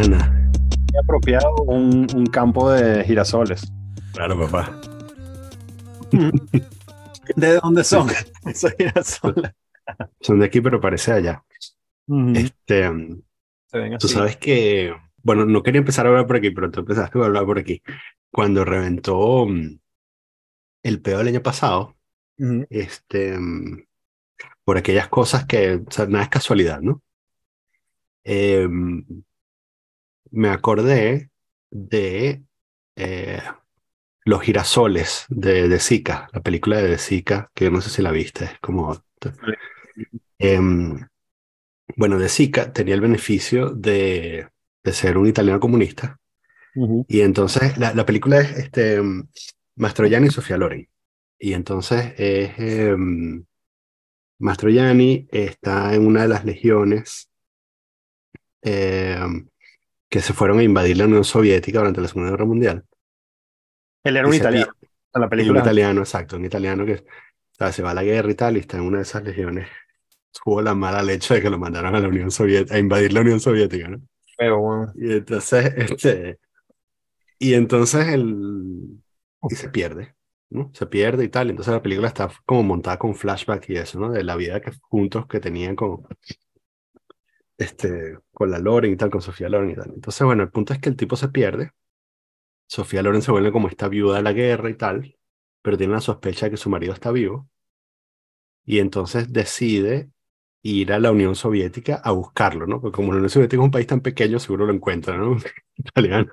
pana. He apropiado un, un campo de girasoles. Claro, papá. ¿De dónde son esos girasoles? Son de aquí, pero parece allá. Este, tú sabes que, bueno, no quería empezar a hablar por aquí, pero tú empezaste a hablar por aquí. Cuando reventó mm, el pedo del año pasado, este, mm, por aquellas cosas que, o sea, nada es casualidad, ¿no? Eh, me acordé de eh, Los girasoles de, de Zika, la película de Zika, que no sé si la viste, es como... Em, bueno, De Sica tenía el beneficio de, de ser un italiano comunista. Y entonces la, la película es este, Mastroianni y Sofía Loren. Y entonces es. em, Mastroianni está en una de las legiones em, que se fueron a invadir la Unión Soviética durante la Segunda Guerra Mundial. Él era un italiano. En la y un película. italiano, exacto, un italiano que o sea, se va a la guerra y tal, y está en una de esas legiones. Tuvo la mala leche de que lo mandaron a la Unión Soviética, a invadir la Unión Soviética, ¿no? Pero, bueno. Y entonces, este, y entonces el, y se pierde, ¿no? Se pierde y tal. Entonces la película está como montada con flashback y eso, ¿no? De la vida que juntos que tenían con, este, con la Loren y tal, con Sofía Loren y tal. Entonces, bueno, el punto es que el tipo se pierde. Sofía Loren se vuelve como esta viuda de la guerra y tal, pero tiene la sospecha de que su marido está vivo. Y entonces decide ir a la Unión Soviética a buscarlo, ¿no? Porque como la Unión Soviética es un país tan pequeño, seguro lo encuentra, ¿no? Italiano.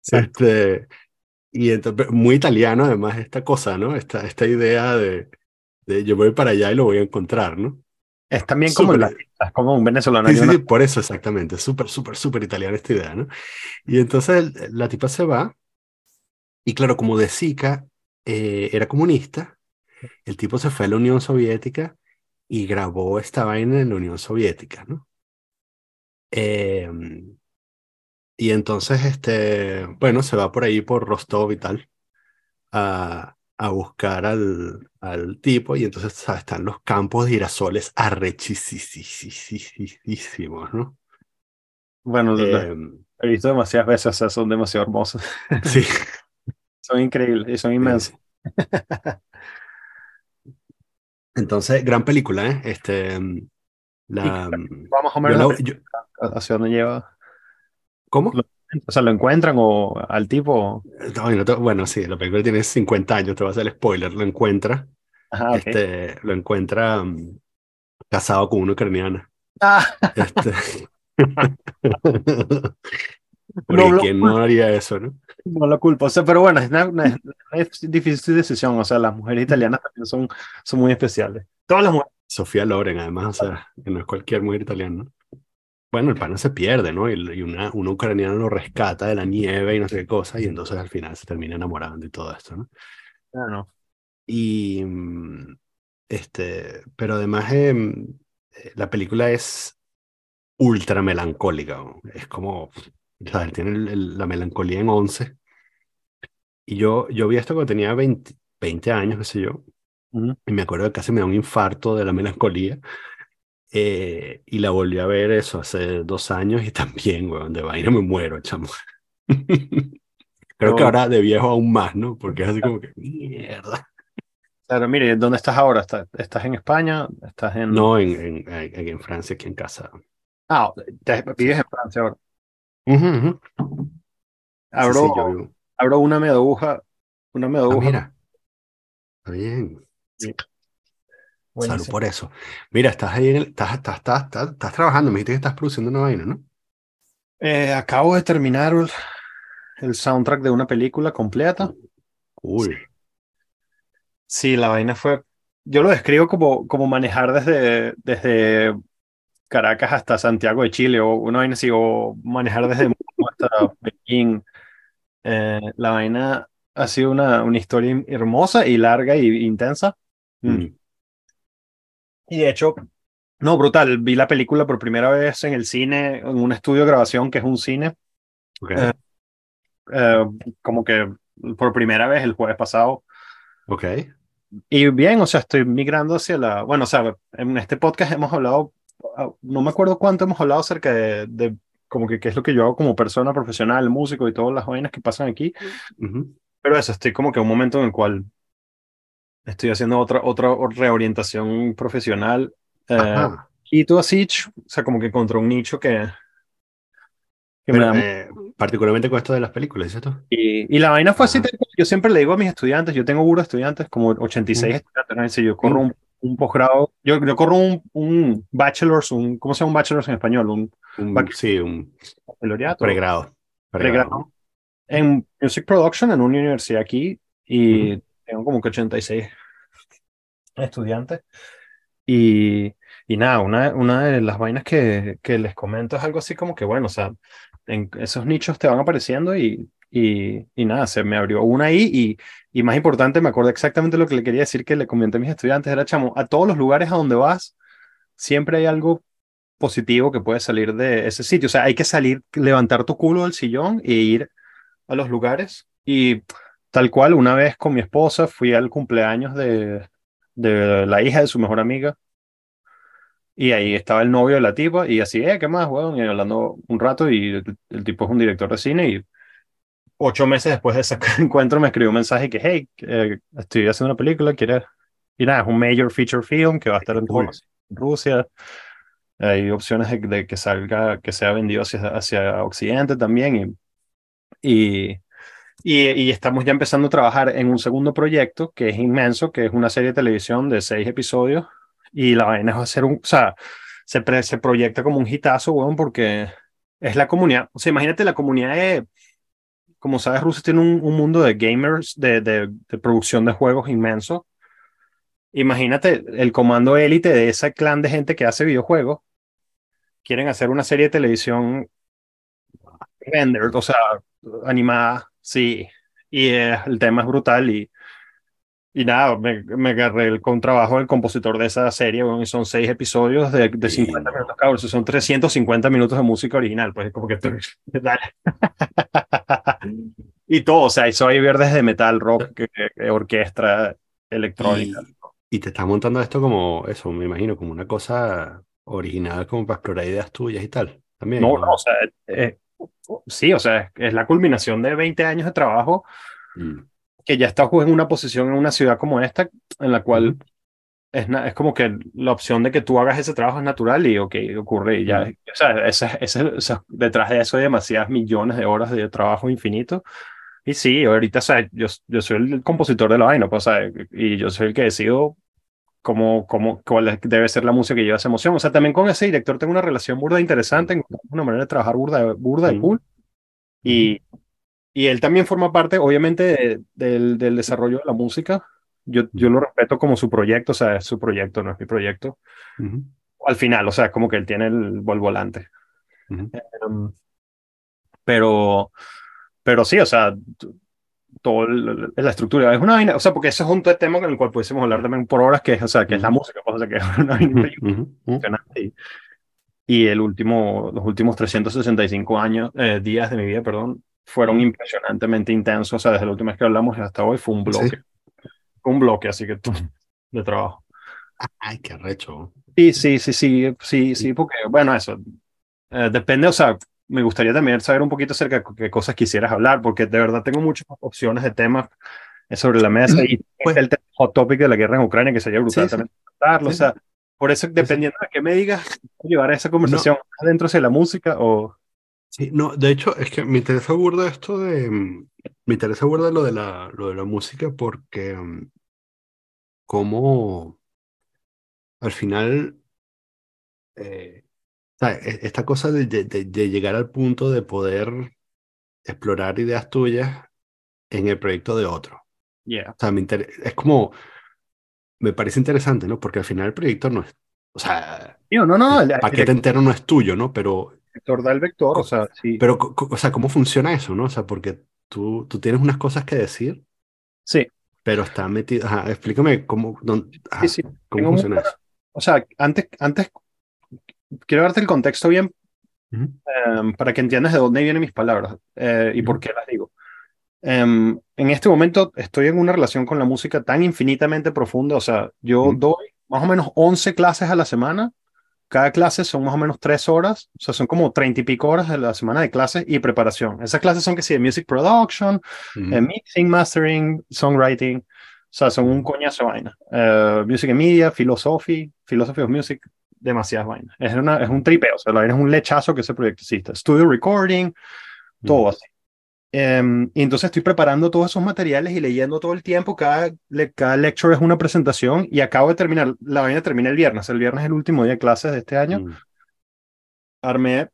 Exacto. Este, y entonces, muy italiano además esta cosa, ¿no? Esta, esta idea de, de yo voy para allá y lo voy a encontrar, ¿no? Es también como, la- como un venezolano. Sí, una- por eso exactamente, súper, súper, súper italiana esta idea, ¿no? Y entonces el- la tipa se va, y claro, como de Zika eh, era comunista, el tipo se fue a la Unión Soviética y grabó esta vaina en la Unión Soviética, ¿no? Eh, y entonces, este, bueno, se va por ahí por Rostov y tal, a, a buscar al, al tipo, y entonces ¿sabes? están los campos de girasoles arrechísimos, ¿no? Bueno, Eh, he visto demasiadas veces, o sea, son demasiado hermosos. sí, Son increíbles y son inmensos. entonces, gran película, ¿eh? Este, la, Va más o yo menos la- yo- hacia dónde lleva. ¿cómo? O sea, lo encuentran o al tipo. No te- bueno, sí, la película tiene 50 años, te voy a hacer el spoiler, lo encuentra, Ajá, este, lo encuentra mm, casado con una ucraniana. Ah, Este, No Porque quién no haría eso, ¿no? no lo culpo. O sea, pero bueno, es una, una- una difícil decisión. O sea, las mujeres italianas también son, son muy especiales. Todas las mujeres. Sofía Loren, además, o sea, que no es cualquier mujer italiana. ¿No? Bueno, el pana se pierde, ¿no? Y, y una, una ucraniana lo rescata de la nieve y no sé qué cosa, y entonces al final se termina enamorando y todo esto, ¿no? No. Y mm, este, pero además em, eh, la película es ultra melancólica, ¿no? es como, ¿sabes? Tiene el- el- la melancolía en 11. Y yo, yo vi esto cuando tenía 20, 20 años, qué sé yo, Ujú. y me acuerdo que casi me da un infarto de la melancolía. Eh, y la volví a ver eso hace dos años y también, weón, de vaina me muero, chamo. Creo que ahora de viejo aún más, ¿no? Porque es así como que, mierda. Claro, mire, ¿dónde estás ahora? ¿Estás, estás en España? ¿Estás en.? No, en, en, Francia, aquí en casa. Ah, te- vives en Francia ahora. Sí, Abro, sí, yo vivo. abro una medoja. Una Ah, mira. Está bien. Salud Buenísimo. por eso. Mira, estás ahí en el, estás, estás, estás, estás, trabajando, me dijiste que estás produciendo una vaina, ¿no? Eh, acabo de terminar el, el soundtrack de una película completa. Cool. Sí, la vaina fue. Yo lo describo como, como manejar desde, desde Caracas hasta Santiago de Chile, o una vaina así, o manejar desde hasta Pekín. Eh, la vaina ha sido una, una historia hermosa y larga y intensa. Mm. Y de hecho, no, brutal. Vi la película por primera vez en el cine, en un estudio de grabación que es un cine, Ok. Eh, eh, como que por primera vez el jueves pasado. Ok. Y bien, o sea, estoy migrando hacia la. Bueno, o sea, en este podcast hemos hablado, ah, no me acuerdo cuánto hemos hablado acerca de, de como que qué es lo que yo hago como persona profesional, músico y todas las vainas que pasan aquí. Ujú. Pero eso, estoy como que en un momento en el cual estoy haciendo otra, otra reorientación profesional. Eh, y todo así, o sea, como que encontré un nicho que, que me Pero, mu- eh, particularmente con esto de las películas, ¿dices tú? y, y la vaina fue así, Ajá. cual. yo siempre le digo a mis estudiantes, yo tengo burro de estudiantes, como 86 Mm. estudiantes. Dice, yo corro un, un posgrado, yo, yo corro un, un bachelor's, un, ¿cómo se llama un bachelor's en español? Un Un, sí, un bachillerato. pregrado. pregrado en Music Production en una universidad aquí y tengo como que 86 estudiantes. Y, y nada, una, una de las vainas que, que les comento es algo así como que, bueno, o sea, en esos nichos te van apareciendo y, y, y nada, se me abrió una ahí y, y más importante, me acuerdo exactamente lo que le quería decir que le comenté a mis estudiantes, era chamo, a todos los lugares a donde vas, siempre hay algo positivo que puede salir de ese sitio. O sea, hay que salir, levantar tu culo del sillón e ir a los lugares. Y tal cual, una vez con mi esposa fui al cumpleaños de, de la hija de su mejor amiga. Y ahí estaba el novio de la tipa y así, eh, ¿qué más, weón? Y hablando un rato y el, el tipo es un director de cine y ocho meses después de ese encuentro me escribió un mensaje que, hey, eh, estoy haciendo una película, ¿quieres? Y nada, es un major feature film que va a estar en Cool. Rusia. Hay opciones de, de que salga, que sea vendido hacia, hacia Occidente también. Y, y, y, y estamos ya empezando a trabajar en un segundo proyecto que es inmenso, que es una serie de televisión de seis episodios. Y la vaina es hacer un, o sea, se, pre- se proyecta como un hitazo, weón, porque es la comunidad. O sea, imagínate la comunidad de, como sabes, Rusia tiene un, un mundo de gamers, de, de, de producción de juegos inmenso. Imagínate el comando élite de ese clan de gente que hace videojuegos. Quieren hacer una serie de televisión rendered, o sea, animada, sí. Y eh, el tema es brutal y, y nada, me, me agarré el contrabajo del compositor de esa serie, bueno, y son seis episodios de, de 50 Lindo. minutos cada uno, son 350 minutos de música original, pues como que... dale. y todo, o sea, eso hay ver desde metal, rock, que- que- orquesta, electrónica. Y, y te estás montando esto como eso, me imagino, como una cosa original, como para explorar ideas tuyas y tal. También. No, ¿no? no, o sea, eh, sí, o sea, es la culminación de 20 años de trabajo Mm. que ya estás en una posición en una ciudad como esta, en la cual es, es como que la opción de que tú hagas ese trabajo es natural y ok, ocurre y ya. Sea, o sea, detrás de eso hay demasiadas millones de horas de trabajo infinito. Y sí, ahorita, o sea, yo, yo soy el compositor de la vaina, pues, o sea, y yo soy el que decido cómo, cómo, cuál es- debe ser la música que lleva esa emoción. O sea, también con ese director tengo una relación burda interesante, una manera de trabajar burda, burda de Ujú. cool. Y, y él también forma parte, obviamente, de- del, del desarrollo de la música. Yo, yo lo respeto como su proyecto, o sea, es su proyecto, no es mi proyecto. Ujú. Al final, o sea, como que él tiene el, el volante. Ujú. Em, pero, pero sí, o sea, t- todo el- la estructura es una vaina, o sea, porque eso es un tema con el cual pudiésemos hablar también por horas, que es, o sea, que es la música, pues, o sea, que es una vaina impresionante. Y, el último, los últimos 365 años, eh, días de mi vida, perdón, fueron impresionantemente intensos, o sea, desde la última vez que hablamos hasta hoy fue un Sí. bloque, fue un bloque, así que tú, de trabajo. Ay, qué arrecho. Sí, sí, sí, sí, sí, sí, porque, bueno, eso, eh, depende, o sea, me gustaría también saber un poquito acerca de qué cosas quisieras hablar, porque de verdad tengo muchas opciones de temas sobre la mesa y Pues- el hot topic de la guerra en Ucrania, que sería brutal Sí, también tratarlo, Sí, o sea, por eso, dependiendo de qué me digas, llevar a esa conversación adentro de la música o... Sí, no, de hecho, es que me interesa burda esto de. mm, Me interesa burda lo de la, lo de la música porque. mm, Como. Al final. eh, sea, e- esta cosa de, de- de- llegar al punto de poder explorar ideas tuyas en el proyecto de otro. Yeah. O sea, me inter- es como. Me parece interesante, ¿no? Porque al final el proyecto no es. O sea, no, no, el, el el paquete entero no es tuyo, ¿no? Pero director da el vector, o sea, sí. Pero, o sea, ¿cómo funciona eso, no? O sea, porque tú, tú tienes unas cosas que decir, sí, pero está metido. Ajá, explícame cómo, dónde- ajá, sí, sí. cómo Tengo funciona eso. O sea, antes, antes, quiero darte el contexto bien Ujú, em, para que entiendas de dónde vienen mis palabras eh, y Ujú. por qué las digo. Em, en este momento estoy en una relación con la música tan infinitamente profunda, o sea, yo Ujú. doy más o menos 11 clases a la semana, cada clase son más o menos tres horas, o sea, son como treinta y pico horas de la semana de clases y preparación. Esas clases son que sí, de music production, eh, mixing, mastering, songwriting, o sea, son un coñazo vaina. Eh, music and media, philosophy, philosophy of music, demasiadas vainas. Es, una, es un tripeo, o sea, la vaina es un lechazo que ese proyecto existe. Studio recording, todo así. Em, y entonces estoy preparando todos esos materiales y leyendo todo el tiempo. Cada, le- cada lecture es una presentación y acabo de terminar. La vaina termina el viernes. El viernes es el último día de clases de este año. Mm. Armé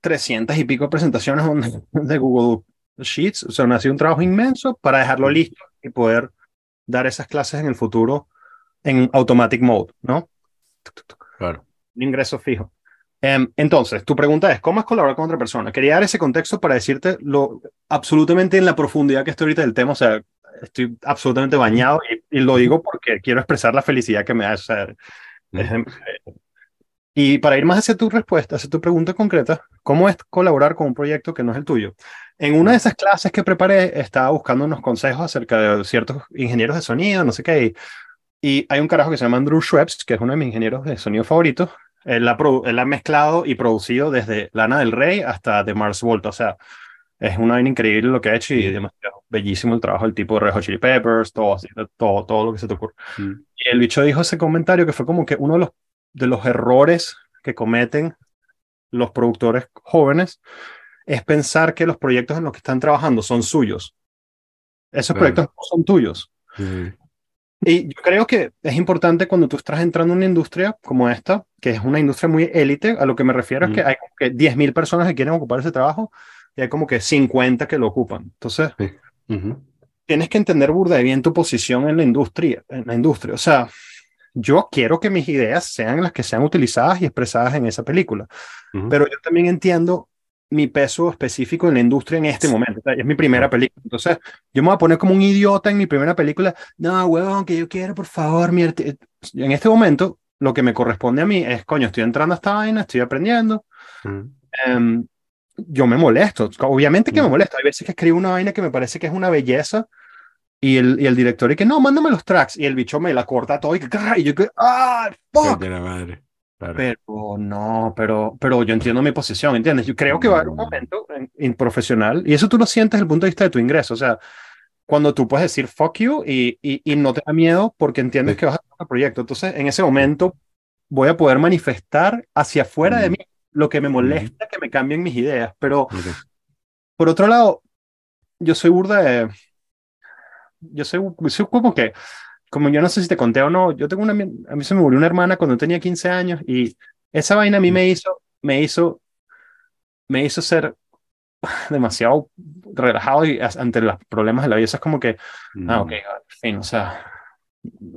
300 y pico presentaciones de Google Sheets. O sea, me ha sido un trabajo inmenso para dejarlo Mm. listo y poder dar esas clases en el futuro en automatic mode, ¿no? Claro. un ingreso fijo. Em, entonces, tu pregunta es, ¿cómo es colaborar con otra persona? Quería dar ese contexto para decirte lo absolutamente en la profundidad que estoy ahorita del tema, o sea, estoy absolutamente bañado y, y lo digo porque quiero expresar la felicidad que me da. o sea, es dem- eh, y para ir más hacia tu respuesta, hacia tu pregunta concreta, ¿cómo es colaborar con un proyecto que no es el tuyo? En una de esas clases que preparé, estaba buscando unos consejos acerca de ciertos ingenieros de sonido, no sé qué, y, y hay un carajo que se llama Andrew Schweppes, que es uno de mis ingenieros de sonido favoritos. Él ha, produ- él ha mezclado y producido desde Lana del Rey hasta The Mars Volta, o sea, es una vaina increíble lo que ha hecho y Mm. demasiado bellísimo el trabajo del tipo de Red Hot Chili Peppers, todo, así, todo, todo lo que se te ocurra. Mm. Y el bicho dijo ese comentario que fue como que uno de los, de los errores que cometen los productores jóvenes es pensar que los proyectos en los que están trabajando son suyos. Esos Claro. proyectos no son tuyos. Mm. Y yo creo que es importante cuando tú estás entrando en una industria como esta, que es una industria muy élite, a lo que me refiero es que Mm. hay como que 10.000 personas que quieren ocupar ese trabajo y hay como que 50 que lo ocupan. Entonces, Ujú. tienes que entender burda de bien tu posición en la industria, en la industria. O sea, yo quiero que mis ideas sean las que sean utilizadas y expresadas en esa película, Ujú. pero yo también entiendo mi peso específico en la industria en este momento. O sea, es mi primera película. Entonces, yo me voy a poner como un idiota en mi primera película. No, huevón, que yo quiero, por favor, mi arte-". En este momento, lo que me corresponde a mí es, coño, estoy entrando a esta vaina, estoy aprendiendo. Ujú. Em, yo me molesto. Obviamente que me Mm. molesto. Hay veces que escribo una vaina que me parece que es una belleza y el, y el director y que no, mándame los tracks y el bicho me la corta todo y, y yo que, ah, fuck. La madre. Claro. Pero no, pero, pero yo entiendo mi posición, ¿entiendes? Yo creo que va a haber un Mm. momento en, en profesional y eso tú lo sientes desde el punto de vista de tu ingreso. O sea, cuando tú puedes decir fuck you y, y, y no te da miedo porque entiendes Sí. que vas a hacer un proyecto. Entonces, en ese momento voy a poder manifestar hacia afuera de Mm. mí lo que me molesta, que me cambien mis ideas. Pero por otro lado, yo soy burda de. Yo soy, soy como que, como yo no sé si te conté o no, yo tengo una. A mí se me murió una hermana cuando tenía 15 años y esa vaina a mí me hizo, me hizo, me hizo ser demasiado relajado y ante los problemas de la vida. Eso es como que, ah, ok, Mm. al fin, o sea,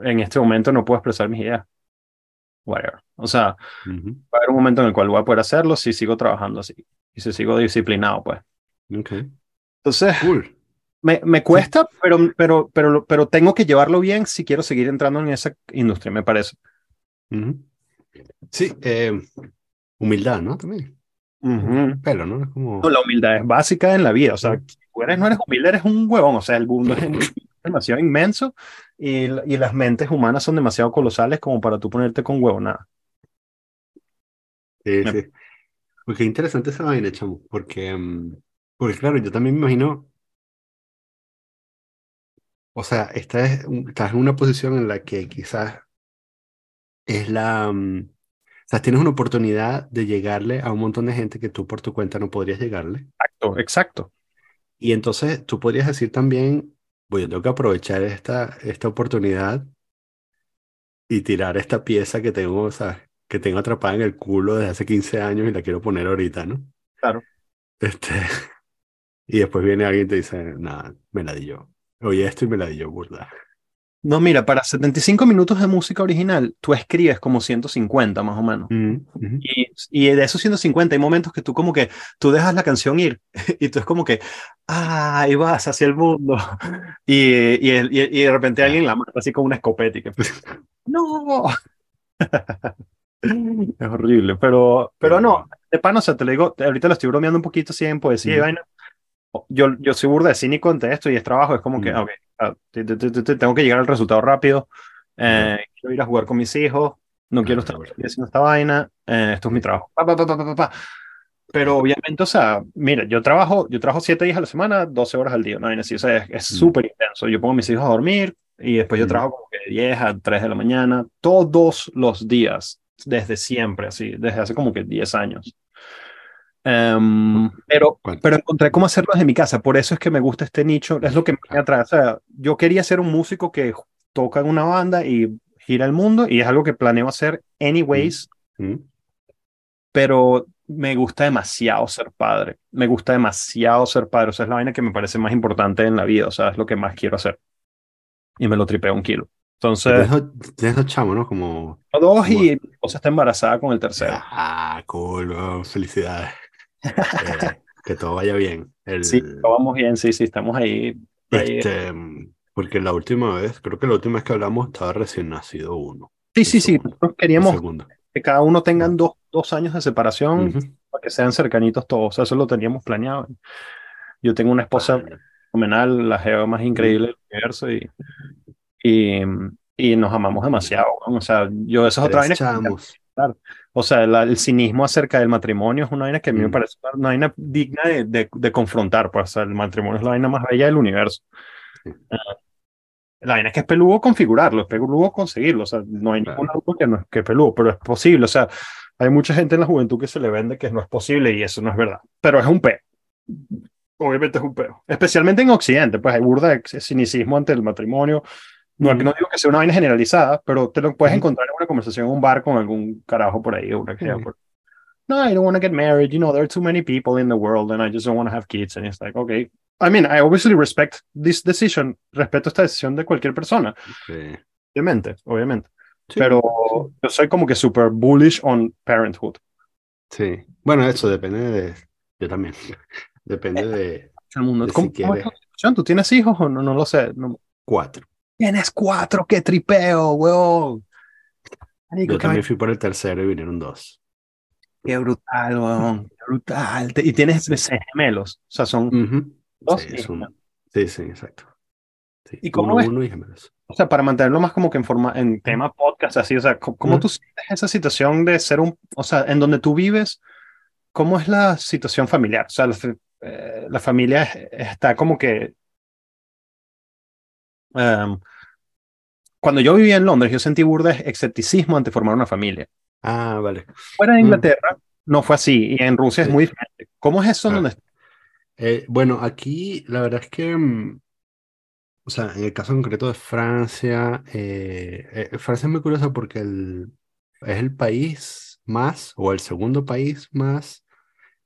en este momento no puedo expresar mis ideas. Whatever. O sea, va a haber un momento en el cual voy a poder hacerlo si sigo trabajando así y si sigo disciplinado, pues. Ok. Entonces, Cool. Me, me cuesta, pero, pero, pero, pero tengo que llevarlo bien si quiero seguir entrando en esa industria, me parece. Ujú. Sí, eh, humildad, ¿no? También. Ujú. Pelo, ¿no? Es como. No, la humildad es básica en la vida. O sea, si tú eres, no eres humilde, eres un huevón. O sea, el mundo es demasiado inmenso y, y las mentes humanas son demasiado colosales como para tú ponerte con huevonada. Sí, Me- sí. Pues qué interesante esa vaina, chamo. Porque, mm, porque claro, yo también me imagino. O sea, esta es, estás en una posición en la que quizás es la. mm, o sea, tienes una oportunidad de llegarle a un montón de gente que tú por tu cuenta no podrías llegarle. Exacto, exacto. Y entonces tú podrías decir también, pues yo tengo que aprovechar esta, esta oportunidad y tirar esta pieza que tengo, o sea, que tengo atrapada en el culo desde hace 15 años y la quiero poner ahorita, ¿no? Claro. Este, y después viene alguien y te dice, nada, me la di yo. Oye, esto y me la di yo, burda. No, mira, para 75 minutos de música original, tú escribes como 150 más o menos. Mm, ujú. Y, y de esos 150 hay momentos que tú como que tú dejas la canción ir y tú es como que, ah, ahí vas hacia el mundo. Y, y, y, y de repente alguien la mata así con una escopeta y que, no. Es horrible, pero, pero no, de pan, o sea, te lo digo, ahorita lo estoy bromeando un poquito así en poesía y Ujú. vaina. Yo, yo soy burda de cínico ante esto y es trabajo, es como que, Ujú. ok, ah, te- te- te- te- tengo que llegar al resultado rápido, eh, quiero ir a jugar con mis hijos, No quiero estar haciendo esta vaina, eh, esto es mi trabajo. Pero obviamente, o sea, mira, yo trabajo, yo trabajo siete días a la semana, 12 horas al día, no así, o sea, es mm. súper intenso. Yo pongo a mis hijos a dormir y después yo mm. trabajo como que de 10 a 3 de la mañana, todos los días, desde siempre, así, desde hace como que 10 años. Um, pero, pero encontré cómo hacerlo desde mi casa, por eso es que me gusta este nicho, es lo que me atrae. O sea, yo quería ser un músico que toca en una banda y gira el mundo, y es algo que planeo hacer anyways, mm. pero me gusta demasiado ser padre. Me gusta demasiado ser padre. O sea, es la vaina que me parece más importante en la vida. O sea, es lo que más quiero hacer. Y me lo tripeo un kilo. Entonces. Tienes dos chamos, ¿no? Como. Dos y mi esposa está embarazada con el tercero. Ah, cool. Felicidades. Eh, que todo vaya bien. Sí, todo vamos bien. Sí, sí, estamos ahí. Este, porque la última vez, creo que la última vez que hablamos estaba recién nacido uno. Sí, sí, sí. Nosotros queríamos que cada uno tengan dos, dos años de separación para que sean cercanitos todos. Eso lo teníamos planeado. Yo tengo una esposa fenomenal, la geo más increíble del universo y, y, y nos amamos demasiado. O sea, yo eso es otra vaina. O sea, el cinismo acerca del matrimonio es una vaina que a mí me parece una vaina digna de, de, de confrontar. Pues, o sea, el matrimonio es la vaina más bella del universo. Ah, la vaina es que es peludo configurarlo, es peludo conseguirlo. O sea, no hay ningún auto que no es que peludo, pero es posible. O sea, hay mucha gente en la juventud que se le vende que no es posible y eso no es verdad. Pero es un peo. Obviamente es un peo. Especialmente en Occidente, pues hay burda de cinicismo ante el matrimonio. No, no digo que sea una vaina generalizada, pero te lo puedes encontrar en una conversación en un bar con algún carajo por ahí. Una que no, I don't want to get married. You know, there are too many people in the world and I just don't want to have kids. And it's like, okay, I mean, I obviously respect this decision. Respeto esta decisión de cualquier persona. Obviamente, obviamente. Pero yo soy como que super bullish on parenthood. Sí. Bueno, eso depende de. Yo también. Depende de. El mundo. ¿Cómo, ¿Tú tienes hijos o no? No lo sé. Cuatro. Tienes cuatro, qué tripeo, weón. Yo también fui por el tercero y vinieron dos. Qué brutal, weón. Qué brutal. Y tienes gemelos. O sea, son. Sí, sí, exacto. ¿Y cómo uno, y O sea, para mantenerlo más como que en forma, en tema podcast, así, o sea, ¿cómo, tú sientes esa situación de ser un, o sea, en donde tú vives, cómo es la situación familiar? O sea, la, eh, familia está como que... Em, cuando yo vivía en Londres, yo sentí burda escepticismo ante formar una familia. Ah, vale. Fuera de mm. Inglaterra, no fue así, y en Rusia es muy diferente. ¿Cómo es eso donde eh, bueno, aquí la verdad es que, mm, o sea, en el caso concreto de Francia, eh, eh, Francia es muy curiosa porque el, es el país más, o el segundo país más,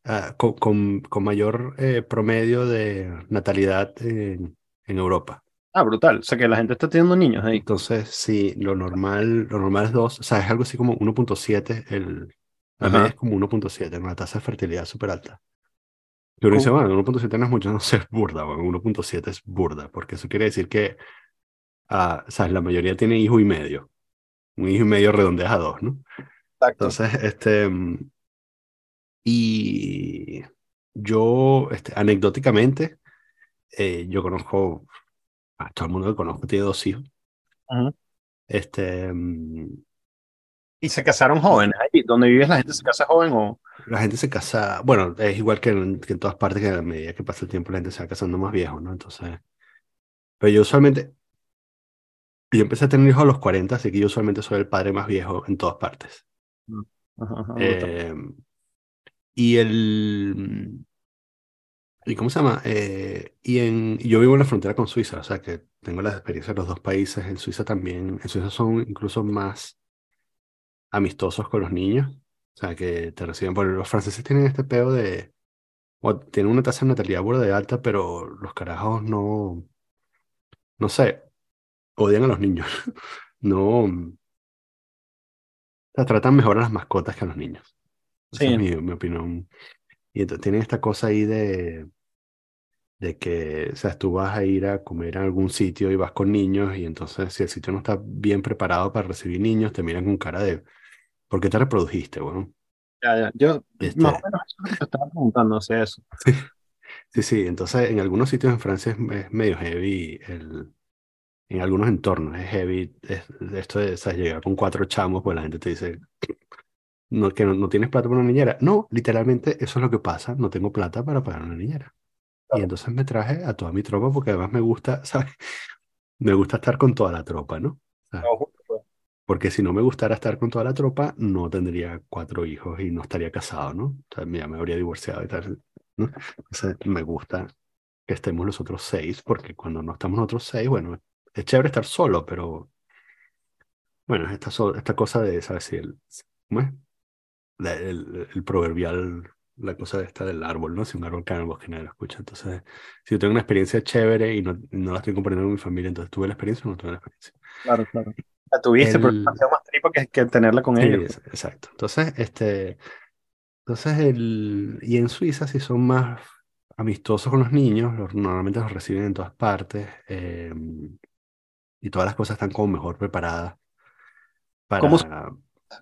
ah, con, con, mayor promedio de natalidad en Europa. Ah, brutal. O sea, que la gente está teniendo niños ahí. Entonces, sí, lo normal, lo normal es dos, o sea, es algo así como 1.7, el, la es como 1.7, una tasa de fertilidad súper alta. Y uno dice, bueno, 1.7 no es mucho, no sé, es burda, bueno, 1.7 es burda, porque eso quiere decir que, uh, ¿sabes? La mayoría tiene hijo y medio. Un hijo y medio redondeas a dos, ¿no? Exacto. Entonces, este, y yo, este, anecdóticamente, eh, yo conozco, a todo el mundo que conozco tiene dos hijos. Este, ¿Y se casaron jóvenes ahí? ¿Donde vives la gente se casa joven o...? La gente se casa, bueno, es igual que en, todas partes, que a medida que pasa el tiempo la gente se va casando más viejo, ¿no? Entonces, pero yo usualmente, yo empecé a tener hijos a los 40, así que yo usualmente soy el padre más viejo en todas partes. Mm, eh, y el... ¿Y cómo se llama? Eh, y en, yo vivo en la frontera con Suiza, o sea que tengo la experiencia de los dos países. En Suiza también, en Suiza son incluso más amistosos con los niños. O sea, que te reciben. Bueno, los franceses tienen este pedo de. tienen una tasa de natalidad burda de alta, pero los carajos no. No sé. Odian a los niños. no. O sea, tratan mejor a las mascotas que a los niños. Esa es mi, mi opinión. Y entonces tienen esta cosa ahí de de que, o sea, tú vas a ir a comer a algún sitio y vas con niños y entonces si el sitio no está bien preparado para recibir niños, te miran con cara de, ¿Por qué te reprodujiste, bueno? Ya, ya. Yo este... más o menos te estaba preguntando hacia eso. Sí. sí, Entonces, en algunos sitios en Francia es, medio heavy el, en algunos entornos es heavy. Es, esto de ¿sabes? llegar con cuatro chamos, pues la gente te dice no, que no, no tienes plata para una niñera. No, literalmente eso es lo que pasa. No tengo plata para pagar una niñera. Y entonces me traje a toda mi tropa porque además me gusta, ¿sabes? Me gusta estar con toda la tropa, ¿no? ¿Sabes? Porque si no me gustara estar con toda la tropa, no tendría cuatro hijos y no estaría casado, ¿no? O sea, ya me habría divorciado y tal, ¿no? Entonces, me gusta que estemos los otros seis, porque cuando no estamos nosotros seis, bueno, es chévere estar solo, pero bueno, es esta, esta cosa de, ¿sabes? Si el, ¿cómo es? La- el, el proverbial, la cosa esta del árbol, ¿no? Si un árbol cae en el bosque nadie lo escucha. Entonces, si yo tengo una experiencia chévere y no, no la estoy compartiendo con mi familia, entonces tuve la experiencia o no tuve la experiencia. Claro, claro. La tuviste, pero es El- demasiado más tripa que, que tenerla con Sí, ellos. exacto. Entonces, este, entonces el, y en Suiza si son más amistosos con los niños, los- normalmente los reciben en todas partes eh, y todas las cosas están como mejor preparadas para, ¿Cómo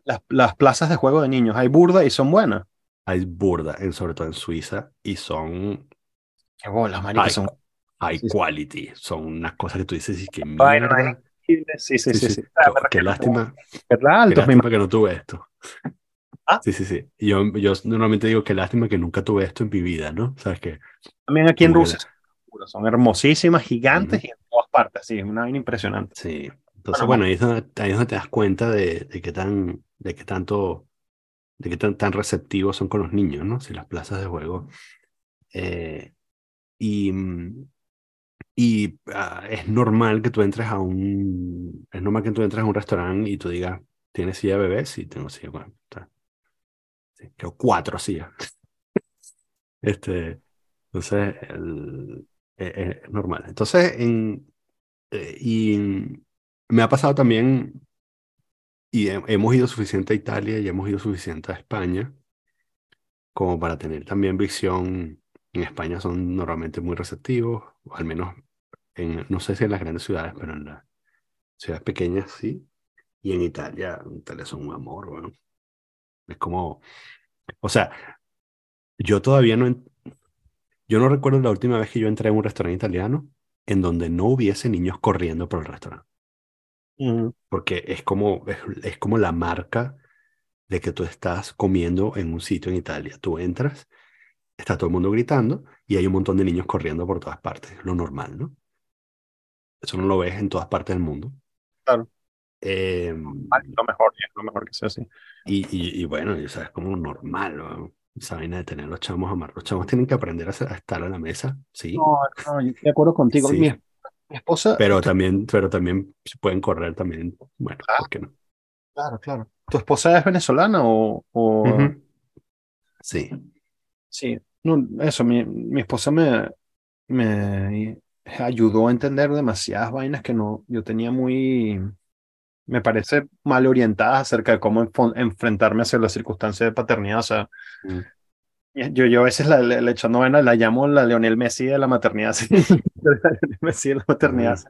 Las, las plazas de juego de niños, hay burda y son buenas. hay burda, en, sobre todo en Suiza, y son Qué bolas, marico, high, son high sí, quality, son unas cosas que tú dices, y qué vaina. mierda. Sí, sí, Sí, sí, sí, qué, qué lástima, ¿Verdad? qué Altos, me lástima que no tuve esto. Ah. Sí, sí, sí. Yo, yo normalmente digo que lástima que nunca tuve esto en mi vida, ¿no? ¿Sabes qué? También aquí en que Rusia son hermosísimas, gigantes Ujú. y en todas partes, sí, es una vaina impresionante. Sí, entonces Bueno, bueno, ahí es donde, ahí es donde te das cuenta de, de qué tan, de qué tanto, de qué tan, tan receptivos son con los niños, ¿no? Si las plazas de juego. eh, y mm, y ah, es normal que tú entres a un, es normal que tú entres a un restaurante y tú digas, ¿tienes silla de bebé? Sí, tengo silla. Bueno, está. Sí, tengo cuatro sillas. Este, entonces, el- eh, eh, es normal. Entonces, en, eh, y me ha pasado también, y he- hemos ido suficiente a Italia y hemos ido suficiente a España, como para tener también visión. En España son normalmente muy receptivos, o al menos en, no sé si en las grandes ciudades, pero en las ciudades pequeñas sí. Y en Italia, en Italia son un amor, weón. Es como, o sea, yo todavía no, en- yo no recuerdo la última vez que yo entré a un restaurante italiano en donde no hubiese niños corriendo por el restaurante. Porque es como, es, es como la marca de que tú estás comiendo en un sitio en Italia. Tú entras, está todo el mundo gritando y hay un montón de niños corriendo por todas partes. Lo normal, ¿no? Eso no lo ves en todas partes del mundo. Claro. Eh, Ah, lo mejor, es lo mejor que sea así. y, y, y bueno, o sea, es como normal, ¿no? Esa vaina de tener los chamos amarrados. Los chamos tienen que aprender a, estar a la mesa, sí, No, no, yo estoy de acuerdo contigo. Sí. Mi, mi esposa, pero también, pero también si pueden correr también. Bueno, Ah. ¿por qué no? claro, claro. ¿Tu esposa es venezolana o, o-. Sí. Sí, no, eso, mi, mi esposa me, me ayudó a entender demasiadas vainas que no, yo tenía muy, me parece mal orientadas acerca de cómo enfrentarme hacia las circunstancias de paternidad. O sea, Mm. Yo, yo a veces la, le, le echando vaina la llamo la Leonel Messi de la maternidad. La Lionel Messi de la maternidad.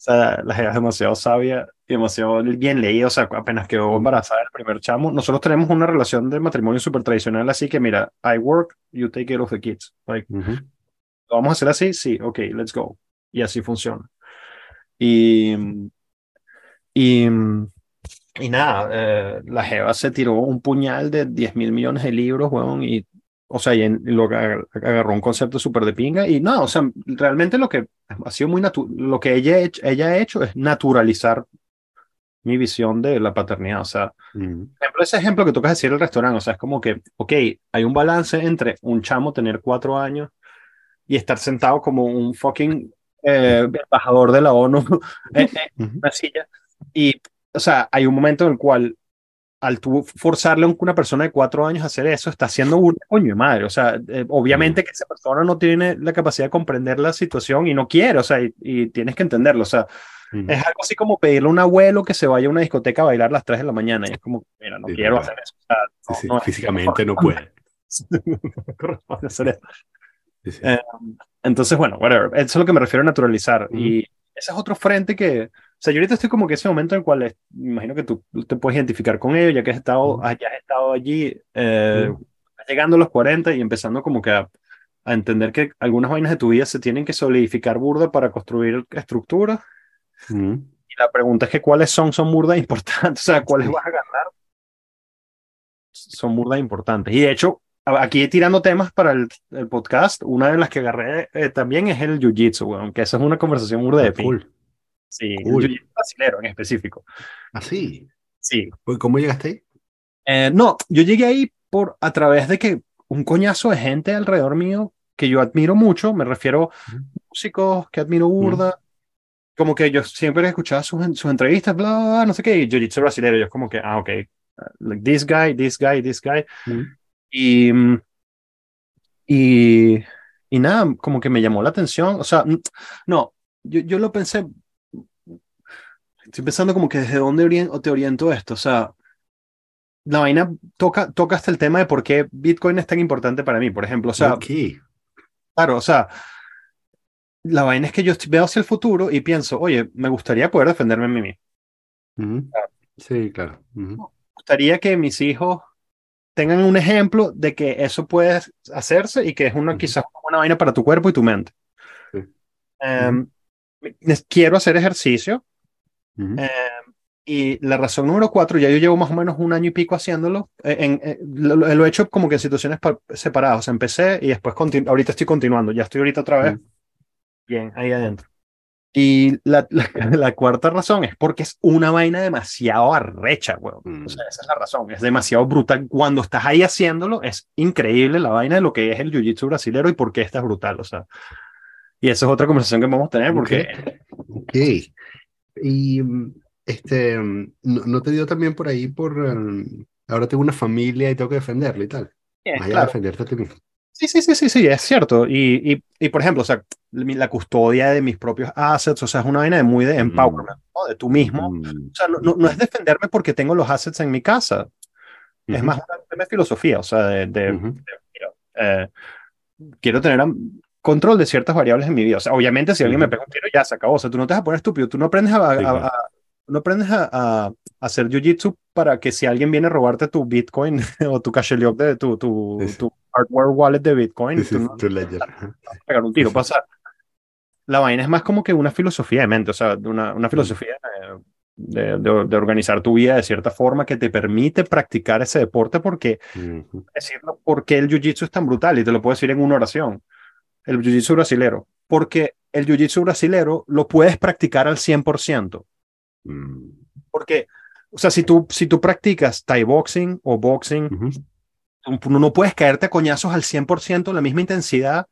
O sea, la es demasiado sabia y demasiado bien leída. O sea, apenas quedó embarazada el primer chamo. Nosotros tenemos una relación de matrimonio súper tradicional, así que mira, I work, you take care of the kids. Like. ¿Lo vamos a hacer así? Sí, ok, let's go. Y así funciona. Y, y, y nada, eh, la Jeva se tiró un puñal de 10 mil millones de libros, weón, y, o sea, y, en- lo agar- agarró un concepto súper de pinga. Y no, o sea, realmente lo que ha sido muy natural, lo que ella, ha hecho- ella ha hecho es naturalizar mi visión de la paternidad. O sea, Mm. por ejemplo, ese ejemplo que tocas decir el restaurante, o sea, es como que, ok, hay un balance entre un chamo tener cuatro años y estar sentado como un fucking eh, embajador de la ONU en, una silla. Y, o sea, hay un momento en el cual, al tú forzarle a una persona de cuatro años a hacer eso, está haciendo un coño de madre. O sea, eh, obviamente que esa persona no tiene la capacidad de comprender la situación y no quiere, o sea, y, y tienes que entenderlo. O sea, es algo así como pedirle a un abuelo que se vaya a una discoteca a bailar a las 3 de la mañana. Y es como, mira, no Sí, quiero hacer eso. O sea, Sí, sí, no, Físicamente no puede. no corresponde hacer eso. Sí, sí. Eh, Entonces, bueno, whatever. Eso es lo que me refiero a naturalizar. Y ese es otro frente que, sea, yo ahorita estoy como que ese momento en el cual es- me imagino que tú te puedes identificar con ello, ya que has estado, Ujú. has- ya has estado allí, eh, Ujú. llegando a los 40 y empezando como que a, a entender que algunas vainas de tu vida se tienen que solidificar burda para construir estructuras. Mm. Y la pregunta es que cuáles son, son burdas importantes, o sea, cuáles vas a ganar son burdas importantes. Y de hecho, aquí tirando temas para el, el podcast, una de las que agarré eh, también es el jiu-jitsu, weón, que esa es una conversación burda de Ah, pin. Sí, Cool. jiu-jitsu brasilero en específico. Así. Sí. Pues, ¿Cómo llegaste ahí? Eh, no, yo llegué ahí por a través de que un coñazo de gente alrededor mío que yo admiro mucho, me refiero a músicos que admiro burda, como que yo siempre escuchaba sus, sus entrevistas, bla, bla, bla, no sé qué, y jiu-jitsu brasileño, yo es como que, ah, ok, uh, like this guy, this guy, this guy, Mm. y, mm, y, y nada, como que me llamó la atención, o sea, no, yo, yo lo pensé, estoy pensando como que desde dónde orien- te oriento esto, o sea, la vaina toca, toca hasta el tema de por qué Bitcoin es tan importante para mí, por ejemplo, o sea, Ok. claro, o sea, la vaina es que yo veo hacia el futuro y pienso, oye, me gustaría poder defenderme a mí mismo. Ujú. Sí, claro. Me gustaría que mis hijos tengan un ejemplo de que eso puede hacerse y que es una quizás una vaina para tu cuerpo y tu mente. Sí. Les- quiero hacer ejercicio Ujú. em, y la razón número cuatro, ya yo llevo más o menos un año y pico haciéndolo. eh, en- eh, lo, lo- he hecho como que en situaciones pa- separadas. O sea, empecé y después ahorita estoy continuando. Ya estoy ahorita otra vez Ujú. bien ahí adentro. Y la, la, la cuarta razón es porque es una vaina demasiado arrecha, weón. Mm. O sea, esa es la razón. Es demasiado brutal. Cuando estás ahí haciéndolo, es increíble la vaina de lo que es el jiu-jitsu brasilero y por qué está brutal. O sea, y esa es otra conversación que vamos a tener porque Ok. Y mm, este, mm, ¿no, no te dio también por ahí por mm, ahora tengo una familia y tengo que defenderla y tal? eh, Más allá de claro. defenderte a ti mismo. Sí, sí, sí, sí, sí, es cierto. Y, y, y por ejemplo, o sea, la custodia de mis propios assets, o sea, es una vaina de muy de Mm. empowerment, ¿no? De tú mismo. Mm. O sea, no, no, es defenderme porque tengo los assets en mi casa. Es más una de filosofía, o sea, de, de- Ujú. eh, quiero tener control de ciertas variables en mi vida. O sea, obviamente si alguien me pega un tiro, ya se acabó. O sea, tú no te vas a poner estúpido, tú no aprendes a, Sí, claro. a- a- no aprendes a, a- hacer jiu-jitsu para que si alguien viene a robarte tu Bitcoin o tu casheliok de tu, tu, Sí, sí. tu hardware wallet de Bitcoin, tú no tu ledger. Pegar un tiro. Pasa. La vaina es más como que una filosofía de mente, o sea, una, una filosofía eh, de, de- de organizar tu vida de cierta forma que te permite practicar ese deporte porque Ujú. decirlo por qué el jiu-jitsu es tan brutal y te lo puedo decir en una oración. El jiu-jitsu brasilero. Porque el jiu-jitsu brasilero lo puedes practicar al 100%. Mm. Porque, o sea, si tú, si tú practicas Thai boxing o boxing, tú no puedes caerte a coñazos al 100% la misma intensidad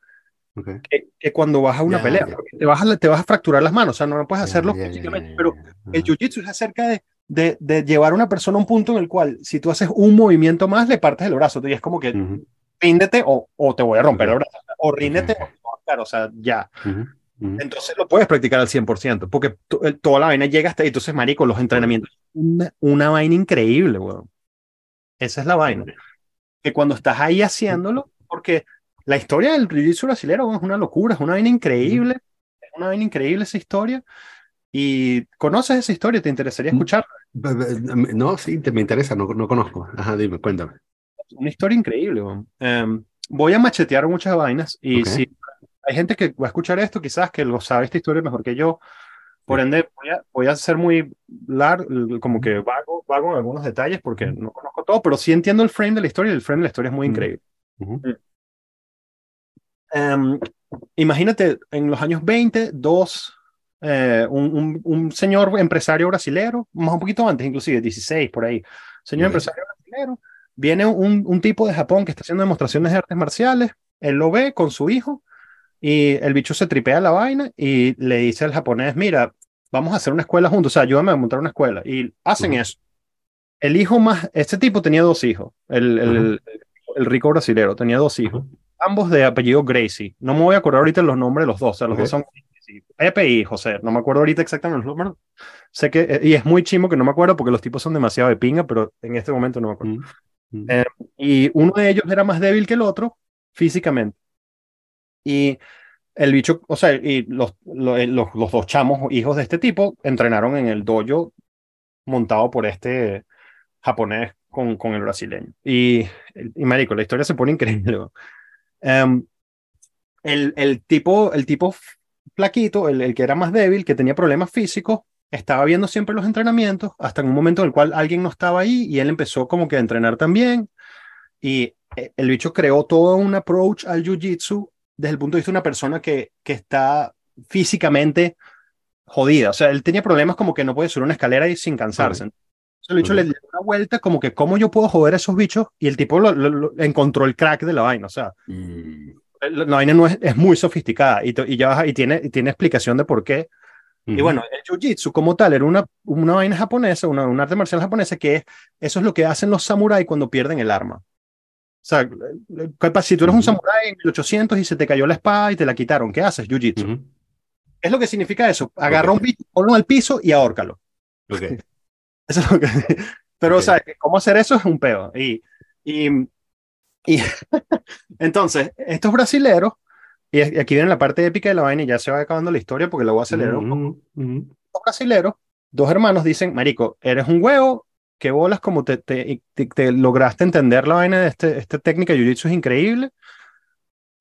que, que cuando vas a una pelea. Te, vas a, te vas a fracturar las manos, o sea, no puedes Ya, hacerlo físicamente. Pero el jiu-jitsu es acerca de, de, de llevar a una persona a un punto en el cual, si tú haces un movimiento más, le partes el brazo. Y es como que. Ríndete o, o te voy a romper Ok. el brazo. O ríndete Ok, o claro, o sea, ya. Ujú. Ujú. Entonces lo puedes practicar al 100%, porque el- toda la vaina llega hasta ahí. Entonces, marico, los entrenamientos, una, una vaina increíble, weón. Esa es la vaina. Que cuando estás ahí haciéndolo, porque la historia del jiu-jitsu brasileño es una locura, es una vaina increíble, es una vaina increíble esa historia. Y conoces esa historia, te interesaría escuchar. Be- be- No, sí, te, me interesa, no, no conozco. Ajá, dime, cuéntame. Una historia increíble. Em, voy a machetear muchas vainas y Ok. si hay gente que va a escuchar esto, quizás que lo sabe esta historia mejor que yo. Por ende, voy a, voy a ser muy largo, como que vago, vago en algunos detalles porque no conozco todo, pero sí entiendo el frame de la historia y el frame de la historia es muy increíble. Ujú. Em, imagínate, en los años 20, dos, eh, un, un- un señor empresario brasilero, más un poquito antes, inclusive 16 por ahí, señor Ok. empresario brasilero, viene un, un tipo de Japón que está haciendo demostraciones de artes marciales, él lo ve con su hijo y el bicho se tripea la vaina y le dice al japonés, mira, vamos a hacer una escuela juntos, o sea, ayúdame a montar una escuela. Y hacen eso. El hijo más, este tipo tenía dos hijos, el, el, el rico brasilero tenía dos hijos ambos de apellido Gracie. No me voy a acordar ahorita los nombres de los dos. O sea, los dos son sí, Pepe y José. No me acuerdo ahorita exactamente los números. Sé que, eh, y es muy chimo que no me acuerdo porque los tipos son demasiado de pinga, pero en este momento no me acuerdo. Eh, Y uno de ellos era más débil que el otro físicamente. Y el bicho, o sea, y eh, los, los dos chamos, hijos de este tipo, entrenaron en el dojo montado por este japonés con, con el brasileño. Y, y marico, la historia se pone increíble. Em, el, el tipo, el tipo plaquito, el, el que era más débil, que tenía problemas físicos, estaba viendo siempre los entrenamientos, hasta en un momento en el cual alguien no estaba ahí y él empezó como que a entrenar también. Y eh, el bicho creó todo un approach al jiu-jitsu desde el punto de vista de una persona que, que está físicamente jodida. O sea, él tenía problemas como que no puede subir una escalera y sin cansarse. Entonces, el bicho le dio una vuelta como que cómo yo puedo joder a esos bichos y el tipo lo- lo- lo- encontró el crack de la vaina. O sea, Mm, la la vaina no es, es muy sofisticada y, y, ya, y, tiene, y tiene explicación de por qué. Y bueno, el jiu-jitsu como tal era una, una vaina japonesa, una, un arte marcial japonesa que es, eso es lo que hacen los samuráis cuando pierden el arma. O sea, capaz, si tú eres un samurái en 1800 y se te cayó la espada y te la quitaron, ¿qué haces? Jiu-jitsu. Ujú. ¿Qué es lo que significa eso? Agarra Ok. un bicho, ponlo al piso y ahórcalo. Ok. Eso es lo que... Pero, Ok. o sea, cómo hacer eso es un pedo. Y, y, y entonces, estos brasileros, y aquí viene la parte épica de la vaina y ya se va acabando la historia porque la voy a acelerar un poco. Los brasileros, dos hermanos dicen, marico, eres un huevo, qué bolas como te, te, te- te lograste entender la vaina de este, esta técnica de jiu-jitsu es increíble.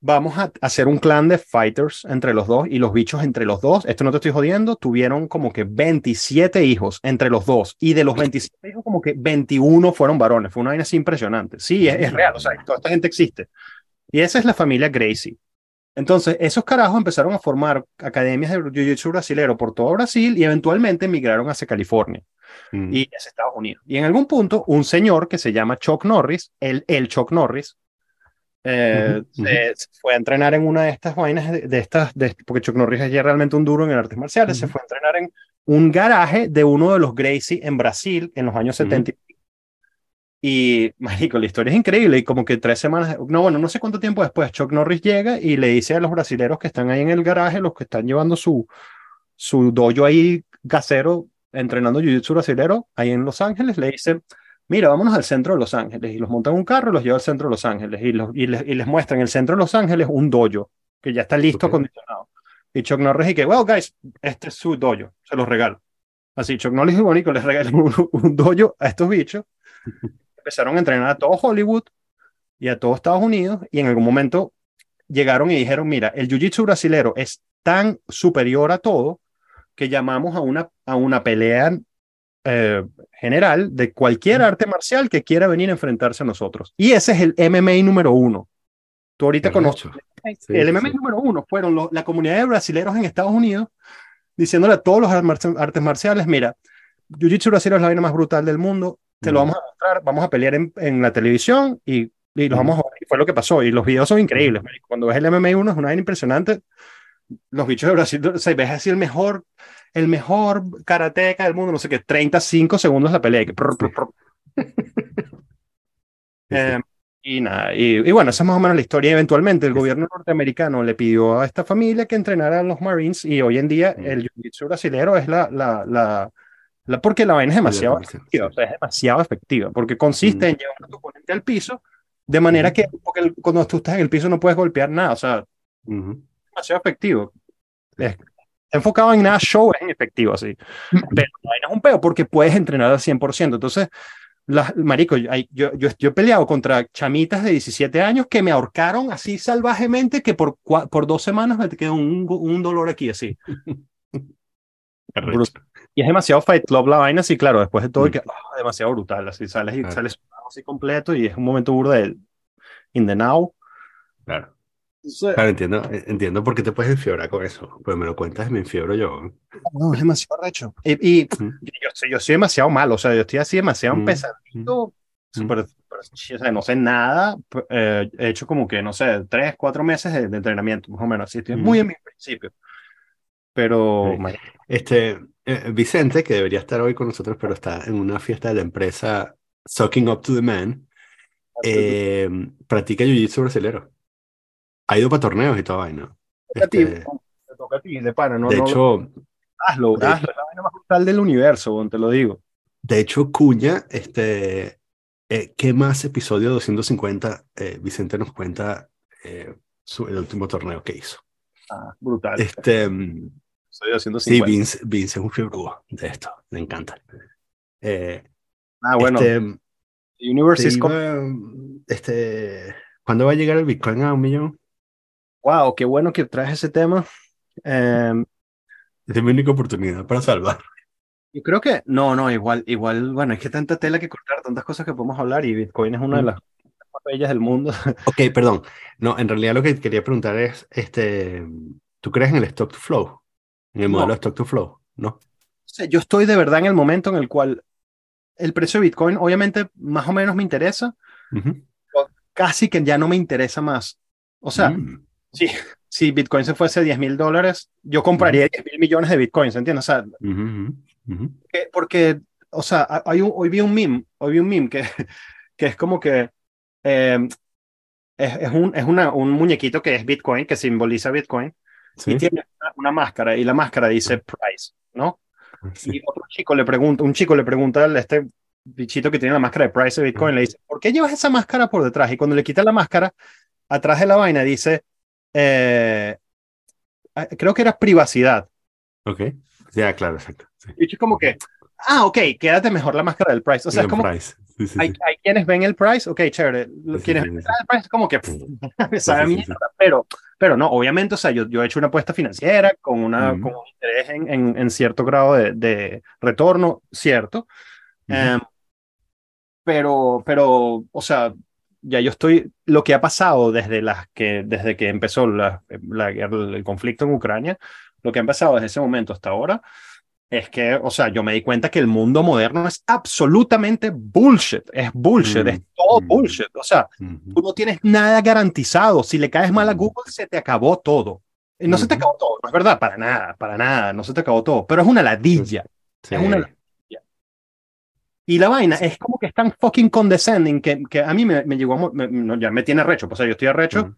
Vamos a hacer un clan de fighters entre los dos y los bichos entre los dos, esto no te estoy jodiendo, tuvieron como que 27 hijos entre los dos y de los 27 hijos como que 21 fueron varones, fue una vaina así impresionante. Sí, es, es real, o sea, toda esta gente existe. Y esa es la familia Gracie. Entonces, esos carajos empezaron a formar academias de jiu-jitsu brasilero por todo Brasil y eventualmente emigraron hacia California Mm. y hacia Estados Unidos. Y en algún punto, un señor que se llama Chuck Norris, el, el Chuck Norris, eh, se, se fue a entrenar en una de estas vainas, de, de estas, de- porque Chuck Norris es ya realmente un duro en artes marciales, se fue a entrenar en un garaje de uno de los Gracie en Brasil en los años Ujú. 70. Y, marico, la historia es increíble. Y como que tres semanas, no, bueno, no sé cuánto tiempo después, Chuck Norris llega y le dice a los brasileros que están ahí en el garaje, los que están llevando su, su dojo ahí casero, entrenando jiu-jitsu brasilero, ahí en Los Ángeles, le dice, mira, vámonos al centro de Los Ángeles. Y los montan en un carro y los lleva al centro de Los Ángeles. Y, los, y, les, y les muestra en el centro de Los Ángeles un dojo que ya está listo, Ok. acondicionado. Y Chuck Norris y que, well, guys, este es su dojo, se los regalo. Así, Chuck Norris y Bonito les regalan un, un dojo a estos bichos. Empezaron a entrenar a todo Hollywood y a todo Estados Unidos y en algún momento llegaron y dijeron, mira, el jiu-jitsu brasilero es tan superior a todo que llamamos a una, a una pelea eh, general de cualquier arte marcial que quiera venir a enfrentarse a nosotros. Y ese es el MMA número uno. Tú ahorita conoces. Sí, el sí, MMA sí. número uno fueron los- la comunidad de brasileros en Estados Unidos diciéndole a todos los artes artes marciales, mira, Jiu-Jitsu brasileño es la vaina más brutal del mundo, te lo Mm. vamos a mostrar, vamos a pelear en, en la televisión y, y los Mm. vamos a y fue lo que pasó y los videos son increíbles, marico. cuando ves el MMA 1 es una vaina impresionante, los bichos de Brasil, o sea, ves así el mejor, el mejor karateca del mundo, no sé qué, 35 segundos la pelea, y que prr, prr, prr. Eh, y nada, y, y bueno, esa es más o menos la historia. Eventualmente el gobierno norteamericano le pidió a esta familia que entrenara a los Marines y hoy en día Mm. el jiu-jitsu brasilero es la, la, la, la- porque la vaina es demasiado Sí, sí, sí. efectiva, o sea, es demasiado efectiva, porque consiste Mm. en llevar a tu oponente al piso de manera Ujú. que porque el- cuando tú estás en el piso no puedes golpear nada, o sea, Ujú. demasiado efectivo. Es, enfocado en nada show es efectivo así. Pero la vaina es un peo porque puedes entrenar al 100%. Entonces, las, marico, yo, yo, yo, yo he peleado contra chamitas de 17 años que me ahorcaron así salvajemente que por, por dos semanas me quedó un, un dolor aquí así. Arrecho. Y es demasiado Fight Club la vaina, sí, claro, después de todo, y Mm. que, ah, demasiado brutal, así sales y Claro. sales así completo y es un momento burda de in the now. Claro. Entonces, Claro, entiendo, eh, entiendo por qué te puedes enfiebrar con eso. Pues me lo cuentas y me enfiebro yo. no, es demasiado recho. Y, y Mm. yo, soy, yo soy demasiado malo, o sea, yo estoy así demasiado Mm. pesadito, Mm. súper- súper ch- o sea, no sé nada, eh, he hecho como que, no sé, tres, cuatro meses de, de entrenamiento, más o menos, así, estoy Mm. muy en mis principios. Pero, Sí. Este, eh, Vicente, que debería estar hoy con nosotros, pero está en una fiesta de la empresa Sucking Up to the Man, eh, practica jiu-jitsu brasilero. Ha ido para torneos y toda vaina. te toca a ti, Este, te toca a ti, de pana, no, de no, hecho, hazlo, de- hazlo, es la vaina más brutal del universo, te lo digo. de hecho, Cuña, este, eh, ¿qué más episodio 250 eh, Vicente nos cuenta eh, su- el último torneo que hizo? Ah, brutal. Este, Estoy haciendo sí, 50. Vince, Vince es un fibrudo de esto, le encanta. Eh, Ah, bueno, este, Universe is iba, este, ¿cuándo va a llegar el Bitcoin a un millón? Wow, qué bueno que traes ese tema. Em, es mi única oportunidad para salvar. Yo creo que, no, no, igual, igual, bueno, es que tanta tela que cortar, tantas cosas que podemos hablar y Bitcoin es una de Mm. las más bellas del mundo. Ok, perdón. No, en realidad lo que quería preguntar es, este, ¿tú crees en el stock to flow? En el No. modelo de stock to flow, ¿no? O sea, yo estoy de verdad en el momento en el cual el precio de Bitcoin, obviamente, más o menos me interesa, casi que ya no me interesa más. O sea, Mm. sí, si Bitcoin se fuese a 10 mil dólares, yo compraría 10 mil millones de Bitcoins, ¿entiendes? O sea, Ujú, ujú, ujú. que- porque, o sea, hay un, hoy vi un meme, hoy vi un meme que, que es como que eh, es, es un, es una, un muñequito que es Bitcoin, que simboliza Bitcoin, Sí, y tiene una, una máscara, y la máscara dice price, ¿no? sí. Y otro chico le pregunta, un chico le pregunta a este bichito que tiene la máscara de price de Bitcoin, le dice, ¿por qué llevas esa máscara por detrás? Y cuando le quita la máscara, atrás de la vaina dice, eh, ah, creo que era privacidad. Ok. Ya, claro, exacto. Sí. Y es como que, ah, ok, quédate mejor la máscara del price. O sea, es como, price. Sí, sí, hay, sí. hay quienes ven el price, ok, chévere. Quienes ven el price, como que, me sabe mierda, pero, pero no, obviamente, o sea, yo, yo he hecho una apuesta financiera con, una, con un interés en, en, en cierto grado de, de retorno, cierto. Em, pero, pero, o sea, ya yo estoy, lo que ha pasado desde, las que, desde que empezó la, la guerra- el conflicto en Ucrania, lo que ha empezado desde ese momento hasta ahora, es que, o sea, yo me di cuenta que el mundo moderno es absolutamente bullshit, es bullshit, Mm, es todo mm. bullshit, o sea, Ujú. tú no tienes nada garantizado, si le caes mal a Mm. Google, se te acabó todo. Y No se te Ujú. acabó todo, no es verdad, para nada, para nada, no se te acabó todo, pero es una ladilla. Sí. es una- Y la vaina es como que es tan fucking condescending que, que a mí me, me llegó, a me- no, ya me tiene recho, pues, o sea, yo estoy arrecho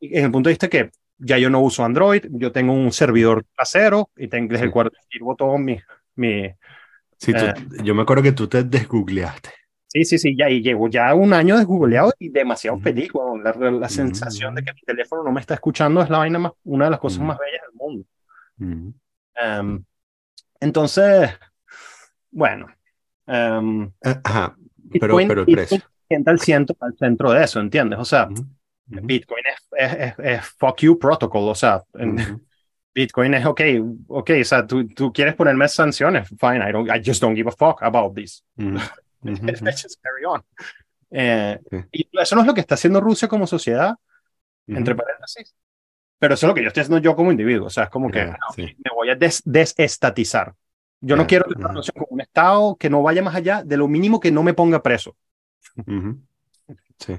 y en el punto de vista que ya yo no uso Android, yo tengo un servidor trasero y tengo, desde el cual sirvo todo mi, mi... Sí, tú- Eh. yo me acuerdo que tú te desgoogleaste. Sí, sí, sí, ya y llevo ya un año desgoogleado y demasiado feliz, weón. La, la- sensación de que mi teléfono no me está escuchando es la vaina más, una de las cosas Ujú. más bellas del mundo. Em, entonces, bueno, Ah, Ajá, pero, pero el precio. al centro de eso, ¿entiendes? O sea, Ujú. Bitcoin es, es, es, es fuck you protocol, o sea, en- Ujú. Bitcoin es ok, ok, o sea, tú, tú quieres ponerme sanciones, fine, I, don't, I just don't give a fuck about this. Let's just carry on. Eh. Y eso no es lo que está haciendo Rusia como sociedad, entre paréntesis, pero eso es lo que yo estoy haciendo yo como individuo, o sea, es como que no, sí. me voy a des- desestatizar. Yo no quiero una relación con un Estado que no vaya más allá de lo mínimo que no me ponga preso. Sí.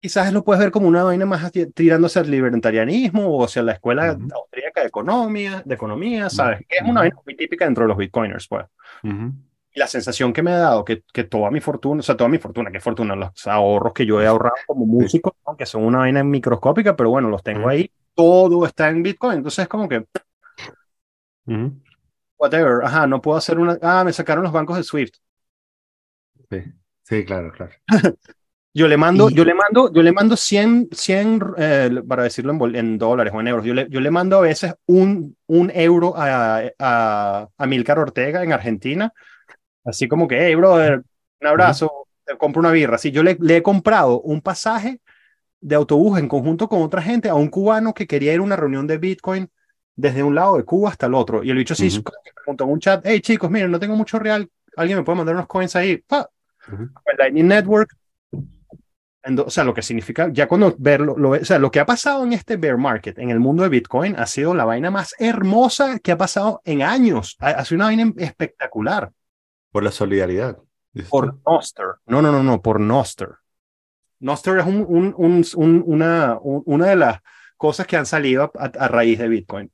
Quizás lo puedes ver como una vaina más hacia el libertarianismo o hacia la escuela Ujú. austríaca de economía, de economía, ¿sabes? Que es una vaina muy típica dentro de los bitcoiners, pues. Y la sensación que me ha dado que, que toda mi fortuna, o sea, toda mi fortuna, que fortuna, los ahorros que yo he ahorrado como músico, aunque son una vaina microscópica, pero bueno, los tengo ahí, todo está en bitcoin, entonces es como que, whatever, ajá, no puedo hacer una, ah, me sacaron los bancos de Swift. Sí. Sí, claro, claro. Yo le mando, Y- yo le mando, yo le mando 100, 100 eh, para decirlo en, en dólares o en euros. Yo le, yo le mando a veces un, un euro a, a, a Milcar Ortega en Argentina. Así como que, hey, brother, un abrazo, te compro una birra. Sí, yo le, le he comprado un pasaje de autobús en conjunto con otra gente a un cubano que quería ir a una reunión de Bitcoin desde un lado de Cuba hasta el otro. Y el bicho sí Ujú. preguntó en un chat, hey chicos, miren, no tengo mucho real, alguien me puede mandar unos coins ahí. Pa, Ujú. el Lightning Network. O sea, lo que significa, ya cuando verlo, lo, o sea, lo que ha pasado en este bear market, en el mundo de Bitcoin, ha sido la vaina más hermosa que ha pasado en años. Ha, ha sido una vaina espectacular. Por la solidaridad. Por. Noster. No, no, no, no, por Noster. Noster es un, un- un- un- una, un- una de las cosas que han salido a, a raíz de Bitcoin.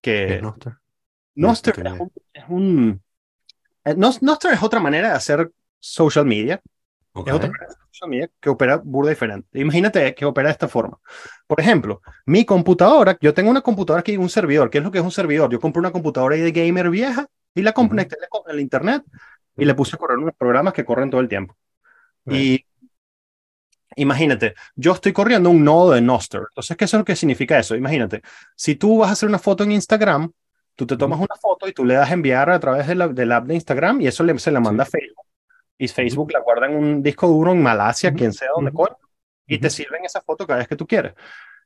¿Qué Que es Nostra? Noster No es es un- eh, Nos- Noster es otra manera de hacer social media. Ok. Es otra social media que opera burda diferente. Imagínate que opera de esta forma. Por ejemplo, mi computadora, yo tengo una computadora aquí, un servidor. ¿Qué es lo que es un servidor? Yo compré una computadora de gamer vieja y la conecté al internet y le puse a correr unos programas que corren todo el tiempo. Y imagínate, yo estoy corriendo un nodo de Noster. Entonces, ¿qué es lo que significa eso? Imagínate, si tú vas a hacer una foto en Instagram, tú te tomas una foto y tú le das a enviar a través de la, del app de Instagram y eso le, se la manda a Facebook. Y Facebook la guarda en un disco duro en Malasia, quien sea donde coño, y te sirven esa foto cada vez que tú quieres.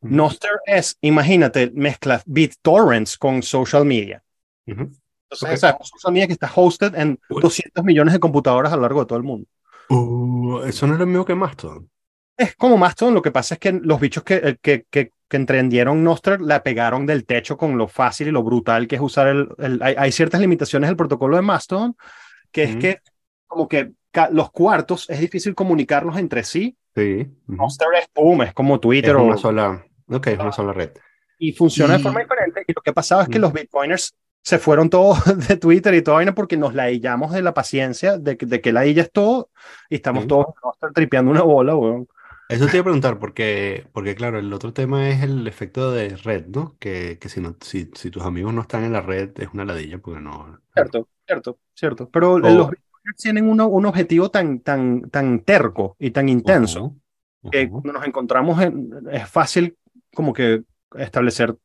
Ujú. Nostr es, imagínate, mezcla BitTorrents con social media. Entonces, Ok. esa social media que está hosted en Uy. 200 millones de computadoras a lo largo de todo el mundo. Uh, eso no es lo mismo que Mastodon. Es como Mastodon, lo que pasa es que los bichos que, eh, que, que, que emprendieron Nostr la pegaron del techo con lo fácil y lo brutal que es usar el... el- hay, hay ciertas limitaciones del protocolo de Mastodon, que es que como que los cuartos es difícil comunicarlos entre sí. Sí. Nostr es, boom, es como Twitter Es o, una sola. Ok, es una sola red. y funciona de Y- forma diferente. Y lo que ha pasado es que Mm. los bitcoiners se fueron todos de Twitter y toda vaina porque nos laillamos de la paciencia de que, de que la es todo y estamos Sí. todos en tripeando una bola, weón. Eso te iba a preguntar, porque, porque claro, el otro tema es el efecto de red, ¿no? Que, que si, no, si, si tus amigos no están en la red es una ladilla, porque no. Cierto, cierto, cierto. Pero O- los tienen uno- un objetivo tan, tan, tan terco y tan intenso Ujú, que ujú. cuando nos encontramos en- es fácil como que establecer.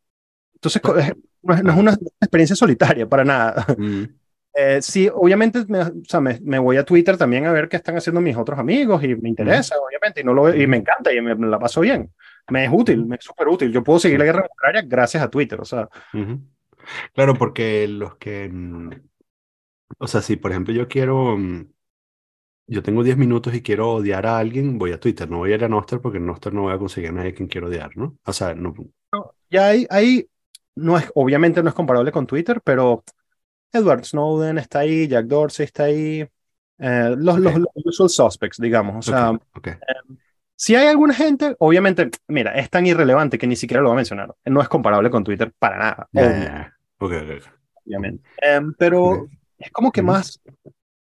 Entonces, es- no es, no es una experiencia solitaria para nada. Mm, Eh, sí, obviamente me, o sea, me, me voy a Twitter también a ver qué están haciendo mis otros amigos y me interesa, obviamente, y, no lo, y me encanta y me, me la paso bien. Me es útil, me es súper útil. Yo puedo seguir la guerra ucrania gracias a Twitter, o sea. Claro, porque los que. Mm, O sea, si por ejemplo yo quiero. mm, Yo tengo 10 minutos y quiero odiar a alguien, voy a Twitter, no voy a ir a Nostr porque en Nostr no voy a conseguir a nadie a quien quiero odiar, ¿no? O sea, no. ya hay, hay, no es, obviamente no es comparable con Twitter, pero Edward Snowden está ahí, Jack Dorsey está ahí, eh, los, los, Ok. los usual suspects, digamos. O sea, Ok, ok. si hay alguna gente, obviamente, mira, es tan irrelevante que ni siquiera lo va a mencionar. No es comparable con Twitter para nada, ok. obviamente. Em, pero. Es como que más,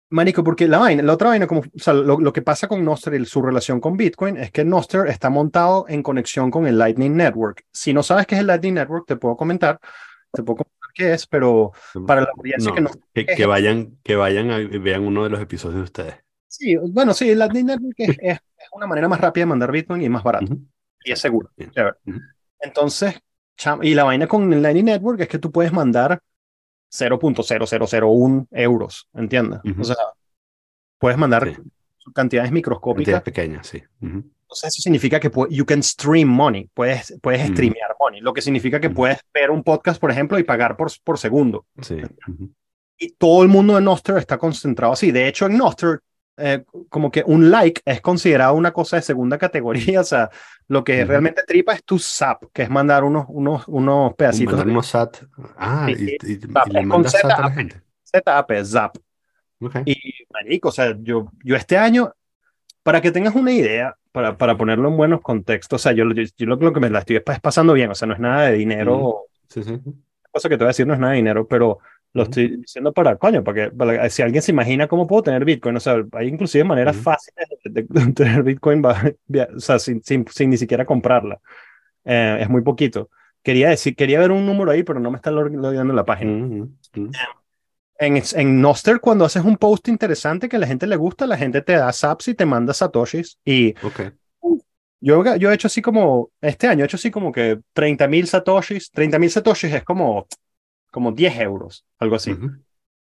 Marico, porque la vaina, la otra vaina, como, o sea, lo, lo que pasa con Nostr y su relación con Bitcoin es que Nostr está montado en conexión con el Lightning Network. Si no sabes qué es el Lightning Network, te puedo comentar, te puedo comentar qué es, pero para la audiencia No, que no. que, que vayan, que vayan a- vean uno de los episodios de ustedes. Sí, bueno, sí, el Lightning Network es, es- es una manera más rápida de mandar Bitcoin y más barato. Ujú. Y es seguro. Chévere. Ujú. Entonces, y la vaina con el Lightning Network es que tú puedes mandar 0.0001 euros, ¿entiendes? Ujú. O sea, puedes mandar Sí. cantidades microscópicas. Cantidades pequeñas, sí. Ujú. Entonces, eso significa que you can stream money, puedes, puedes streamear money, lo que significa que puedes ver un podcast, por ejemplo, y pagar por, por segundo. Sí. Y todo el mundo de Nostr está concentrado así. De hecho, en Nostr, eh, como que un like es considerado una cosa de segunda categoría. O sea, lo que Ujú. realmente tripa es tu zap, que es mandar unos, unos, unos pedacitos Mandar unos SAT. Ah, Sí, y, y- y Zap, le es con mandas SAT a la ZAP. gente. ZAP, zap. Ok. Y, marico, o sea, yo, yo este año, para que tengas una idea, para, para ponerlo en buenos contextos, o sea, yo, yo, yo lo, lo que me la estoy es pasando bien, o sea, no es nada de dinero, Sí, sí. la cosa que te voy a decir no es nada de dinero, pero lo estoy diciendo para, coño, para que para- si alguien se imagina cómo puedo tener Bitcoin, o sea, hay inclusive maneras Ujú. fáciles de, de- de tener Bitcoin, o sea, sin, sin, sin ni siquiera comprarla. Eh, es muy poquito. Quería decir, quería ver un número ahí, pero no me está log- logueando la página. Ujú, ujú. En, en Nostr, cuando haces un post interesante que a la gente le gusta, la gente te da saps y te manda satoshis. Y Ok. yo, yo he hecho así como, este año he hecho así como que 30 mil satoshis. 30 mil satoshis es como, como 10 euros, algo así. Ujú,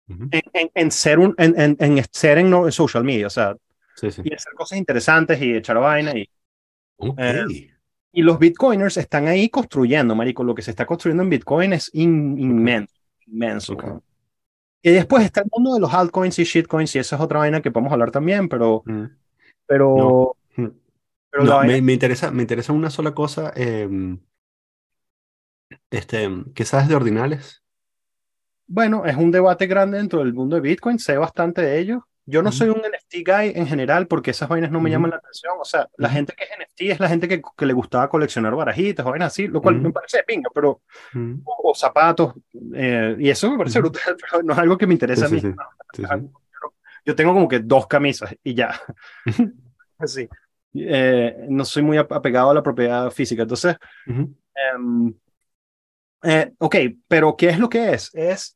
ujú. En, en- en ser, un, en, en, en ser en, no- social media, o sea, Sí, sí. y hacer cosas interesantes y echar vaina. Y, Ok. Eh, y los bitcoiners están ahí construyendo, marico. Lo que se está construyendo en Bitcoin es in- inmenso, inmenso. Ok. weón. Y después está el mundo de los altcoins y shitcoins, y esa es otra vaina que podemos hablar también, pero, Mm. pero, Mm. pero No, vaina- me, me interesa, me interesa una sola cosa. em, este, ¿qué sabes de ordinales? Bueno, es un debate grande dentro del mundo de Bitcoin, sé bastante de ello. Yo no soy un NFT guy en general porque esas vainas no me llaman la atención. O sea, la gente que es NFT es la gente que, que le gustaba coleccionar barajitas o vainas así, lo cual me parece de pinga, pero, o, o zapatos, eh, y eso me parece brutal, pero no es algo que me interesa Sí, a mí. sí. Sí, sí. Yo tengo como que dos camisas y ya. Así. Eh, no soy muy ap- apegado a la propiedad física. Entonces, eh, ok, pero ¿qué es lo que es? Es,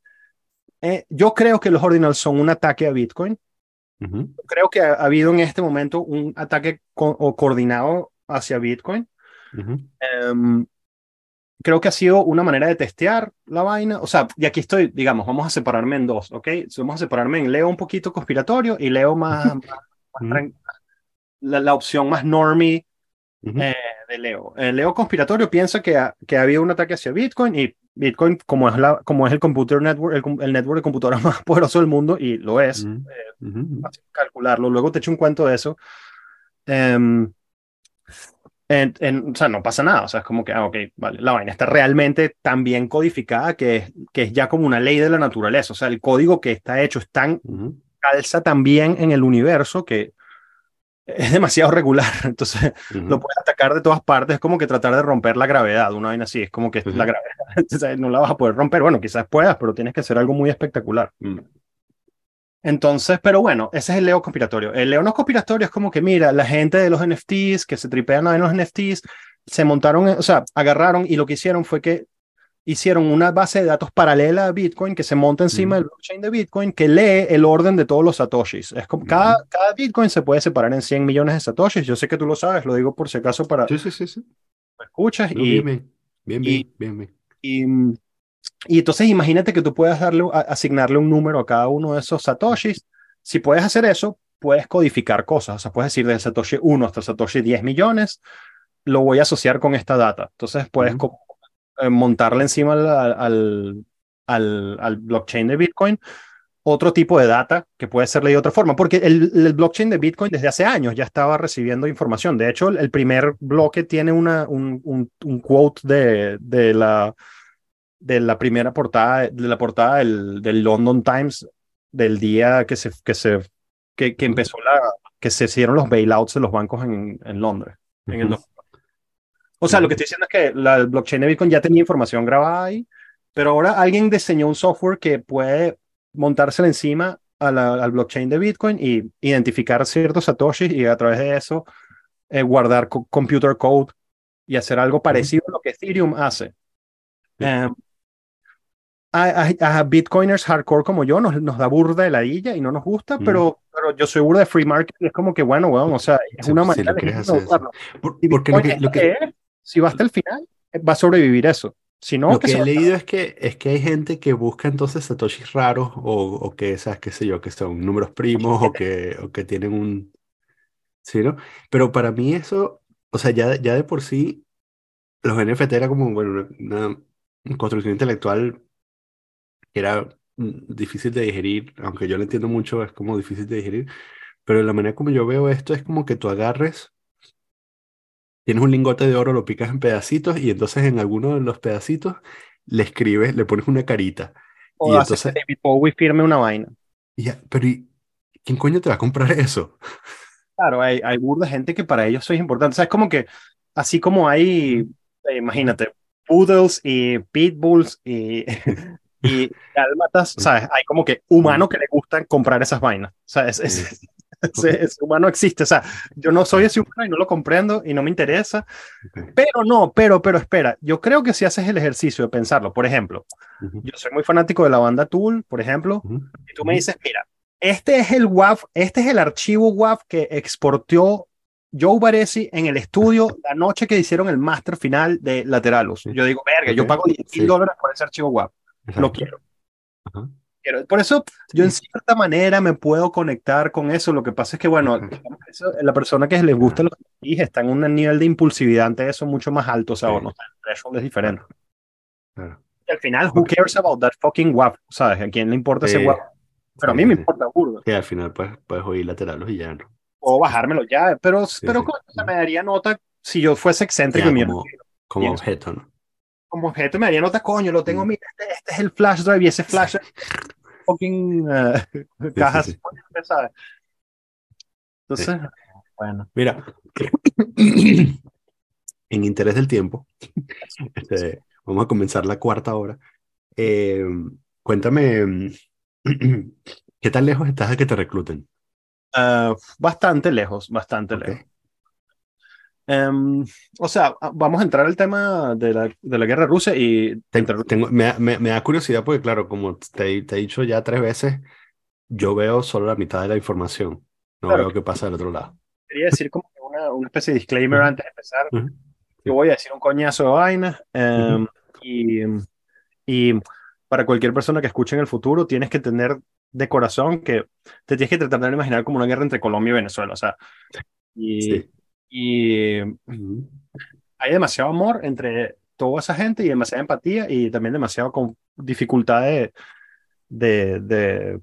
eh, yo creo que los ordinals son un ataque a Bitcoin. Ujú. Creo que ha, ha habido en este momento un ataque co- o coordinado hacia Bitcoin. Ujú. Em, creo que ha sido una manera de testear la vaina. O sea, y aquí estoy, digamos, vamos a separarme en dos, ¿ok? Vamos a separarme en Leo un poquito conspiratorio y Leo más, más- más la, la opción más normie Ujú, eh, de Leo. El Leo conspiratorio piensa que, ha, que había un ataque hacia Bitcoin y Bitcoin, como es, la, como es el computer network, el, el network de computadoras más poderoso del mundo, y lo es, ujú, eh, fácil calcularlo. Luego te echo un cuento de eso. Em, en- en- o sea, no pasa nada. O sea, es como que, ah, ok, vale, la vaina está realmente tan bien codificada que, es- que es ya como una ley de la naturaleza. O sea, el código que está hecho es tan ujú, calza tan bien en el universo que es demasiado regular. Entonces, ujú. lo puedes atacar de todas partes. Es como que tratar de romper la gravedad, una vaina así. Es como que la gravedad no la vas a poder romper. Bueno, quizás puedas, pero tienes que hacer algo muy espectacular. Mm. Entonces, pero bueno, ese es el Leo conspiratorio. El Leo no conspiratorio es como que, mira, la gente de los NFTs que se tripean en los NFTs se montaron, o sea, agarraron y lo que hicieron fue que hicieron una base de datos paralela a Bitcoin que se monta encima del blockchain de Bitcoin que lee el orden de todos los satoshis. Es como, cada, cada Bitcoin se puede separar en 100 millones de satoshis. Yo sé que tú lo sabes, lo digo por si acaso para Sí, sí, sí, sí. que escuchas No, y, bien, bien, bien, y- bien, bien, bien. y, y entonces imagínate que tú puedas darle, a- asignarle un número a cada uno de esos satoshis. Si puedes hacer eso, puedes codificar cosas. O sea, puedes decir del satoshi 1 hasta el satoshi 10 millones, lo voy a asociar con esta data. Entonces puedes eh, montarle encima al, al, al, blockchain de Bitcoin otro tipo de data que puede ser de otra forma, porque el, el blockchain de Bitcoin desde hace años ya estaba recibiendo información. De hecho, el, primer bloque tiene una, un, un, quote de, de, la, de la primera portada, de la portada del, del London Times del día que se, que se que, que empezó la, que se hicieron los bailouts de los bancos en, en Londres. En el Ujú. 2000. O sea, lo que estoy diciendo es que la, blockchain de Bitcoin ya tenía información grabada ahí, pero ahora alguien diseñó un software que puede montársela encima a la- al blockchain de Bitcoin y identificar ciertos satoshis y a través de eso eh, guardar co- computer code y hacer algo parecido a lo que Ethereum hace. Eh, a, a- a bitcoiners hardcore como yo nos, nos da burda de ladilla y no nos gusta, Mm. pero, pero yo soy burda de free market y es como que bueno, weón, o sea, es una sí, manera de usarlo. Porque lo que, lo que, es, si va hasta el final, va a sobrevivir eso. Si no, lo que que he leído es que, es que hay gente que busca entonces satoshis raros o, o que, sabes, qué sé yo, que son números primos o que, o que tienen un... Sí, ¿no? Pero para mí eso, o sea, ya, ya de por sí, los NFT era como, bueno, una, una construcción intelectual que era mm, difícil de digerir, aunque yo lo entiendo mucho, es como difícil de digerir, pero la manera como yo veo esto es como que tú agarres, tienes un lingote de oro, lo picas en pedacitos y entonces en alguno de los pedacitos le escribes, le pones una carita. o Y entonces, que David Bowie firme una vaina. ya, pero ¿y quién coño te va a comprar eso? Claro, hay, hay burda gente que para ellos eso es importante. O sea, es como que, así como hay, eh, imagínate, poodles y pitbulls y, y dálmatas, ¿sabes? Hay como que humanos que les gustan comprar esas vainas. O sea, es, es-. Ese, ese humano existe. O sea, yo no soy ese humano y no lo comprendo y no me interesa. Pero no, pero, pero espera, yo creo que si haces el ejercicio de pensarlo, por ejemplo, yo soy muy fanático de la banda Tool, por ejemplo, y tú me dices, mira, este es el WAV, este es el archivo WAV que exportó Joe Baresi en el estudio la noche que hicieron el máster final de Lateralus. Yo digo, verga, yo pago 10 mil Sí. dólares por ese archivo WAV. Lo Exacto. quiero. Ajá. Quiero. Por eso yo en cierta manera me puedo conectar con eso. Lo que pasa es que, bueno, la persona que les gusta los NFTs está en un nivel de impulsividad ante eso mucho más alto. O sea, Sí. o no, el threshold es diferente. Claro. Y al final, who cares about that fucking WAV? ¿Sabes? ¿A quién le importa ese. WAV? Pero a mí me importa burdo. Sí, al final puedes, puedes oír laterales y ya no. Puedo bajármelo ya, pero, pero o sea, me daría nota si yo fuese excéntrico Ya y como, como objeto, ¿no? como objeto me daría nota, coño, lo tengo, mira, este, este es el flash drive y ese flash drive fucking eh, cajas, sí. ¿sabes? Entonces, bueno. Mira, en interés del tiempo, este, vamos a comenzar la cuarta hora. Eh, cuéntame, ¿qué tan lejos estás de que te recluten? Ah, bastante lejos, bastante lejos. Em, o sea, ah, vamos a entrar al tema de la, de la guerra rusa y Tengo, tengo- me, me- me da curiosidad porque, claro, como te, te he dicho ya tres veces, yo veo solo la mitad de la información. No Claro. veo qué pasa del otro lado. quería decir como una, una especie de disclaimer antes de empezar. Yo voy a decir un coñazo de vaina em, y, y para cualquier persona que escuche en el futuro tienes que tener de corazón que te tienes que tratar de imaginar como una guerra entre Colombia y Venezuela. O sea, y, Sí. Y hay demasiado amor entre toda esa gente y demasiada empatía y también demasiado con dificultad de, de, de-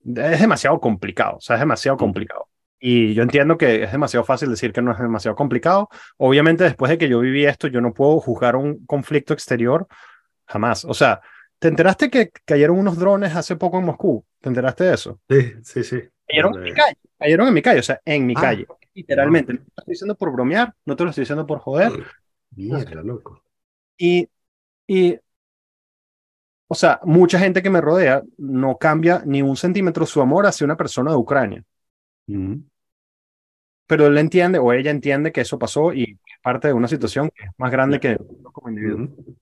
de- es demasiado complicado, o sea, es demasiado complicado. Y yo entiendo que es demasiado fácil decir que no es demasiado complicado. Obviamente, después de que yo viví esto, yo no puedo juzgar un conflicto exterior jamás. O sea, ¿te enteraste que cayeron unos drones hace poco en Moscú? ¿Te enteraste de eso? Sí, sí, sí. Cayeron en mi calle, cayeron en mi calle, o sea, en mi Ah, calle, literalmente. No te lo estoy diciendo por bromear, no te lo estoy diciendo por joder. Mierda, loco. Y, y, o sea, mucha gente que me rodea no cambia ni un centímetro su amor hacia una persona de Ucrania. Ujú. Pero él entiende o ella entiende que eso pasó y es parte de una situación que es más grande que uno como individuo. Ujú.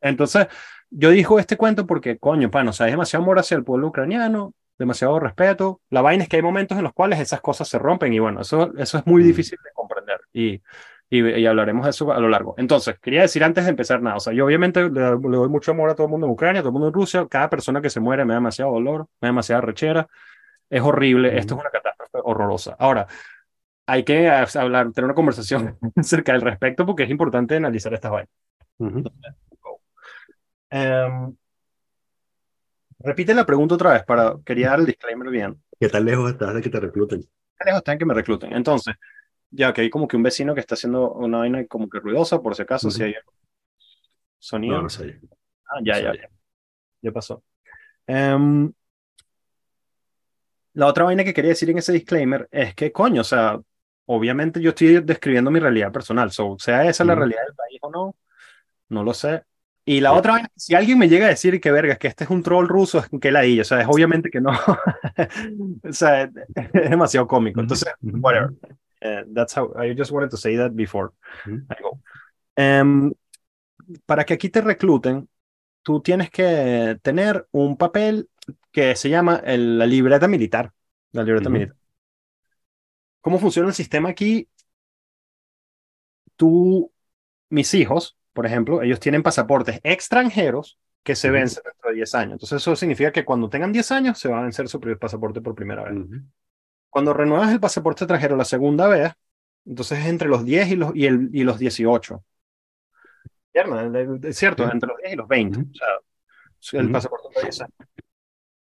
Entonces, yo dijo este cuento porque, coño, pan, o sea, hay demasiado amor hacia el pueblo ucraniano, demasiado respeto. La vaina es que hay momentos en los cuales esas cosas se rompen y bueno, eso, eso es muy Mm. difícil de comprender y, y, y hablaremos de eso a lo largo. Entonces, quería decir antes de empezar nada, o sea, yo obviamente le, le doy mucho amor a todo el mundo en Ucrania, a todo el mundo en Rusia, cada persona que se muere me da demasiado dolor, me da demasiada rechera, es horrible, Mm. esto es una catástrofe horrorosa. Ahora, hay que hablar, tener una conversación acerca del respecto porque es importante analizar estas vainas. Ujú. Em, repite la pregunta otra vez para quería dar el disclaimer bien. ¿Qué tan lejos estás de que te recluten? ¿Qué lejos están que me recluten? Entonces, ya que hay como que un vecino que está haciendo una vaina como que ruidosa, por si acaso, si Ujú. hay sonido. No, no sé. Ah, ya, no ya, ya, ya pasó. Em, la otra vaina que quería decir en ese disclaimer es que, coño, o sea, obviamente yo estoy describiendo mi realidad personal, so, sea esa la Ujú. realidad del país o no, no lo sé. Y la Sí. otra vaina, si alguien me llega a decir que verga, que este es un troll ruso, es que ladilla, o sea, es obviamente que no. o sea, es, es demasiado cómico. Entonces, whatever. Eh, that's how I just wanted to say that before. I go. Em, para que aquí te recluten, tú tienes que tener un papel que se llama el- la libreta militar. La libreta militar. ¿Cómo funciona el sistema aquí? Tú, mis hijos, por ejemplo, ellos tienen pasaportes extranjeros que se vencen dentro de 10 años. Entonces eso significa que cuando tengan 10 años se va a vencer su primer pasaporte por primera vez. Cuando renuevas el pasaporte extranjero la segunda vez, entonces es entre los 10 y los, y el, y los 18. ¿Cierto? Es cierto, entre los 10 y los 20. Ujú. O sea, el pasaporte de 10 años.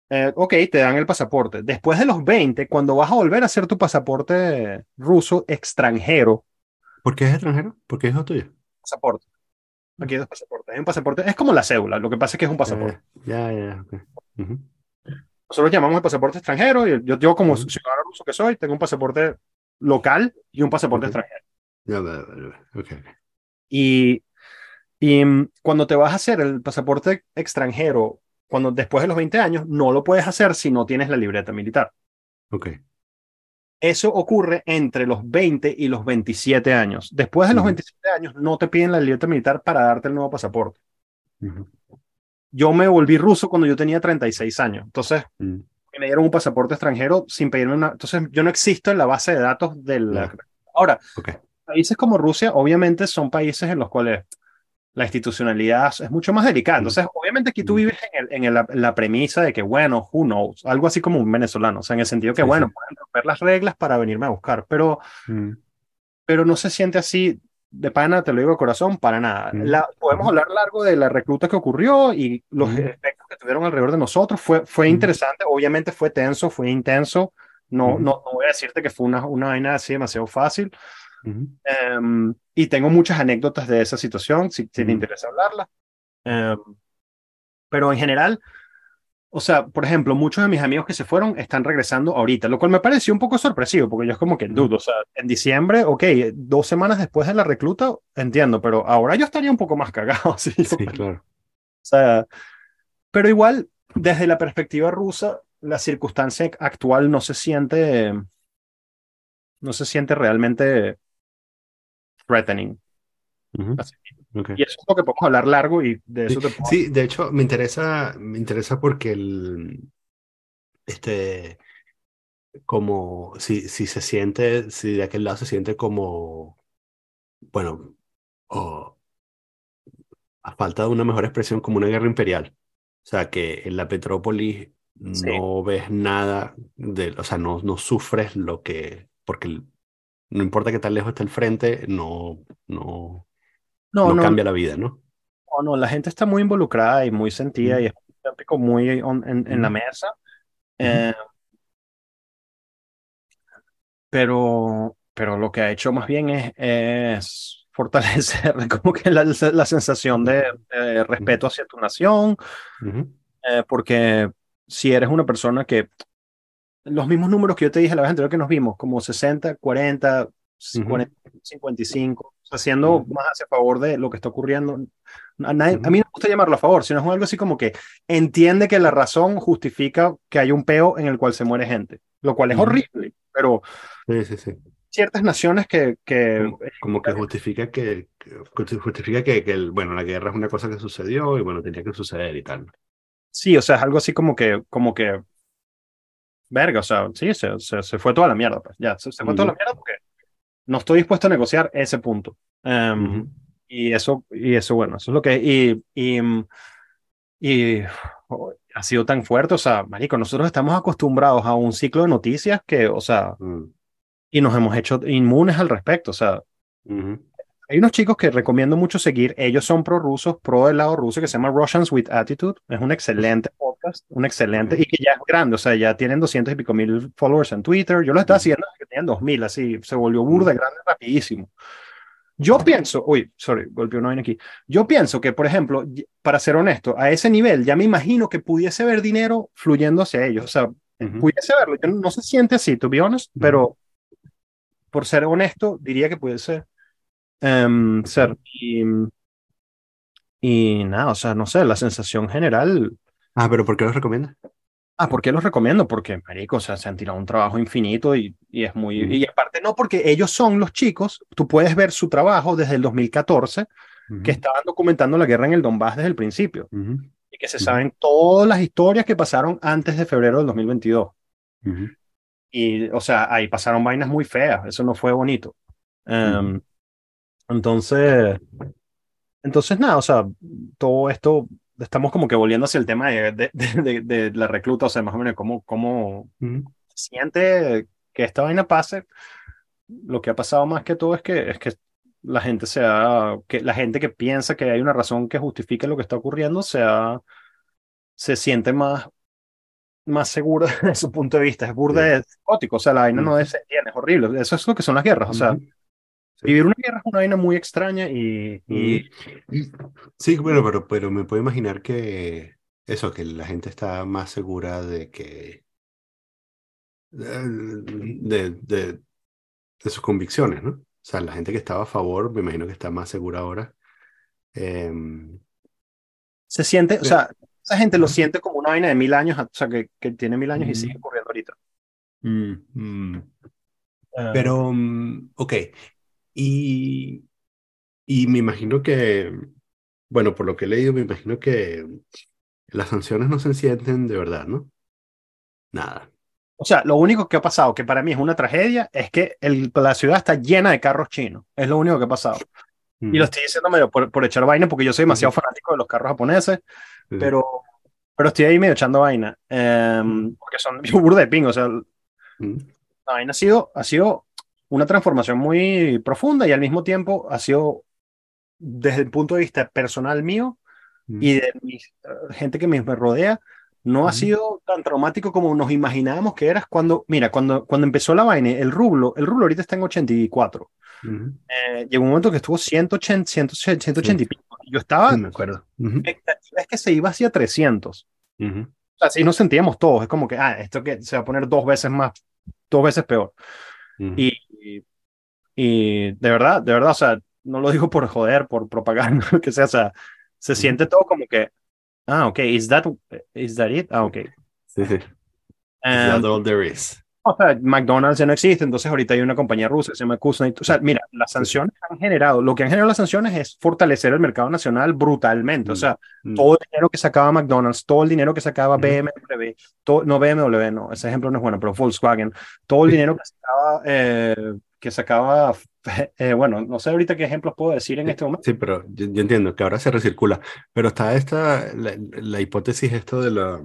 Eh, ok, te dan el pasaporte. Después de los 20, cuando vas a volver a hacer tu pasaporte ruso extranjero, ¿Por qué es extranjero? ¿Por qué es hijo tuyo? pasaporte. Aquí hay dos pasaportes. Hay un pasaporte, es como la cédula, lo que pasa es que es un pasaporte. Ya, ya. Ujú. Nosotros llamamos el pasaporte extranjero y yo, yo como ciudadano ruso que soy, tengo un pasaporte local y un pasaporte extranjero. Ya, vale, vale, vale. Ok, ok. Y, y mm, cuando te vas a hacer el pasaporte extranjero, cuando después de los 20 años, no lo puedes hacer si no tienes la libreta militar. Ok. Eso ocurre entre los 20 y los 27 años. Después de los Ujú. 27 años, no te piden la libreta militar para darte el nuevo pasaporte. Yo me volví ruso cuando yo tenía 36 años. Entonces, Mm. me dieron un pasaporte extranjero sin pedirme una. Entonces, yo no existo en la base de datos de la. Ahora, países como Rusia, obviamente, son países en los cuales la institucionalidad es mucho más delicada. Entonces, obviamente, aquí tú Mm. vives en, el- en el- en la premisa de que, bueno, who knows, algo así como un venezolano, o sea, en el sentido que, Sí, bueno, sí. pueden romper las reglas para venirme a buscar, pero, Mm. pero no se siente así de pana, te lo digo de corazón, para nada. Mm. La- podemos Ujú. hablar largo de la recluta que ocurrió y los efectos que tuvieron alrededor de nosotros. Fue, fue interesante, obviamente fue tenso, fue intenso. No, no, no voy a decirte que fue una, una vaina así demasiado fácil. Em, y tengo muchas anécdotas de esa situación, si, si te Ujú. interesa hablarla. Em, pero en general, o sea, por ejemplo, muchos de mis amigos que se fueron están regresando ahorita, lo cual me pareció un poco sorpresivo, porque yo es como que, dudo, o sea, en diciembre, ok, dos semanas después de la recluta, entiendo, pero ahora yo estaría un poco más cagado. ¿sí? Sí, claro. O sea, pero igual, desde la perspectiva rusa, la circunstancia actual no se siente, no se siente realmente threatening. Ujú. Así. Ok. Y eso es lo que podemos hablar largo y de eso te puedo... Sí, de hecho, me interesa, me interesa porque el, este, como, si, si se siente, si de aquel lado se siente como, bueno, o a falta de una mejor expresión, como una guerra imperial. O sea, que en la Petrópolis Sí. no ves nada de, o sea, no, no sufres lo que, porque no importa qué tan lejos esté el frente, no, no, No, no cambia la vida, ¿no? no, no, la gente está muy involucrada y muy sentida y es muy on- en, en la mesa. Eh, pero, pero lo que ha hecho más bien es, es fortalecer como que la, la sensación de, de respeto hacia tu nación, eh, porque si eres una persona que los mismos números que yo te dije la vez anterior que nos vimos, como 60, 40, Ujú. 40, 55, o sea, siendo Ujú. más hacia favor de lo que está ocurriendo. A, nadie- a Ujú. mí no me gusta llamarlo a favor, sino es algo así como que entiende que la razón justifica que hay un peo en el cual se muere gente, lo cual es horrible, pero Sí, sí, sí. ciertas naciones que, que Como, como que justifica que, que justifica que, que el, bueno, la guerra es una cosa que sucedió y bueno, tenía que suceder y tal. sí, o sea, es algo así como que, como que, verga, o sea, sí, se, se, se fue toda la mierda, pues, ya, se, se fue toda la mierda porque no estoy dispuesto a negociar ese punto. Ujú. Y eso, y eso, bueno, eso es lo que, y, y, mm, y oh, ha sido tan fuerte, o sea, marico, nosotros estamos acostumbrados a un ciclo de noticias que, o sea, Mm. y nos hemos hecho inmunes al respecto, o sea. Hay unos chicos que recomiendo mucho seguir, ellos son pro-rusos, pro del lado ruso, que se llama Russians with Attitude, es un excelente podcast, un excelente, y que ya es grande, o sea, ya tienen 200 y pico mil followers en Twitter, yo lo estaba siguiendo desde que tenían 2000, así, se volvió burda grande rapidísimo. Yo pienso, uy, sorry, golpeé una vaina aquí. Yo pienso que, por ejemplo, para ser honesto, a ese nivel ya me imagino que pudiese haber dinero fluyendo hacia ellos. O sea, Ujú. pudiese verlo. Yo no, no se siente así, to be honest, pero por ser honesto, diría que pudiese em, ser. Y, y nada, o sea, no sé, la sensación general. Ah, pero ¿por qué los recomiendas? Ah, ¿por qué los recomiendo? Porque, marico, o sea, se han tirado un trabajo infinito y, y es muy... Ujú. Y aparte no, porque ellos son los chicos, tú puedes ver su trabajo desde el 2014 Ujú. que estaban documentando la guerra en el Donbass desde el principio Ujú. y que se saben todas las historias que pasaron antes de febrero del 2022. Ujú. Y, o sea, ahí pasaron vainas muy feas, eso no fue bonito. Ujú. Entonces, entonces nada, o sea, todo esto, estamos como que volviendo hacia el tema de, de, de, de- la recluta, o sea, más o menos cómo, cómo Ujú. siente que esta vaina pase. Lo que ha pasado más que todo es que, es que la gente se ha- que la gente que piensa que hay una razón que justifique lo que está ocurriendo se ha- se siente más más segura de su punto de vista, es burda Sí. de psicótico, o sea, la vaina no Ujú. se entiende, es horrible, eso es lo que son las guerras, o sea, Ujú. Sí. vivir una guerra es una vaina muy extraña y, y Y- Sí, bueno, pero, pero me puedo imaginar que eso, que la gente está más segura de que de, de, de sus convicciones, ¿no? O sea, la gente que estaba a favor, me imagino que está más segura ahora. Em, se siente, o Pero- sea, esa gente lo siente como una vaina de mil años, o sea, que, que tiene mil años y Ujú. sigue ocurriendo ahorita. mm, mm. Eh, Pero, mm, ok. Y, y me imagino que, bueno, por lo que he leído, me imagino que las sanciones no se sienten de verdad, ¿no? Nada. o sea, lo único que ha pasado, que para mí es una tragedia, es que el- la ciudad está llena de carros chinos, es lo único que ha pasado. Mm, Y lo estoy diciendo medio por, por echar vaina, porque yo soy demasiado Ujú. fanático de los carros japoneses, sí. pero, pero estoy ahí medio echando vaina, em, porque son burda de ping, o sea, Mm, la vaina ha sido, ha sido una transformación muy profunda y al mismo tiempo ha sido, desde el punto de vista personal mío mm, y de mi, eh, gente que me, rodea, no ha Ujú. sido tan traumático como nos imaginábamos que era cuando, mira, cuando, cuando empezó la vaina, el rublo, el rublo ahorita está en 84. ujú. Eh, llegó un momento que estuvo 180, 180, 180 y pico. Yo estaba, Sí, me acuerdo. Ujú, expectativa es que se iba hacia 300. ujú. O sea, así nos sentíamos todos. Es como que, ah, esto que se va a poner dos veces más, dos veces peor. Y, y, y de verdad, de verdad, o sea, no lo digo por joder, por propaganda, lo que sea, o sea, se siente todo como que, ah, ok, is that, is that it? Ah, ok. Sí, sí. Um, That's all there is. O sea, McDonald's ya no existe, entonces ahorita hay una compañía rusa que se llama Kuznets. O sea, mira, las sanciones han generado, lo que han generado las sanciones es fortalecer el mercado nacional brutalmente. O sea, Mm. todo el dinero que sacaba McDonald's, todo el dinero que sacaba. BMW, todo, no BMW, no, ese ejemplo no es bueno, pero Volkswagen, todo el dinero que sacaba, eh, que sacaba, eh, bueno, no sé ahorita qué ejemplos puedo decir en este momento. Sí, pero yo, yo entiendo que ahora se recircula. Pero está esta, la, la hipótesis esto de la,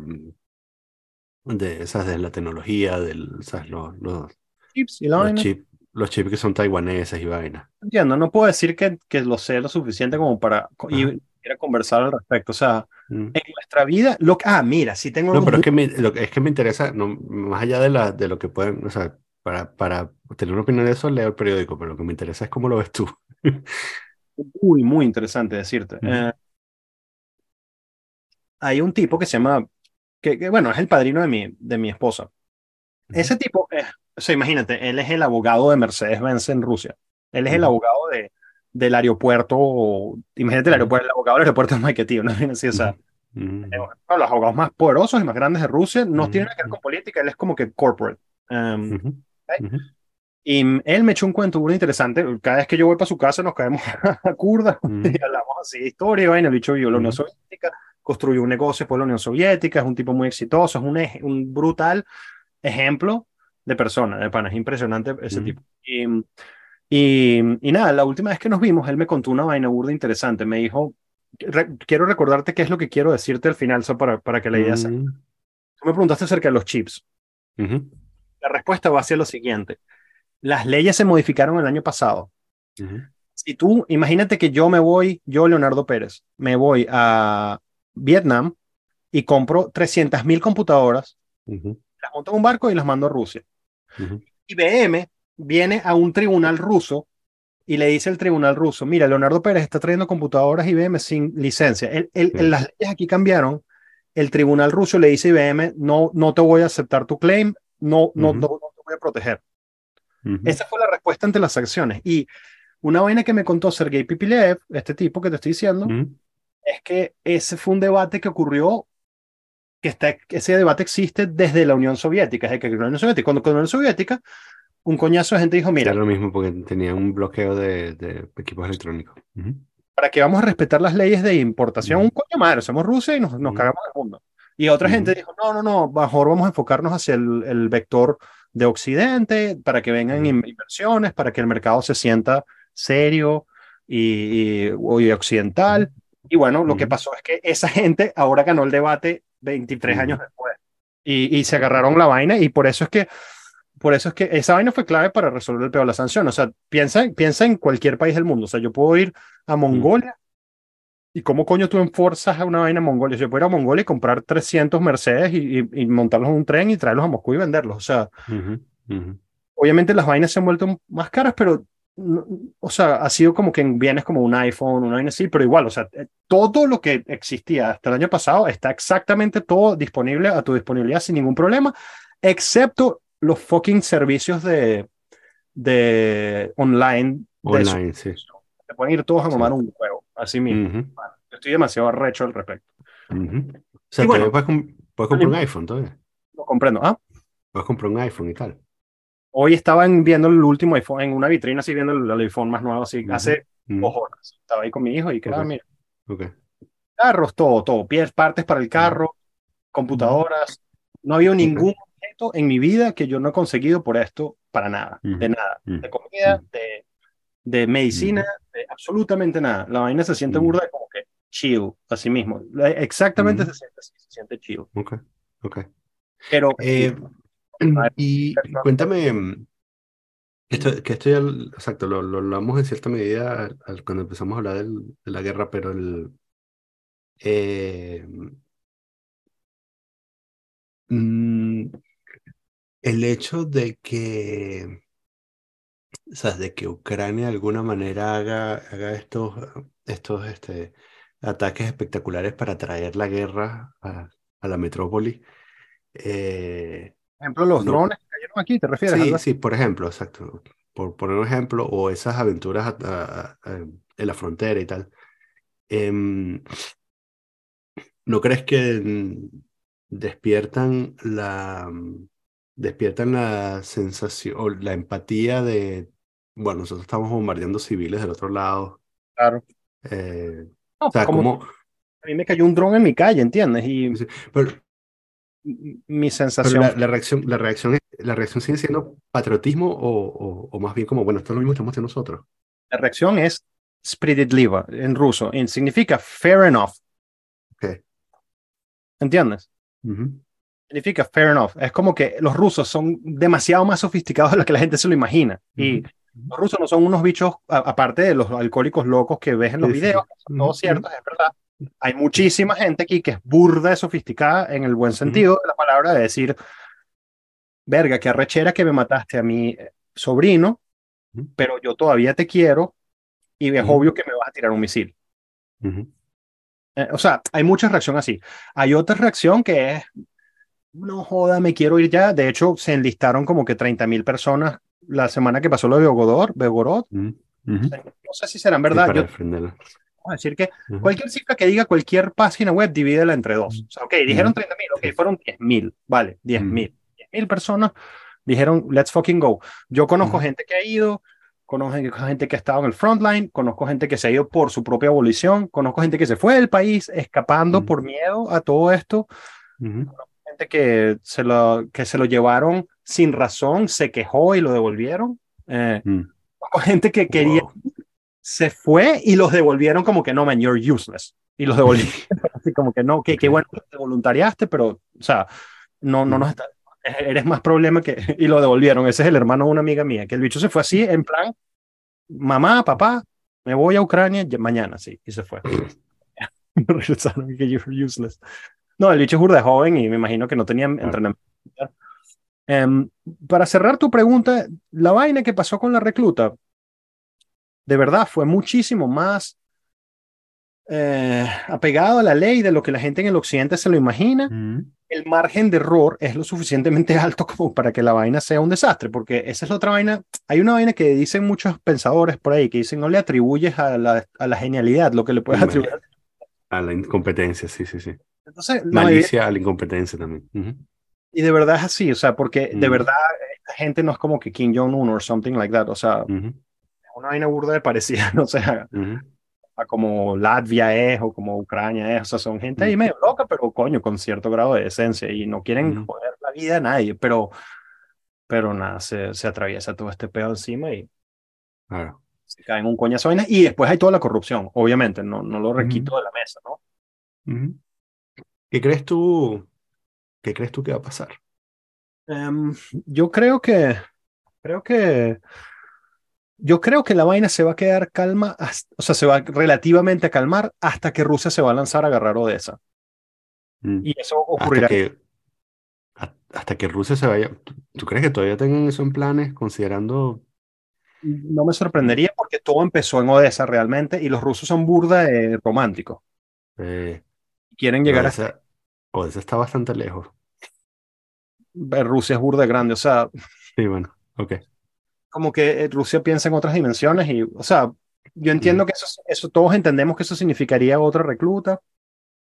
de esas, de la tecnología, del, ¿sabes? Los, los, Chips y la los vaina. chips, los chips que son taiwaneses y vaina. Entiendo, no puedo decir que, que lo sé lo suficiente como para y quiera conversar al respecto. O sea, Mm. en nuestra vida, lo que, ah, mira, si tengo No, pero es que me, lo es que me interesa, no, más allá de, la, de lo que pueden, o sea, para, para tener una opinión de eso, leo el periódico, pero lo que me interesa es cómo lo ves tú. muy, muy interesante decirte. Eh, hay un tipo que se llama, que, que, bueno, es el padrino de mi, de mi esposa. Ese tipo, es, o sea, imagínate, él es el abogado de Mercedes-Benz en Rusia. Él es el abogado de, del aeropuerto, imagínate el aeropuerto, el abogado del aeropuerto de Maiquetía, ¿no? Así, o sea, Mm. los abogados más poderosos y más grandes de Rusia, no tiene nada que ver con política, él es como que corporate. Um, Ujú. Ujú. y él me echó un cuento muy interesante. Cada vez que yo voy para su casa nos caemos a curda y hablamos así de historia. vaina. el bicho Unión Ujú. Soviética, construyó un negocio por la Unión Soviética, es un tipo muy exitoso, es un, ej- un brutal ejemplo de persona, de pana. Es impresionante ese Ujú. tipo. Y, y, y nada, la última vez que nos vimos, él me contó una vaina burda interesante. Me dijo, "Re- quiero recordarte qué es lo que quiero decirte al final, so para, para que la idea sea. Mm. Tú me preguntaste acerca de los chips. Ujú. La respuesta va hacia lo siguiente. Las leyes se modificaron el año pasado. Ujú. Si tú, imagínate que yo me voy, yo Leonardo Pérez, me voy a Vietnam y compro 300.000 computadoras, Ujú. las monto en un barco y las mando a Rusia. Ujú. IBM viene a un tribunal ruso y le dice al tribunal ruso, mira, Leonardo Pérez está trayendo computadoras IBM sin licencia. El- el- Sí. Las leyes aquí cambiaron. El tribunal ruso le dice a IBM, no, no te voy a aceptar tu claim, no, no, no, no te voy a proteger. Ujú. Esa fue la respuesta ante las acciones. Y una vaina que me contó Sergei Pipilev, este tipo que te estoy diciendo. Es que ese fue un debate que ocurrió, que está, ese debate existe desde la Unión Soviética, desde que la Unión Soviética, cuando con la Unión Soviética, un coñazo de gente dijo, mira, Era lo mismo porque tenía un bloqueo de, de equipos electrónicos. ¿para qué vamos a respetar las leyes de importación? Ujú. Un coño madre, somos Rusia y nos, nos cagamos del mundo. Y otra gente dijo, no, no, no, mejor vamos a enfocarnos hacia el, el vector de Occidente, para que vengan inversiones, para que el mercado se sienta serio y, y- y occidental. Y bueno, lo que Ujú. pasó es que esa gente ahora ganó el debate 23 Ujú. años después. Y, y se agarraron la vaina y por eso es que por eso es que esa vaina fue clave para resolver el peor de la sanción. O sea, piensa, piensa en cualquier país del mundo. O sea, yo puedo ir a Mongolia y cómo coño tú enforzas a una vaina en Mongolia. Yo puedo ir a Mongolia y comprar 300 Mercedes y, y- y montarlos en un tren y traerlos a Moscú y venderlos. O sea, Ujú. Ujú. obviamente las vainas se han vuelto más caras, pero, no- o sea, ha sido como que en bienes como un iPhone, vaina así, pero igual, o sea, eh, todo lo que existía hasta el año pasado está exactamente todo disponible a tu disponibilidad sin ningún problema, excepto los fucking servicios de, de online. de. Online, sí. Te pueden ir todos a Sí. mamar un juego, así mismo. Ujú. Yo estoy demasiado arrecho al respecto. Ujú. O sea, bueno. puedes, com- puedes comprar un iPhone todavía. Lo comprendo. Ah, Puedes comprar un iPhone y tal. Hoy estaban viendo el último iPhone en una vitrina, así viendo el, el iPhone más nuevo, así, Ujú. hace Ujú. dos horas. Estaba ahí con mi hijo y que, ah, Ok. mira, Ok. carros, todo, todo, pies, partes para el carro, computadoras. No había ningún objeto en mi vida que yo no he conseguido por esto, para nada, de nada, de comida, de, de medicina, de absolutamente nada. La vaina se siente burda como que chill, así mismo. Exactamente se siente así, se siente chill. Ok. Ok. Pero Eh, y cuéntame, esto, que esto ya, exacto, lo, lo hablamos en cierta medida al- al- cuando empezamos a hablar del- de la guerra, pero el, eh, mm, el hecho de que, o sea, de que Ucrania de alguna manera haga, haga estos, estos este, ataques espectaculares para traer la guerra a, a la metrópoli, eh, ejemplo, los no. drones que cayeron aquí, ¿te refieres? Sí, así? sí, por ejemplo, exacto. Por poner un ejemplo, o esas aventuras a- a- a- en la frontera y tal. Em, ¿no crees que mm, despiertan la, mm, despiertan la sensación o la empatía de, bueno, nosotros estamos bombardeando civiles del otro lado? Claro. eh, No, o sea, como como, a mí me cayó un dron en mi calle, ¿entiendes? Y pero, mi sensación. La, la, reacción, la, reacción, la reacción sigue siendo patriotismo o, o, o, más bien como, bueno, esto es lo mismo que estamos nosotros. La reacción es Spiritliva en ruso, y significa fair enough. Okay. ¿Entiendes? Uh -huh. Significa fair enough. Es como que los rusos son demasiado más sofisticados de lo que la gente se lo imagina. Uh -huh. Y los rusos no son unos bichos, a, aparte de los alcohólicos locos que ves en los sí, videos, sí. no uh -huh. es verdad hay muchísima gente aquí que es burda de sofisticada en el buen sentido de la palabra de decir, verga, qué arrechera que me mataste a mi eh, sobrino, pero yo todavía te quiero y es obvio que me vas a tirar un misil. Eh, o sea, hay mucha reacción así. Hay otra reacción que es, no joda, me quiero ir ya. De hecho, se enlistaron como que 30 mil personas la semana que pasó lo de Begorod. No sé si serán verdad. Vamos a decir que cualquier cifra que diga cualquier página web, divídela entre dos. O sea, ok, dijeron 30 mil, ok, fueron 10 mil, vale, 10 mil. 10 mil personas dijeron, let's fucking go. Yo conozco gente que ha ido, conozco gente que ha estado en el frontline, conozco gente que se ha ido por su propia abolición, conozco gente que se fue del país escapando por miedo a todo esto, gente que se, lo, que se lo llevaron sin razón, se quejó y lo devolvieron. Eh, conozco gente que quería, se fue y los devolvieron como que no, man, you're useless. Y los devolvieron así como que no, que, qué bueno que te voluntariaste, pero, o sea, no, no nos está, eres más problema que... Y lo devolvieron. Ese es el hermano de una amiga mía, que el bicho se fue así, en plan, mamá, papá, me voy a Ucrania mañana, sí, y se fue. useless. No, el bicho es burda joven y me imagino que no tenía entrenamiento. Em, para cerrar tu pregunta, la vaina que pasó con la recluta, de verdad, fue muchísimo más eh, apegado a la ley de lo que la gente en el occidente se lo imagina el margen de error es lo suficientemente alto como para que la vaina sea un desastre, porque esa es la otra vaina. Hay una vaina que dicen muchos pensadores por ahí, que dicen no le atribuyes a la, a la genialidad lo que le puedes atribuir. A la incompetencia, sí, sí, sí. Entonces, Malicia a la incompetencia también. Y de verdad es así, o sea, porque de verdad esta gente no es como que Kim Jong-un o something like that, o sea, una vaina burda de parecida, o sea, como Latvia es o como Ucrania es, o sea, son gente ahí medio loca, pero coño, con cierto grado de esencia y no quieren joder la vida a nadie, pero, pero nada, se, se atraviesa todo este pedo encima y claro. se caen un coñazo y después hay toda la corrupción, obviamente, no, no lo requito de la mesa, ¿no? ¿Qué crees tú? ¿Qué crees tú que va a pasar? Em, yo creo que, creo que yo creo que la vaina se va a quedar calma, o sea, se va relativamente a calmar hasta que Rusia se va a lanzar a agarrar Odessa. Mm. Y eso ocurrirá. Hasta que, hasta que Rusia se vaya. ¿Tú crees que todavía tengan eso en planes, considerando no me sorprendería porque todo empezó en Odessa realmente y los rusos son burda de románticos. Eh, Quieren llegar Odessa, a... Odessa está bastante lejos. Rusia es burda grande, o sea... Sí, bueno, ok como que eh, Rusia piensa en otras dimensiones y, o sea, yo entiendo que eso, eso, todos entendemos que eso significaría otra recluta,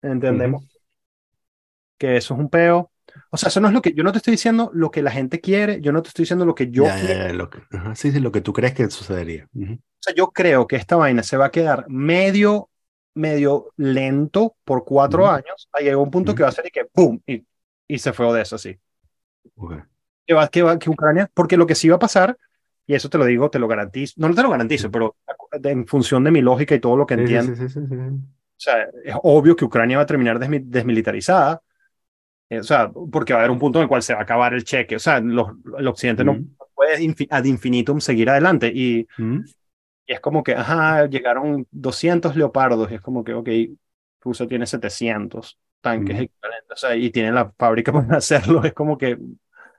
entendemos que eso es un peo. O sea, eso no es lo que, yo no te estoy diciendo lo que la gente quiere, yo no te estoy diciendo lo que yo quiero. lo que, sí, sí, lo que tú crees que sucedería. O sea, yo creo que esta vaina se va a quedar medio, medio lento por cuatro años. Ahí llegó un punto que va a ser y que ¡pum! Y, y se fue de eso, sí. Que va, que va, que Ucrania, porque lo que sí va a pasar y eso te lo digo, te lo garantizo. No, no te lo garantizo, pero en función de mi lógica y todo lo que entiendo. o sea, es obvio que Ucrania va a terminar desmilitarizada. Eh, o sea, porque va a haber un punto en el cual se va a acabar el cheque. O sea, los, el occidente no puede ad infinitum seguir adelante. Y, y, es como que, ajá, llegaron 200 leopardos. Y es como que, ok, Rusia tiene 700 tanques equivalentes. O sea, y tiene la fábrica para hacerlo. Es como que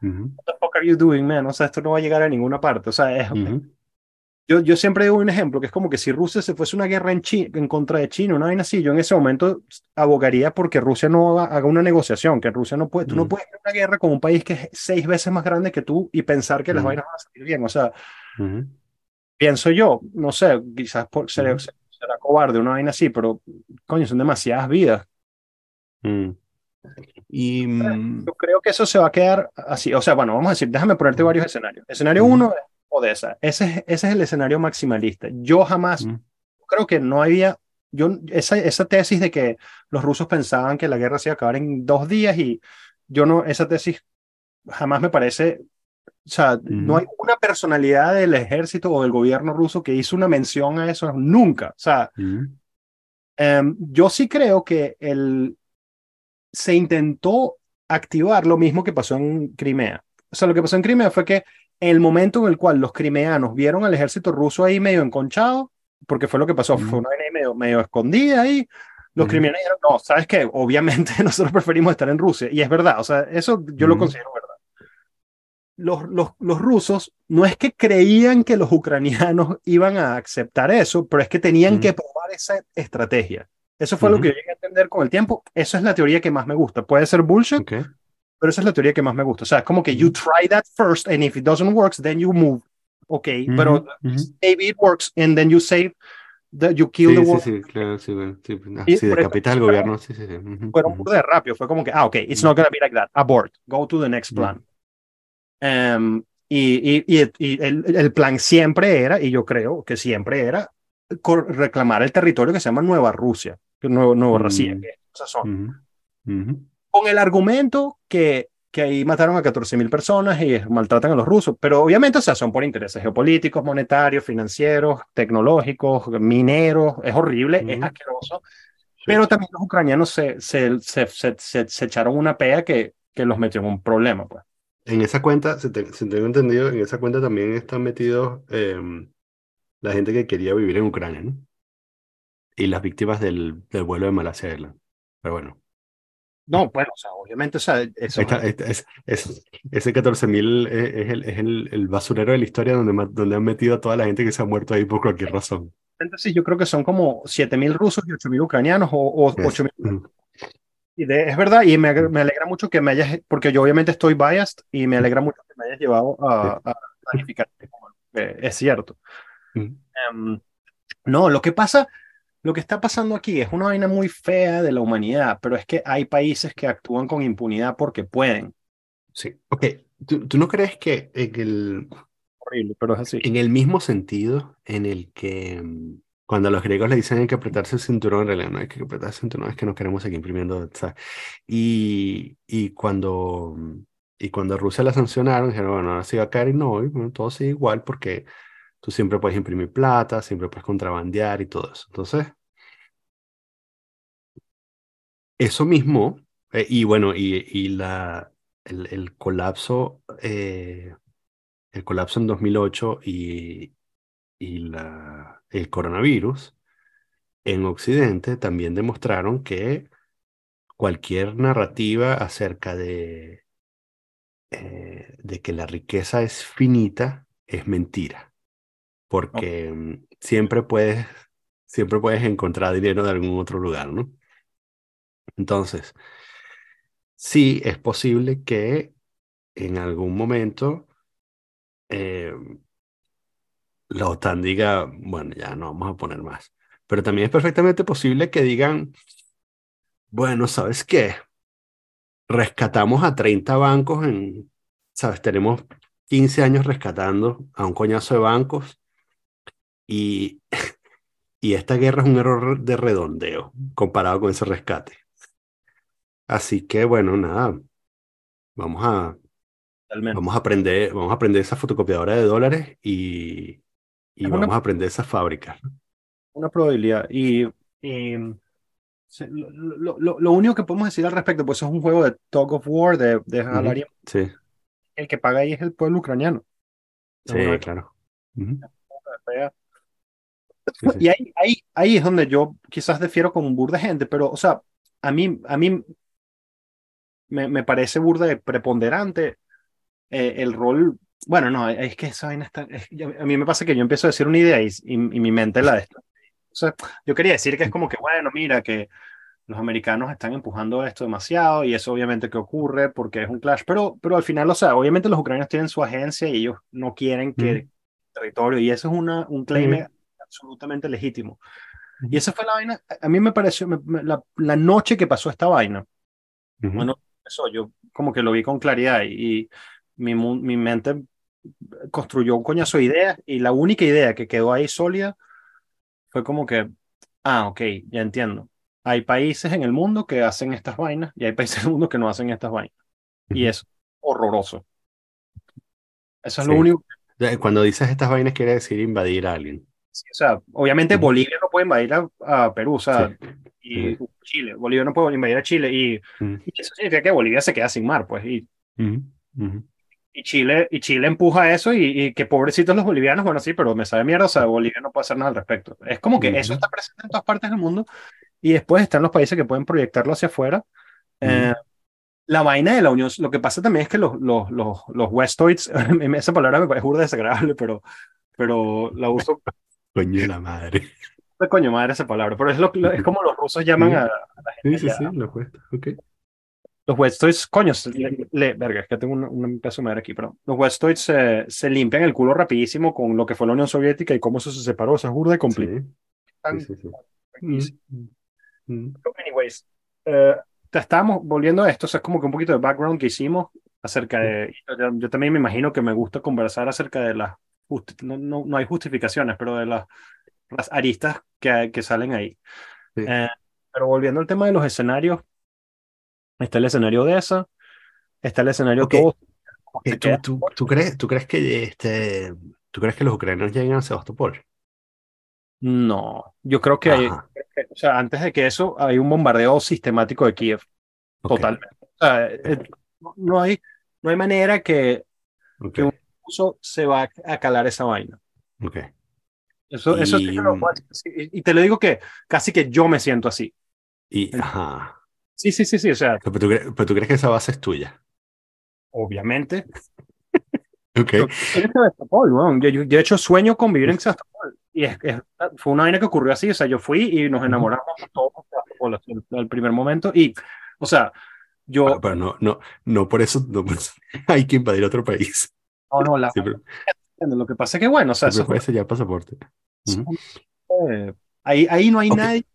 What the fuck are you doing, man? O sea, esto no va a llegar a ninguna parte. O sea, es, yo, yo siempre digo un ejemplo, que es como que si Rusia se fuese una guerra en, en contra de China, una vaina así, yo en ese momento abogaría porque Rusia no haga una negociación, que Rusia no puede, tú no puedes tener una guerra con un país que es seis veces más grande que tú y pensar que las vainas van a salir bien. O sea, pienso yo, no sé, quizás por, será, cobarde una vaina así, pero coño, son demasiadas vidas. Mm. Y mm, yo creo que eso se va a quedar así. O sea, bueno, vamos a decir, déjame ponerte varios escenarios. Escenario uno es Odessa. Ese, ese es el escenario maximalista. Yo jamás, creo que no había, yo, esa, esa tesis de que los rusos pensaban que la guerra se iba a acabar en dos días y yo no, esa tesis jamás me parece, o sea, no hay una personalidad del ejército o del gobierno ruso que hizo una mención a eso, nunca. O sea, em, yo sí creo que el, se intentó activar lo mismo que pasó en Crimea. O sea, lo que pasó en Crimea fue que el momento en el cual los crimeanos vieron al ejército ruso ahí medio enconchado, porque fue lo que pasó, fue una vaina medio, medio escondida ahí, los Ujú. crimeanos dijeron, no, ¿sabes qué? Obviamente nosotros preferimos estar en Rusia. Y es verdad, o sea, eso yo lo considero verdad. Los, los, los rusos no es que creían que los ucranianos iban a aceptar eso, pero es que tenían que probar esa estrategia. Eso fue lo Ujú. que yo llegué a entender con el tiempo. Eso es la teoría que más me gusta. Puede ser bullshit, Ok. pero esa es la teoría que más me gusta. O sea, es como que you try that first and if it doesn't work, then you move. Ok, pero Ujú, ujú. maybe it works and then you save, the, you kill the Sí, sí, sí, claro, sí, bueno, sí, no, Y sí, decapitas al gobierno, sí, sí, sí. Fueron burda de rápido. Fue como que, ah, ok, it's not gonna be like that. Abort. Go to the next plan. Em, y y, y, y el, el plan siempre era, y yo creo que siempre era, reclamar el territorio que se llama Nueva Rusia, que Nuevo, Nueva Mm. Rusia, que esas son. Con el argumento que, que ahí mataron a 14.000 personas y maltratan a los rusos, pero obviamente o sea, son por intereses geopolíticos, monetarios, financieros, tecnológicos, mineros, es horrible, es asqueroso, pero también los ucranianos se, se, se, se, echaron una pea que, que los metió en un problema. Pues. En esa cuenta, si, te- si tengo entendido, en esa cuenta también están metidos em, la gente que quería vivir en Ucrania, ¿no? Y las víctimas del, del vuelo de Malasia Airlines. Pero bueno, No, bueno, o sea, obviamente, o sea, eso, es- es- ese 14.000 es, es el, es el, el basurero de la historia donde, donde han metido a toda la gente que se ha muerto ahí por cualquier razón. sí, yo creo que son como 7.000 rusos y 8.000 ucranianos o, o Es- 8.000 ujú. Y de- es verdad, y me, me alegra mucho que me hayas, porque yo obviamente estoy biased, y me alegra mucho que me hayas llevado a, a clarificar que es cierto. Ujú. Em, no, lo que pasa, lo que está pasando aquí es una vaina muy fea de la humanidad, pero es que hay países que actúan con impunidad porque pueden. Sí, ok. ¿Tú, tú no crees que en el, Horrible, pero es así. en el mismo sentido en el que mm, cuando a los griegos le dicen hay que apretarse el cinturón, en realidad no hay que apretarse el cinturón, es que no queremos seguir imprimiendo, ¿sabes? Y, y cuando, mm, y cuando a Rusia la sancionaron, dijeron, bueno, ahora sí va a caer y no, bueno, todo sigue igual porque tú siempre puedes imprimir plata, siempre puedes contrabandear y todo eso. Entonces, eso mismo, eh, y bueno, y, y la, el, el colapso, eh, el colapso en 2008 y, y la, el coronavirus en Occidente también demostraron que cualquier narrativa acerca de, eh, de que la riqueza es finita es mentira, porque siempre puedes, siempre puedes encontrar dinero de algún otro lugar, ¿no? Entonces, sí es posible que en algún momento eh, la OTAN diga, bueno, ya no vamos a poner más. Pero también es perfectamente posible que digan, bueno, ¿sabes qué? Rescatamos a 30 bancos en, ¿sabes? Tenemos 15 años rescatando a un coñazo de bancos y, y esta guerra es un error de redondeo comparado con ese rescate. Así que, bueno, nada, vamos a, Totalmente. vamos a aprender, vamos a aprender esa fotocopiadora de dólares y, y una- vamos a aprender esas fábricas. Una probabilidad. Y, y, lo, lo- lo- único que podemos decir al respecto, pues es un juego de Tug of War, de, de Ujú, Sí, el que paga ahí es el pueblo ucraniano. Sí, una claro. Sí, sí. Y ahí, ahí, ahí es donde yo quizás difiero con un burda de gente, pero, o sea, a mí, a mí me, me parece burda de preponderante eh, el rol. Bueno, no, es que esa vaina está. es- a mí me pasa que yo empiezo a decir una idea y, y, y mi mente la destruye. O sea, yo quería decir que es como que, bueno, mira, que los americanos están empujando esto demasiado y eso obviamente que ocurre porque es un clash, pero, pero al final, o sea, obviamente los ucranianos tienen su agencia y ellos no quieren que territorio y eso es una, un claim Ujú. absolutamente legítimo. Ujú. Y esa fue la vaina, a- mí me pareció, me- me- la, la noche que pasó esta vaina, Ujú. bueno, eso yo como que lo vi con claridad y, y mi, mi mente construyó un coñazo de ideas y la única idea que quedó ahí sólida fue como que, ah, ok, ya entiendo. Hay países en el mundo que hacen estas vainas y hay países en el mundo que no hacen estas vainas. Y es horroroso. Eso es Sí. lo único. Cuando dices estas vainas quiere decir invadir a alguien. O sea, obviamente Bolivia no puede invadir a, a Perú, o sea, y Chile, Bolivia no puede invadir a Chile, y, y, eso significa que Bolivia se queda sin mar, pues, y, y Chile, y Chile empuja eso, y, y, que pobrecitos los bolivianos, bueno, sí, pero me sabe mierda, o sea, Bolivia no puede hacer nada al respecto. Es como que eso está presente en todas partes del mundo, y después están los países que pueden proyectarlo hacia afuera. Eh, la vaina de la Unión, lo que pasa también es que los, los, los, los Westoids, esa palabra me parece burda desagradable, pero, pero la uso. Coño de la madre. De coño madre esa palabra, pero es, lo, es como los rusos llaman a, la gente. Sí, sí, sí, los Westoids, ok. Los Westoids, coño, le, verga, es que tengo un, un peso madre aquí, pero los Westoids se, se, limpian el culo rapidísimo con lo que fue la Unión Soviética y cómo eso se separó, esa es burda de complicado. Sí, sí, sí. Mm. Anyways, uh, estábamos volviendo a esto, o sea, es como que un poquito de background que hicimos acerca de, yo, también me imagino que me gusta conversar acerca de las, no, no, no hay justificaciones, pero de las, las aristas que, que salen ahí. Eh, pero volviendo al tema de los escenarios, está el escenario de esa, está el escenario okay. todo. Eh, ¿Tú, tú, tú, crees, ¿Tú crees que este, tú crees que los ucranianos lleguen a Sebastopol? No, yo creo que, hay, o sea, antes de que eso hay un bombardeo sistemático de Kiev, okay. totalmente. O sea, eh, no, hay, no hay manera que, okay. que un ruso se va a calar esa vaina. Okay. Eso, y... eso sí lo y te lo digo que casi que yo me siento así. Y, ajá. Sí, sí, sí, sí, o sea. Pero tú, pero tú crees que esa base es tuya. Obviamente. ok. Yo, yo, yo, de hecho sueño con vivir en Sebastopol y es, es, fue una vaina que ocurrió así, o sea, yo fui y nos enamoramos todos al primer momento y, o sea, yo... Bueno, pero no, no, no por eso, no por eso hay que invadir otro país. No, no, la... Lo que pasa es que, bueno, o sea... Eso puede sellar pasaporte. Uh -huh. eh, ahí, ahí no hay okay. nadie,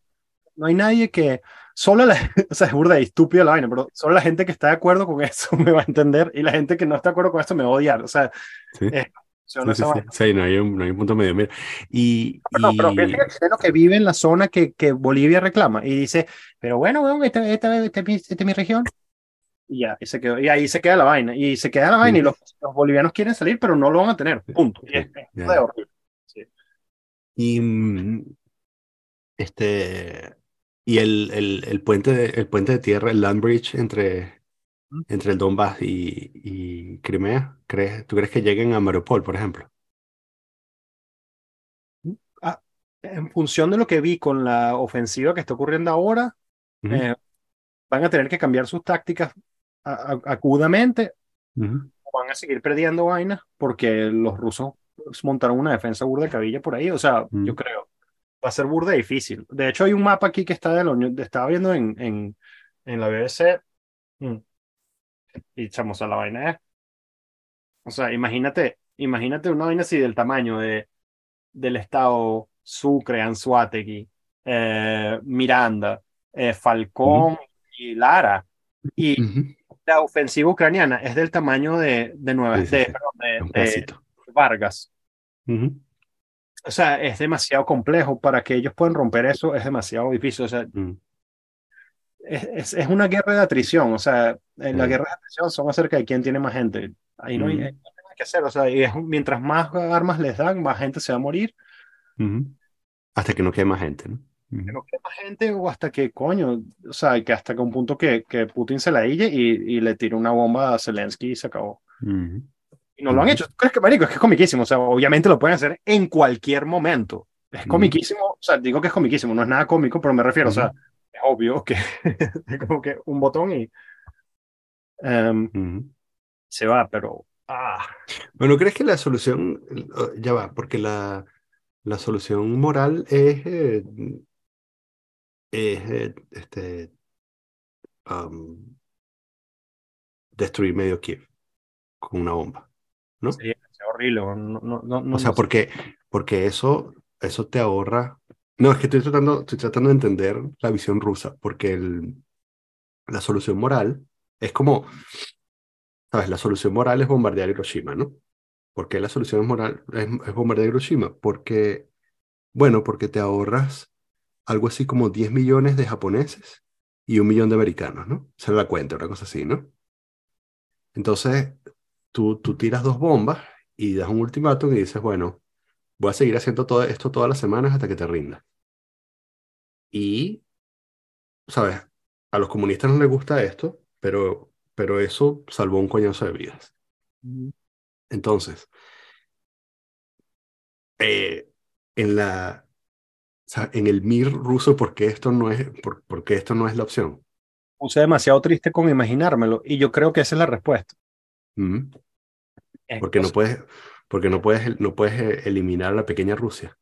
no hay nadie que... Solo la, o sea, es burda y estúpida la vaina, pero solo la gente que está de acuerdo con eso me va a entender y la gente que no está de acuerdo con esto me va a odiar. O sea, ¿Sí? eh, Sí, sí, sí. no, hay un, no hay un punto medio. Mira. Y, no, y... pero piensa que chileno que vive en la zona que, que Bolivia reclama y dice, pero bueno, bueno esta, esta, esta, esta, es mi región. Y ya, y, se quedó, y ahí se queda la vaina. Y se queda la vaina y los, los bolivianos quieren salir, pero no lo van a tener. Punto. Y es, es horrible. Sí. Y este y el, el, el, puente de, el puente de tierra, el land bridge entre, entre el Donbass y, y Crimea? ¿Crees, ¿Tú crees que lleguen a Mariupol, por ejemplo? Ah, en función de lo que vi con la ofensiva que está ocurriendo ahora, uh -huh. eh, van a tener que cambiar sus tácticas acudamente uh -huh. van a seguir perdiendo vainas porque los rusos montaron una defensa burda de cabilla por ahí. O sea, uh -huh. yo creo, va a ser burda difícil. De hecho, hay un mapa aquí que está de la estaba viendo en, en, en la BBC. Mm y echamos a la vaina es. O sea, imagínate, imagínate una vaina así del tamaño de, del estado Sucre, Anzuategui, eh, Miranda, eh, Falcón uh -huh. y Lara. Y uh -huh. La ofensiva ucraniana es del tamaño de, de, Nueva, sí, sí, de, sí. De, de Vargas. Uh -huh. O sea, es demasiado complejo. Para que ellos puedan romper eso, es demasiado difícil. O sea, es, es, una guerra de atrición, o sea, en la mm. guerra de atrición son acerca de quién tiene más gente. Ahí no hay, mm. hay nada que hacer, o sea, y es, mientras más armas les dan, más gente se va a morir. Mm. Hasta que no quede más gente, ¿no? Que no quede más gente o hasta que, coño, o sea, que hasta que un punto que, que Putin se la hille y, y le tire una bomba a Zelensky y se acabó. -hmm. Y no lo han hecho. ¿Tú crees que, marico? Es que es comiquísimo, o sea, obviamente lo pueden hacer en cualquier momento. Es comiquísimo, o sea, digo que es comiquísimo, no es nada cómico, pero me refiero, o sea, es obvio que es como que un botón y um, uh -huh. se va, pero... Ah. Bueno, ¿crees que la solución, ya va, porque la, la solución moral es, eh, es eh, este, um, destruir medio Kiev con una bomba, ¿no? Sería horrible. No, no, no, o sea, porque, porque eso, eso te ahorra no, es que estoy tratando, estoy tratando de entender la visión rusa, porque el, la solución moral es como, ¿sabes? La solución moral es bombardear Hiroshima, ¿no? ¿Por qué la solución moral es, es bombardear Hiroshima? Porque, bueno, porque te ahorras algo así como 10 millones de japoneses y un millón de americanos, ¿no? Se la cuenta, una cosa así, ¿no? Entonces, tú, tú tiras dos bombas y das un ultimátum y dices, bueno, voy a seguir haciendo todo esto todas las semanas hasta que te rinda. Y, ¿sabes? A los comunistas no les gusta esto, pero, pero eso salvó un coñazo de vidas. Entonces, eh, en la, sea, en el MIR ruso, ¿por qué esto no es, por, por qué esto no es la opción? Puse demasiado triste con imaginármelo y yo creo que esa es la respuesta. Es- Porque no puedes, porque no puedes, no puedes eh, eliminar a la pequeña Rusia,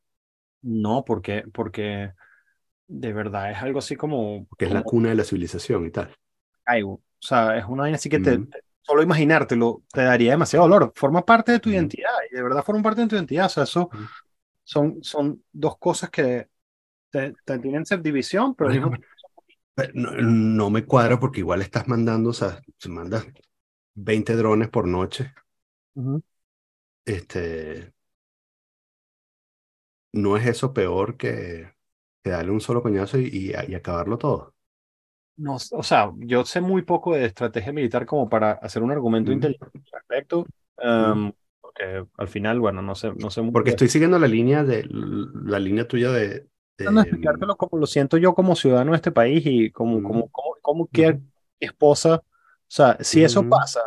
No, porque, porque de verdad es algo así como, que es la como cuna de la civilización y tal. algo. O sea, es una vaina así que te, Ujú. solo imaginártelo te daría demasiado dolor. Forma parte de tu Ujú. identidad y de verdad forma parte de tu identidad. O sea, eso Ujú. son, son dos cosas que tienen división, pero pero No, no me cuadra porque igual estás mandando, o sea, se mandas 20 drones por noche. Ujú. Este, ¿no es eso peor que, que darle un solo coñazo y, y, y acabarlo todo? No, o sea, yo sé muy poco de estrategia militar como para hacer un argumento Ujú. inteligente al respecto, em, porque al final, bueno, no sé, no sé. Porque estoy siguiendo la línea de la línea tuya de- tratando de explicártelo como lo siento yo como ciudadano de este país y como, Ujú. como, como, como que mi esposa, o sea, si eso pasa,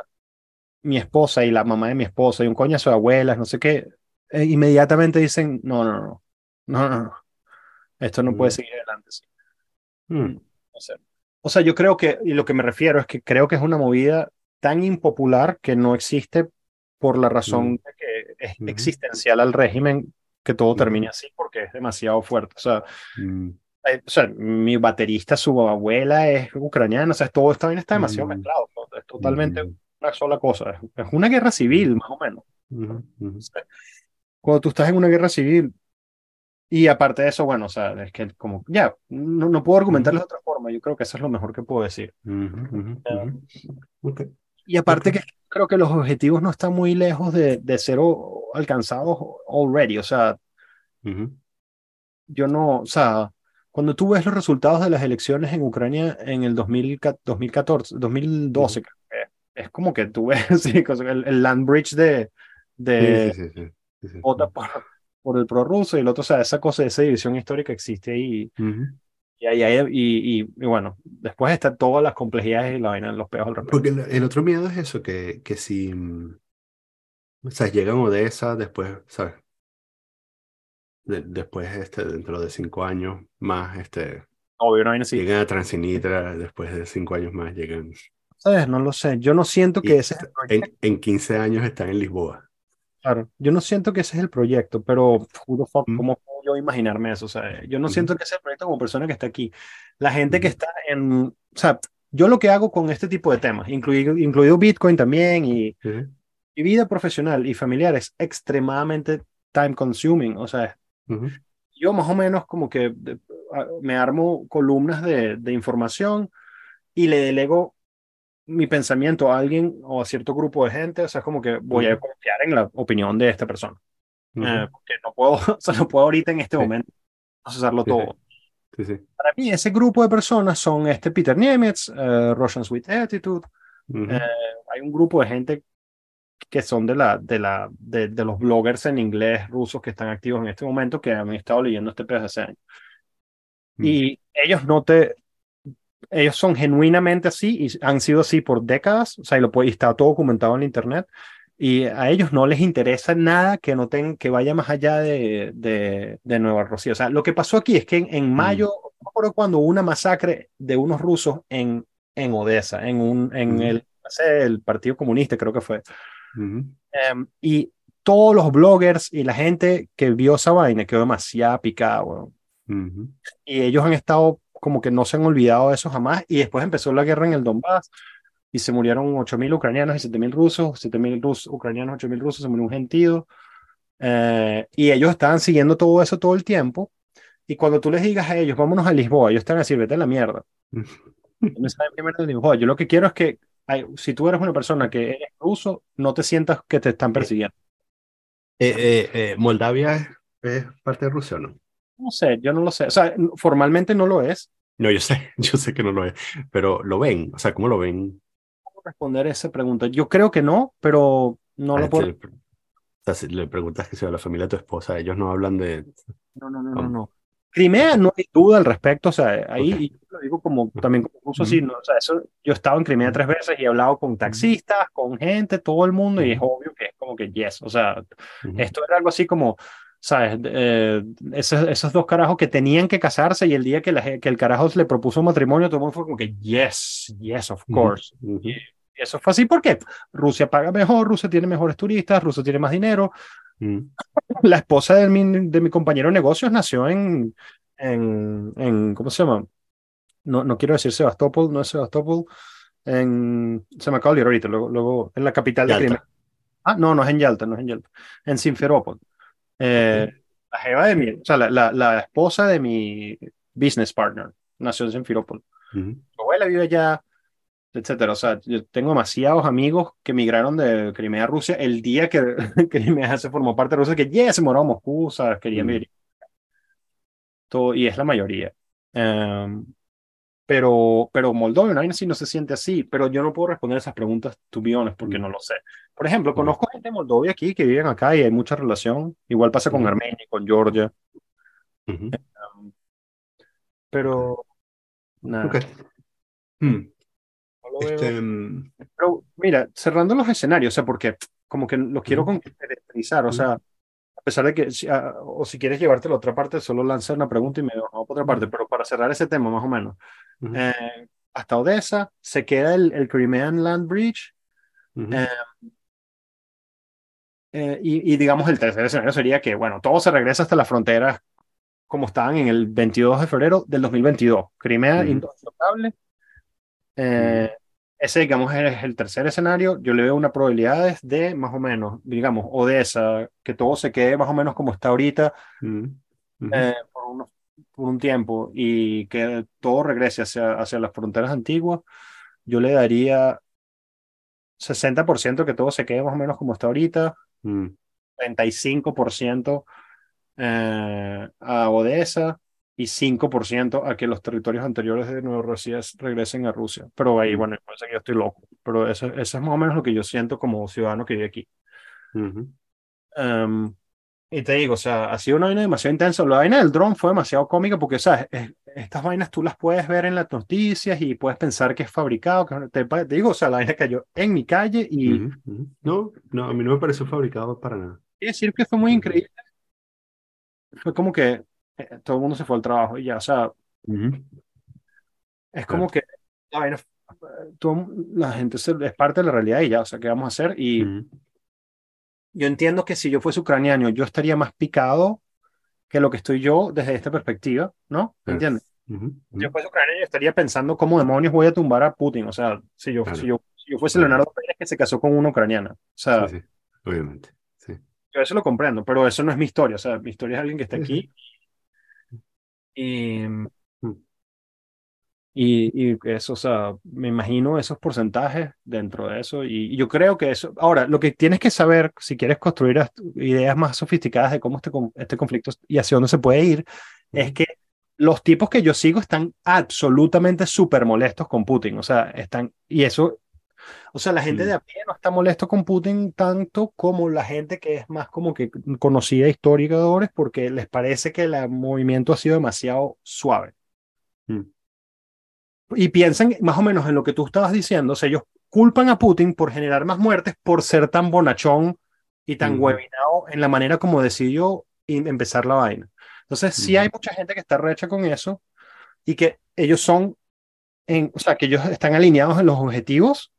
mi esposa y la mamá de mi esposa y un coñazo de abuelas, no sé qué, eh, inmediatamente dicen, no, no, no, no, no, no, esto no puede seguir adelante. sí". Mm, No sé. O sea, yo creo que, y lo que me refiero es que creo que es una movida tan impopular que no existe por la razón de que es Ujú. existencial al régimen que todo termine así porque es demasiado fuerte. O sea, mm, eh, o sea, mi baterista, su abuela es ucraniana, o sea, todo esto está demasiado Mm. mezclado, ¿no? es totalmente ujú, una sola cosa, es, es una guerra civil, más o menos. ujú. O sea, Cuando tú estás en una guerra civil, y aparte de eso, bueno, o sea, es que como, ya, no, no puedo argumentarlo de otra forma, yo creo que eso es lo mejor que puedo decir. Ujú, ujú, ujú. Ok. Y aparte que creo que los objetivos no están muy lejos de, de ser o- alcanzados already, o sea, yo no, o sea, cuando tú ves los resultados de las elecciones en Ucrania en el 2000 2014, 2012, creo que es como que tú ves sí, el, el land bridge de, de Sí, vota por, por el prorruso y el otro, o sea, esa cosa, esa división histórica existe ahí. Y, ahí hay- y, y, y bueno, después está todas las complejidades y la vaina, los peos al respecto. Porque el, el otro miedo es eso, que, que si, o sea, llegan Odessa, después, ¿sabes? De- después, este, dentro de cinco años más, este, Obvio, vaina así. llegan a Transinitra, después de cinco años más llegan. ¿Sabes? No lo sé. Yo no siento que ese es en, en 15 años están en Lisboa. Claro, yo no siento que ese es el proyecto, pero fuck, Mm. ¿cómo puedo yo imaginarme eso? O sea, yo no siento que es el proyecto como persona que está aquí. La gente que está en, o sea, yo lo que hago con este tipo de temas, incluido, incluido Bitcoin también y, Ujú, mi vida profesional y familiar es extremadamente time consuming. O sea, ujú, yo más o menos como que de- a- me armo columnas de, de información y le delego mi pensamiento a alguien o a cierto grupo de gente. O sea, es como que voy a confiar en la opinión de esta persona. Ujú. Eh, porque no puedo, o sea, no puedo ahorita en este Sí. momento procesarlo Sí, todo. Sí. Para mí, ese grupo de personas son este Peter Nimitz, eh, Russians with Attitude. Ujú, eh, hay un grupo de gente que son de, la, de, la, de, de los bloggers en inglés rusos que están activos en este momento que han estado leyendo este pedazo hace años. Mm. Y ellos no te. Ellos son genuinamente así y han sido así por décadas, o sea, y, lo puede, y está todo documentado en internet. Y a ellos no les interesa nada que no tengan, que vaya más allá de, de, de Nueva Rocía. O sea, lo que pasó aquí es que en, en mayo, no me acuerdo cuando hubo una masacre de unos rusos en, en Odessa, en, un, en Ujú. el, el Partido Comunista, creo que fue. Ujú, Em, y todos los bloggers y la gente que vio esa vaina quedó demasiado picada, ujú. Y ellos han estado como que no se han olvidado de eso jamás. Y después empezó la guerra en el Donbass y se murieron 8.000 ucranianos y 7.000 rusos, 7.000 rus ucranianos, 8.000 rusos, se murió un gentío. Eh, y ellos estaban siguiendo todo eso todo el tiempo. Y cuando tú les digas a ellos, vámonos a Lisboa, ellos están así, vete a la mierda. No saben qué mierda es Lisboa. Yo lo que quiero es que, ay, si tú eres una persona que eres ruso, no te sientas que te están persiguiendo. Eh, eh, eh, Moldavia es parte de Rusia, ¿o ¿no? No sé, yo no lo sé. O sea, formalmente no lo es. No, yo sé, yo sé que no lo es, pero lo ven, o sea, ¿cómo lo ven? ¿Cómo responder esa pregunta? Yo creo que no, pero no Ah, lo puedo. este, sea, si le preguntas que sea la familia de tu esposa, ellos no hablan de... No, no, no, no, no. Crimea no hay duda al respecto, o sea, ahí y yo lo digo como también como ruso, así, ¿no? o sea, eso, yo he estado en Crimea tres veces y he hablado con taxistas, con gente, todo el mundo, y es obvio que es como que yes, o sea, esto era algo así como, ¿sabes? Eh, esos, esos, dos carajos que tenían que casarse y el día que, la, que el carajo le propuso matrimonio, todo el mundo fue como que yes, yes, of course. Y eso fue así porque Rusia paga mejor, Rusia tiene mejores turistas, Rusia tiene más dinero, Mm. La esposa de mi, de mi compañero de negocios nació en, en, en, ¿cómo se llama? No, no quiero decir Sebastopol, no es Sebastopol, en, se me acaba de ahorita, luego, luego en la capital de Crimea. Ah, no, no es en Yalta, no es en Yalta, en Simferopol. Eh, la jeva de mi, o sea, la, la, la, esposa de mi business partner nació en Simferopol. Mi abuela vive allá, etcétera. O sea, yo tengo demasiados amigos que migraron de Crimea a Rusia el día que Crimea se formó parte de Rusia, que ya se moró a Moscú, sea, Querían vivir. Todo, y es la mayoría. Um, pero, pero Moldovia, no sí no se siente así, pero yo no puedo responder esas preguntas, honest, porque no lo sé. Por ejemplo, conozco gente de Moldovia aquí que viven acá y hay mucha relación. Igual pasa con Armenia, con Georgia. Um, pero, nada. Okay. Hmm. Este, mm, Pero mira, cerrando los escenarios, o sea, porque como que lo quiero concretizar, o sea, a pesar de que, ah, o si quieres llevarte a la otra parte, solo lanzar una pregunta y me voy a otra parte, pero para cerrar ese tema más o menos. Eh, hasta Odessa se queda el, el Crimean Land Bridge. Eh, eh, y, y, digamos, el tercer escenario sería que, bueno, todo se regresa hasta las fronteras como estaban en el 22 de febrero del 2022. Crimea intocable. Eh, ese, digamos, es el tercer escenario. Yo le veo una probabilidad de más o menos, digamos, Odessa, que todo se quede más o menos como está ahorita mm, eh, por, por, un tiempo y que todo regrese hacia, hacia las fronteras antiguas. Yo le daría 60% que todo se quede más o menos como está ahorita, 35% mm. eh, a Odessa, y 5% a que los territorios anteriores de Nueva Rusia regresen a Rusia. Pero ahí, bueno, parece que yo estoy loco. Pero eso, eso, es más o menos lo que yo siento como ciudadano que vive aquí. Em, y te digo, o sea, ha sido una vaina demasiado intensa. La vaina del dron fue demasiado cómica porque, ¿sabes? estas vainas tú las puedes ver en las noticias y puedes pensar que es fabricado. Que te, digo, o sea, la vaina cayó en mi calle y... No, no, a mí no me pareció fabricado para nada. Quiero decir que fue muy increíble. Fue como que eh, todo el mundo se fue al trabajo y ya, o sea, es como que la, la gente es parte de la realidad y ya, o sea, ¿qué vamos a hacer? Y yo entiendo que si yo fuese ucraniano, yo estaría más picado que lo que estoy yo desde esta perspectiva, ¿no? ¿Me entiendes? Si yo fuese ucraniano, yo estaría pensando cómo demonios voy a tumbar a Putin, o sea, si yo, si yo, si yo fuese Leonardo Pérez que se casó con una ucraniana, o sea, sí, obviamente. Sí. Yo eso lo comprendo, pero eso no es mi historia, o sea, mi historia es alguien que está aquí y, mm. y, y, eso, o sea, me imagino esos porcentajes dentro de eso. Y, yo creo que eso. Ahora, lo que tienes que saber, si quieres construir ideas más sofisticadas de cómo este, este conflicto y hacia dónde se puede ir, es que los tipos que yo sigo están absolutamente súper molestos con Putin. O sea, están. Y eso o sea, la gente de a pie no está molesto con Putin tanto como la gente que es más como que conocida historiadores porque les parece que el movimiento ha sido demasiado suave. Mm. Y piensan más o menos en lo que tú estabas diciendo. O sea, ellos culpan a Putin por generar más muertes por ser tan bonachón y tan mm. en la manera como decidió empezar la vaina. Entonces, sí hay mucha gente que está recha con eso y que ellos son, en, o sea, que ellos están alineados en los objetivos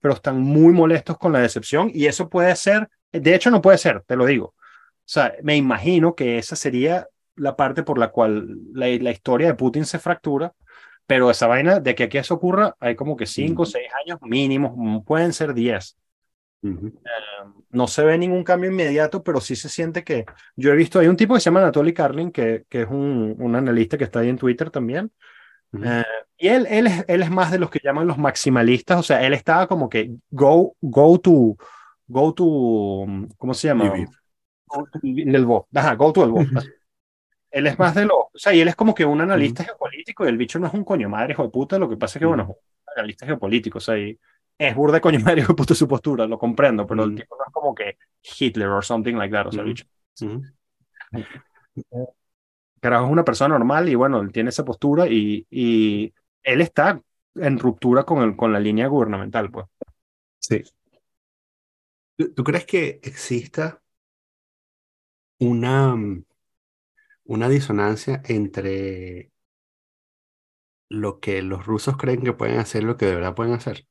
pero están muy molestos con la decepción y eso puede ser, de hecho no puede ser, te lo digo. O sea, me imagino que esa sería la parte por la cual la, historia de Putin se fractura, pero esa vaina de que aquí eso ocurra, hay como que cinco o seis años mínimos, mm, pueden ser diez. Eh, no se ve ningún cambio inmediato, pero sí se siente que yo he visto, hay un tipo que se llama Anatoly Karlin, que, que es un, un analista que está ahí en Twitter también, eh, y él, él, es, él es más de los que llaman los maximalistas, o sea, él estaba como que go, go to, go to, ¿cómo se llama? Go to el Ajá, go to el vote. él es más de los, o sea, y él es como que un analista geopolítico y el bicho no es un coño madre, hijo de puta, lo que pasa es que, bueno, es un analista geopolítico, o sea, y, es burde coño medio que puso su postura, lo comprendo, pero el Mm. tipo no es como que Hitler or something like that, o sea, el Mm. bicho. Carajo es una persona normal y bueno, él tiene esa postura y, y él está en ruptura con, el, con la línea gubernamental, pues. Sí. ¿Tú, tú crees que exista una, mm, una disonancia entre lo que los rusos creen que pueden hacer y lo que de verdad pueden hacer?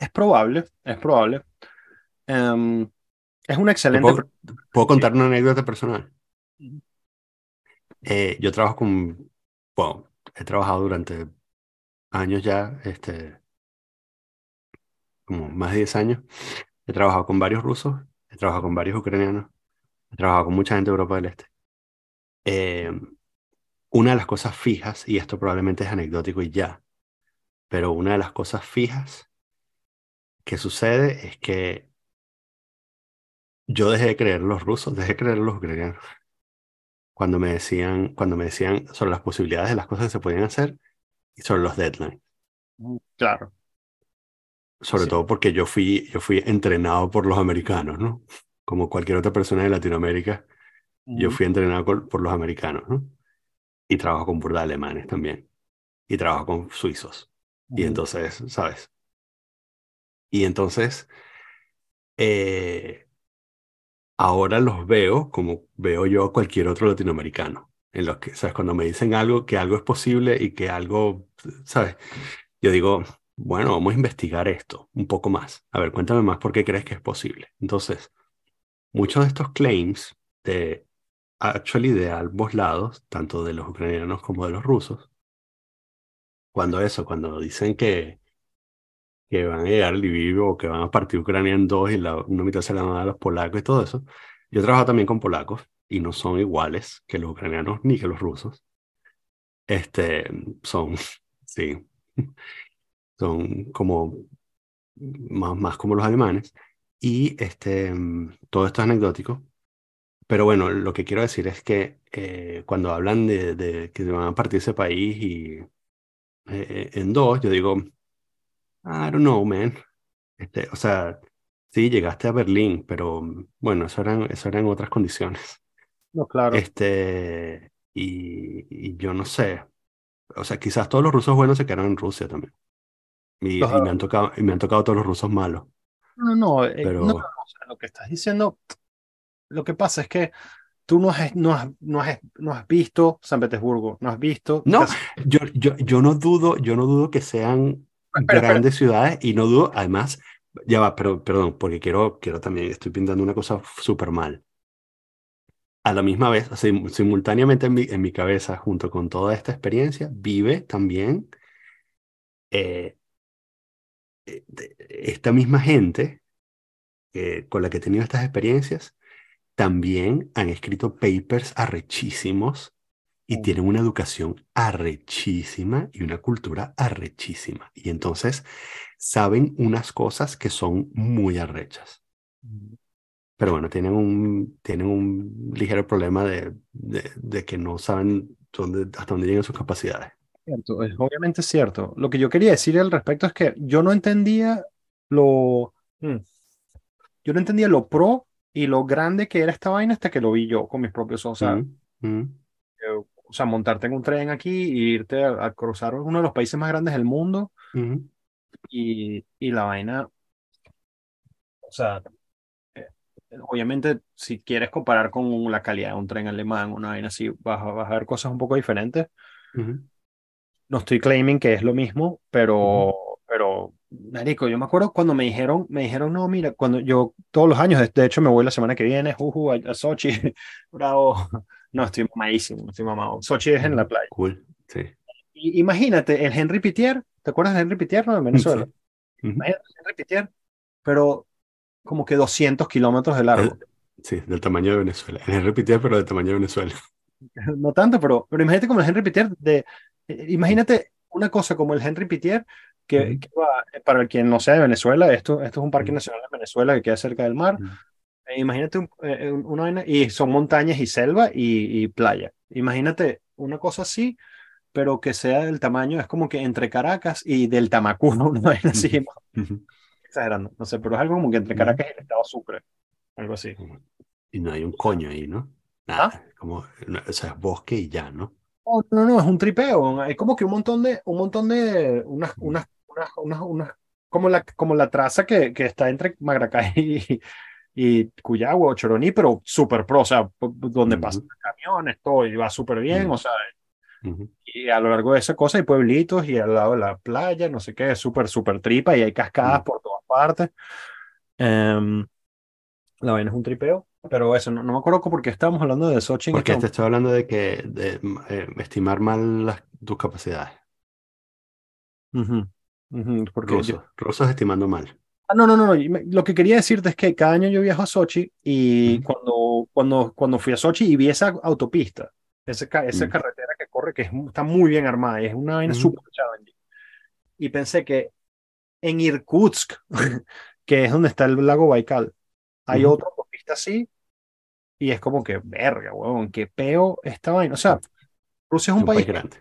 Es probable, es probable. Em, es una ¿Te excelente... puedo, puedo contar una anécdota personal? Eh, yo trabajo con, bueno, he trabajado durante años ya, este, como más de 10 años. He trabajado con varios rusos, he trabajado con varios ucranianos, he trabajado con mucha gente de Europa del Este. Eh, una de las cosas fijas, y esto probablemente es anecdótico y ya, pero una de las cosas fijas que sucede es que yo dejé de creer en los rusos, dejé de creer en los ucranianos. Cuando me decían, cuando me decían sobre las posibilidades de las cosas que se podían hacer y sobre los deadlines. Claro. Sobre Sí. todo porque yo fui, yo fui entrenado por los americanos, ¿no? Como cualquier otra persona de Latinoamérica, yo fui entrenado col- por los americanos, ¿no? Y trabajo con burda alemanes también. Y trabajo con suizos. Y Ujú. entonces, ¿sabes? Y entonces, eh, ahora los veo como veo yo a cualquier otro latinoamericano. En los que, ¿sabes? Cuando me dicen algo, que algo es posible y que algo, ¿sabes? Yo digo, bueno, vamos a investigar esto un poco más. A ver, cuéntame más por qué crees que es posible. Entonces, muchos de estos claims de actually ambos lados, tanto de los ucranianos como de los rusos, cuando eso, cuando dicen que, que van a llegar al Lviv o que van a partir Ucrania en dos y la, una mitad se la van a dar a los polacos y todo eso, yo trabajo también con polacos y no son iguales que los ucranianos ni que los rusos. Este, son, sí, son como más, más como los alemanes. Y este, todo esto es anecdótico. Pero bueno, lo que quiero decir es que eh, cuando hablan de, de que van a partir ese país y eh, en dos, yo digo, I don't know, man. Este, o sea, sí, llegaste a Berlín, pero bueno, eso eran, eso eran otras condiciones. No, claro. Este, y, y yo no sé. O sea, quizás todos los rusos buenos se quedaron en Rusia también. Y, Los- y me han tocado, y me han tocado todos los rusos malos. No, no, no, eh, Pero- no, o sea, lo que estás diciendo, lo que pasa es que tú no has, no has, no has, no has visto San Petersburgo, no has visto... No, Yo, yo, yo no dudo, yo no dudo que sean grandes ciudades y no dudo, además, ya va, pero perdón, porque quiero, quiero también, estoy pintando una cosa súper mal. A la misma vez, sim- simultáneamente en mi, en mi cabeza, junto con toda esta experiencia, vive también eh, eh, esta misma gente eh, con la que he tenido estas experiencias, también han escrito papers arrechísimos y Mm. tienen una educación arrechísima y una cultura arrechísima. Y entonces saben unas cosas que son muy arrechas. Pero bueno, tienen un, tienen un ligero problema de, de, de que no saben dónde, hasta dónde llegan sus capacidades. Cierto, es obviamente cierto. Lo que yo quería decir al respecto es que yo no entendía lo, mm, yo no entendía lo pro y lo grande que era esta vaina hasta que lo vi yo con mis propios ojos. O sea, Mm, mm, eh, o sea, montarte en un tren aquí e irte a, a cruzar uno de los países más grandes del mundo mm, y, y la vaina, o sea, eh, obviamente si quieres comparar con la calidad de un tren alemán, una vaina así, vas a, vas a ver cosas un poco diferentes. mm. No estoy claiming que es lo mismo, pero, pero, marico, yo me acuerdo cuando me dijeron, me dijeron, no, mira, cuando yo todos los años, de, de hecho me voy la semana que viene, juju, a, a Sochi, bravo, no, estoy mamadísimo, estoy mamado. Sochi es en la playa. Cool, sí. Y, imagínate, el Henry Pitier, ¿te acuerdas de Henry Pitier, no, en Venezuela? Sí. Imagínate el Henry Pitier, pero como que 200 kilómetros de largo. Sí, del tamaño de Venezuela. Es repetida, pero del tamaño de Venezuela. no tanto, pero, pero imagínate como el Henry Pitier de, eh, imagínate una cosa como el Henry Pitier que, que va, eh, para el quien no sea de Venezuela, esto, esto es un parque nacional de Venezuela que queda cerca del mar. Eh, imagínate un- eh, un- una vaina, y son montañas y selva y, y playa. Imagínate una cosa así, pero que sea del tamaño, es como que entre Caracas y del Tamacuno, no es así, exagerando, no sé, pero es algo como que entre Caracas y el estado Sucre, algo así. Y no hay un coño ahí, ¿no? Nada, ¿Ah? como, o sea, es bosque y ya, ¿no? No, no, no, es un tripeo, es como que un montón de, un montón de, unas, unas, unas, unas, como la, como la traza que, que está entre Magracay y, y Cuyagua o Choroní, pero súper pro, o sea, donde pasan camiones, todo, y va súper bien, o sea, y a lo largo de esa cosa hay pueblitos y al lado de la playa, no sé qué, es súper, súper tripa y hay cascadas por todas partes. Em, la vaina es un tripeo, pero eso, no, me acuerdo por qué estábamos hablando de Sochi. Porque te estoy hablando de que de, eh, estimar mal las, tus capacidades. rusos, estimando mal. Ah, no, no, no, no. Lo que quería decirte es que cada año yo viajo a Sochi y cuando, cuando, cuando fui a Sochi y vi esa autopista, esa, esa carretera que corre, que está muy bien armada, es una vaina súper challenging. Y pensé que en Irkutsk, que es donde está el lago Baikal, hay otra autopista así y es como que, verga, weón, qué peo esta vaina. O sea, Rusia es un, país, grande.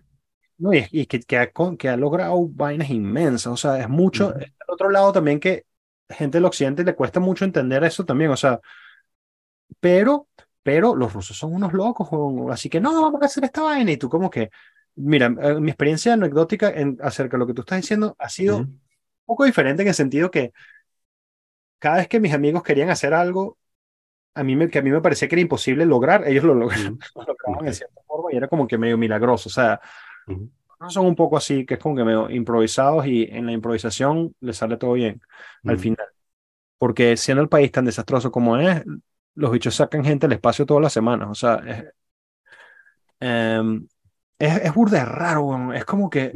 No, y, que, que, ha, que, ha, logrado vainas inmensas. O sea, es mucho. Al otro lado también que gente del occidente le cuesta mucho entender eso también. O sea, pero, pero los rusos son unos locos, así que no, vamos a hacer esta vaina. Y tú, como que, mira, eh, mi experiencia anecdótica en, acerca de lo que tú estás diciendo ha sido un poco diferente en el sentido que cada vez que mis amigos querían hacer algo, a mí me, que a mí me parecía que era imposible lograr, ellos lo, lograron, de cierta forma y era como que medio milagroso. O sea, son un poco así, que es como que medio improvisados y en la improvisación les sale todo bien al final. Porque siendo el país tan desastroso como es, los bichos sacan gente al espacio todas las semanas. O sea, es, em, es, es burda raro, es como que...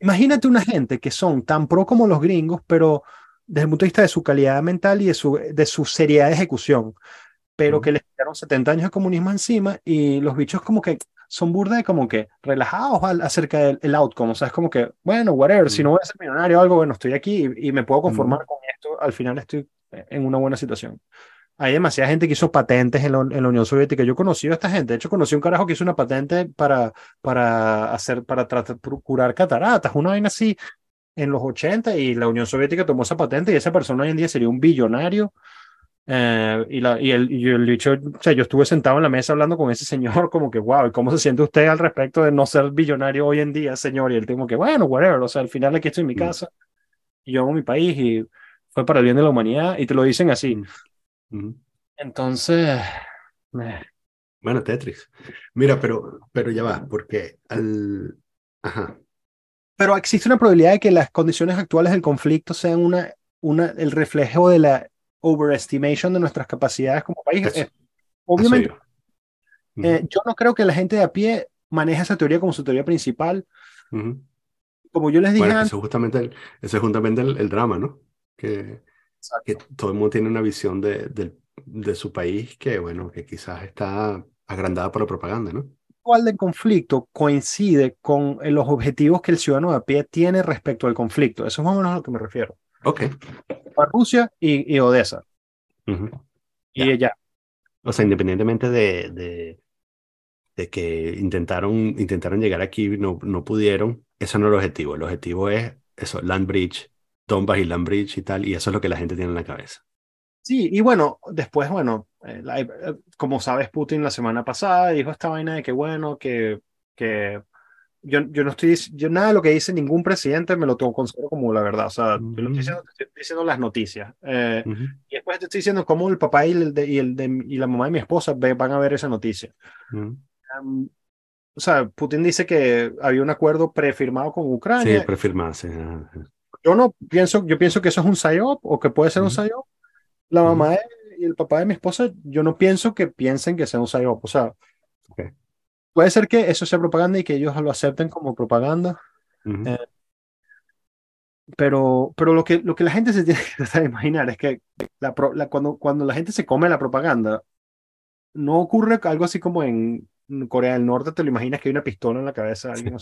Imagínate una gente que son tan pro como los gringos, pero desde el punto de vista de su calidad mental y de su, de su seriedad de ejecución, pero que les quitaron 70 años de comunismo encima y los bichos como que son burda de como que relajados acerca del outcome, o sea, es como que, bueno, whatever, si no voy a ser millonario o algo, bueno, estoy aquí y, me puedo conformar con esto, al final estoy en una buena situación. Hay demasiada gente que hizo patentes en la, en la Unión Soviética. Yo conocí a esta gente. De hecho, conocí a un carajo que hizo una patente para, para hacer, para tratar, curar cataratas, una vaina así en los 80 y la Unión Soviética tomó esa patente y esa persona hoy en día sería un billonario. Eh, y, la, y, el, y el dicho, o sea, yo estuve sentado en la mesa hablando con ese señor, como que, wow, ¿cómo se siente usted al respecto de no ser billonario hoy en día, señor? Y él tengo que, bueno, whatever, o sea, al final aquí estoy en mi mm. casa y yo amo mi país y fue para el bien de la humanidad y te lo dicen así. Mm. Entonces, bueno, Tetris. Mira, pero, pero ya va, porque al, ajá, pero existe una probabilidad de que las condiciones actuales del conflicto sean una, una, el reflejo de la overestimation de nuestras capacidades como país. Eh, obviamente, eh, yo no creo que la gente de a pie maneje esa teoría como su teoría principal. Como yo les dije bueno, Eso es justamente el, es justamente el, drama, ¿no? Que, que, todo el mundo tiene una visión de, de, de su país que, bueno, que quizás está agrandada por la propaganda, ¿no? actual del conflicto coincide con los objetivos que el ciudadano de a pie tiene respecto al conflicto. Eso es más o menos a lo que me refiero. Ok. A Rusia y, Odessa. Y ya. O sea, independientemente de, de, de, que intentaron, intentaron llegar aquí y no, no pudieron, eso no es el objetivo. El objetivo es eso, Land Bridge, Donbass y Land Bridge y tal, y eso es lo que la gente tiene en la cabeza. Sí, y bueno, después, bueno, eh, eh, como sabes, Putin la semana pasada dijo esta vaina de que, bueno, que, que yo, yo no estoy, yo nada de lo que dice ningún presidente me lo tengo considero como la verdad, o sea, yo lo estoy diciendo, estoy diciendo las noticias. Eh, y después te estoy diciendo cómo el papá y, el de, y, el de, y la mamá de mi esposa van a ver esa noticia. o sea, Putin dice que había un acuerdo prefirmado con Ucrania. Sí, prefirmado, sí. Yo no pienso, yo pienso que eso es un psyop o que puede ser un psyop la mamá y el papá de mi esposa, yo no pienso que piensen que sea un psyop. O sea, puede ser que eso sea propaganda y que ellos lo acepten como propaganda. Eh, pero, pero lo, que, lo que la gente se tiene que imaginar es que la, cuando, cuando la gente se come la propaganda, no ocurre algo así como en Corea del Norte, te lo imaginas que hay una pistola en la cabeza de alguien.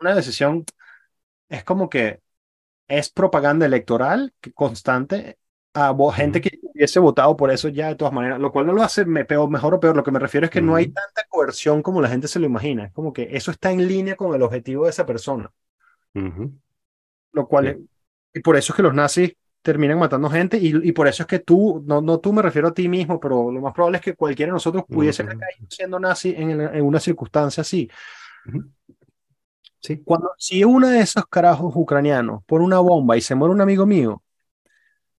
Una decisión es como que es propaganda electoral constante a gente que hubiese votado por eso ya de todas maneras, lo cual no lo hace me peor, mejor o peor. Lo que me refiero es que no hay tanta coerción como la gente se lo imagina. Es como que eso está en línea con el objetivo de esa persona, Ujú. lo cual es- y por eso es que los nazis terminan matando gente y, y por eso es que tú, no, no tú me refiero a ti mismo, pero lo más probable es que cualquiera de nosotros pudiese haber Ujú. caído siendo nazi en, el- en una circunstancia así. Ujú. Sí. Cuando, si uno de esos carajos ucranianos pone una bomba y se muere un amigo mío,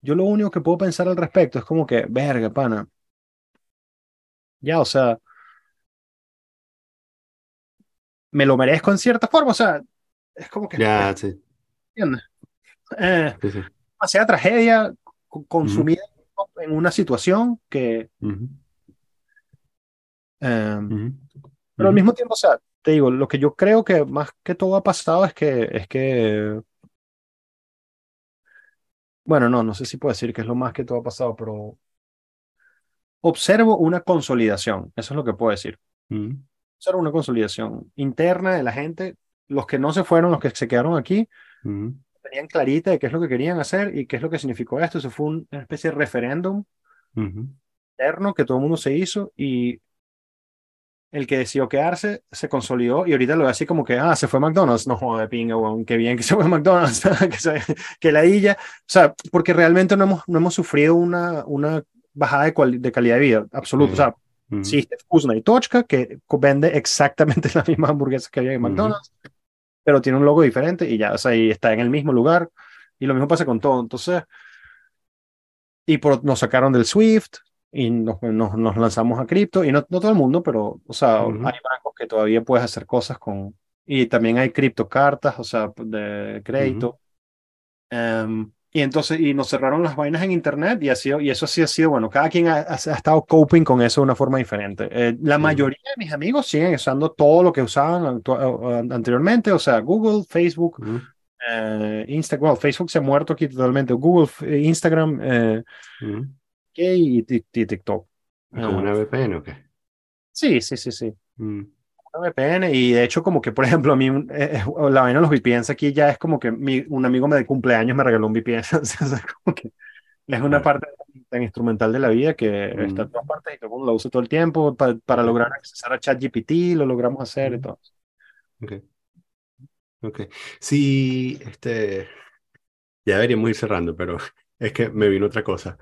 yo lo único que puedo pensar al respecto es como que, verga, pana. Ya, o sea, me lo merezco en cierta forma, o sea, es como que, Ya, sí. ¿entiendes? Eh, Sí, sí. demasiada tragedia co- consumida en una situación que, eh, Ujú. pero al mismo tiempo, o sea, te digo, lo que yo creo que más que todo ha pasado es que, es que, bueno, no, no sé si puedo decir que es lo más que todo ha pasado, pero observo una consolidación, eso es lo que puedo decir. Ujú. Observo una consolidación interna de la gente, los que no se fueron, los que se quedaron aquí, Ujú. tenían clarita de qué es lo que querían hacer y qué es lo que significó esto. Eso fue un- una especie de referéndum Ujú. interno que todo el mundo se hizo y el que decidió quedarse se consolidó y ahorita lo ve así como que, ah, se fue a McDonald's, no joder, pinga, weón, qué bien que se fue a McDonald's, que, se, que la illa, o sea, porque realmente no hemos, no hemos sufrido una, una bajada de, cual- de calidad de vida absoluta, o sea, Ujú. existe Kuzna y Tochka que vende exactamente las mismas hamburguesas que había en. McDonald's, pero tiene un logo diferente y ya, o sea, y está en el mismo lugar. Y lo mismo pasa con todo, entonces, y por, nos sacaron del Swift y nos, nos, nos lanzamos a cripto y no, no todo el mundo, pero, o sea, Ujú. hay bancos que todavía puedes hacer cosas con, y también hay criptocartas, o sea, de crédito. Em, y entonces, y nos cerraron las vainas en internet y, ha sido, y eso sí ha sido, bueno, cada quien ha, ha- ha estado coping con eso de una forma diferente. Eh, la Ujú. mayoría de mis amigos siguen usando todo lo que usaban anteriormente, o sea, Google, Facebook, eh, Instagram, bueno, Facebook se ha muerto aquí totalmente, Google, Instagram, eh. Y, y- TikTok. ¿Como Ah, una VPN o qué? sí, sí, sí, sí. Mm. Una VPN y de hecho como que por ejemplo a mí eh, eh, la vaina de los VPNs aquí ya es como que un amigo me de cumpleaños me regaló un VPN es una parte tan instrumental de la vida que Mm. está en todas partes y todo el mundo la usa todo el tiempo pa- para lograr accesar a ChatGPT lo logramos hacer y Mm. todo Ok. Ok. Sí, este. Ya deberíamos ir cerrando, pero es que me vino otra cosa.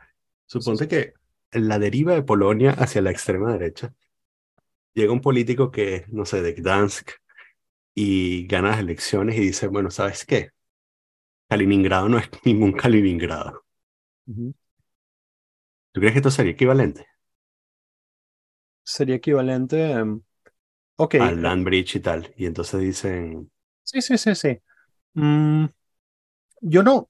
Suponte que la deriva de Polonia hacia la extrema derecha, llega un político que, no sé, de Gdansk y gana las elecciones y dice, bueno, ¿sabes qué? Kaliningrado no es ningún Kaliningrado. ¿Tú crees que esto sería equivalente sería equivalente em, ok al Land Bridge y tal? Y entonces dicen, sí sí sí sí Mm, yo no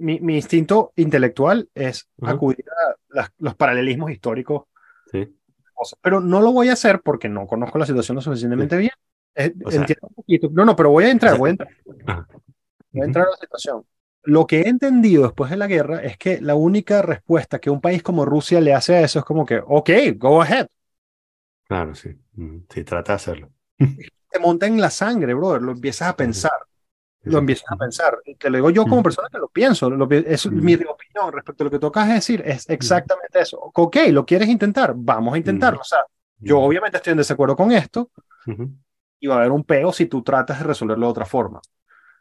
mi, mi instinto intelectual es acudir a las- los paralelismos históricos sí. Pero no lo voy a hacer porque no conozco la situación lo suficientemente bien. Eh, O sea- entiendo un poquito. No, no, pero voy a entrar, voy a entrar, voy a entrar a la situación. Lo que he entendido después de la guerra es que la única respuesta que un país como Rusia le hace a eso es como que, ok, go ahead. Claro, sí. Sí, trata de hacerlo. Te monta en la sangre, brother, lo empiezas a pensar, lo sí. empiezas a pensar. Y te lo digo yo como persona que lo pienso, lo es mi opinión respecto a lo que tocas de decir, es exactamente eso. Ok, ¿lo quieres intentar? Vamos a intentarlo. O sea, yo obviamente estoy en desacuerdo con esto, y va a haber un peo si tú tratas de resolverlo de otra forma.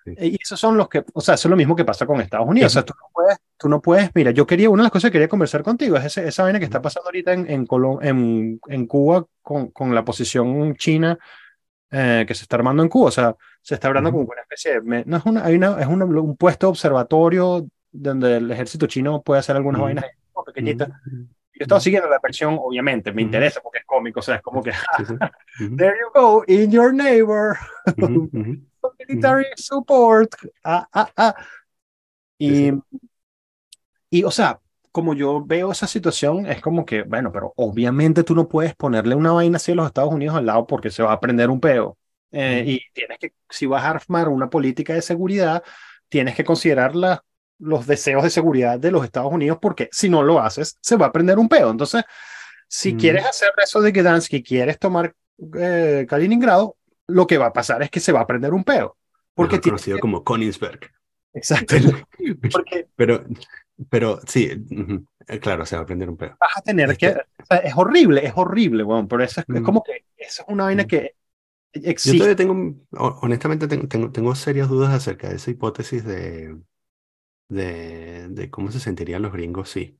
Sí. Y esos son los que, o sea, eso es lo mismo que pasa con Estados Unidos. O sea, tú no puedes, tú no puedes, mira, yo quería, una de las cosas que quería conversar contigo es ese- esa vaina que está pasando ahorita en, en, en, en Cuba con, con la posición china eh, que se está armando en Cuba. O sea, se está hablando Ujú. como una especie de, me- no es una, hay una, es una- un puesto observatorio donde el ejército chino puede hacer algunas Ujú. vainas como pequeñitas. Ujú. Yo estaba siguiendo la versión, obviamente, me interesa porque es cómico, o sea, es como que, Sí, sí. Ujú. there you go, in your neighbor. Military support. Ah, ah, ah. Y, Sí, y, o sea, como yo veo esa situación, es como que, bueno, pero obviamente tú no puedes ponerle una vaina así a los Estados Unidos al lado porque se va a prender un peo. Eh. Y tienes que, si vas a armar una política de seguridad, tienes que considerar la- los deseos de seguridad de los Estados Unidos porque si no lo haces, se va a prender un peo. Entonces, si Ujú. quieres hacer eso de Gdansk y quieres tomar eh, Kaliningrado, lo que va a pasar es que se va a prender un peo. Porque Mejor conocido que- como Königsberg. Exacto. Porque Pero pero sí, eh, claro, se va a prender un pedo. Vas a tener que, Este- o sea, es horrible, es horrible, weón, pero eso es, es Mm. como que eso es una vaina Mm. que Yo existe. todavía tengo, ho- honestamente, tengo, tengo, tengo serias dudas acerca de esa hipótesis de, de, de cómo se sentirían los gringos, sí.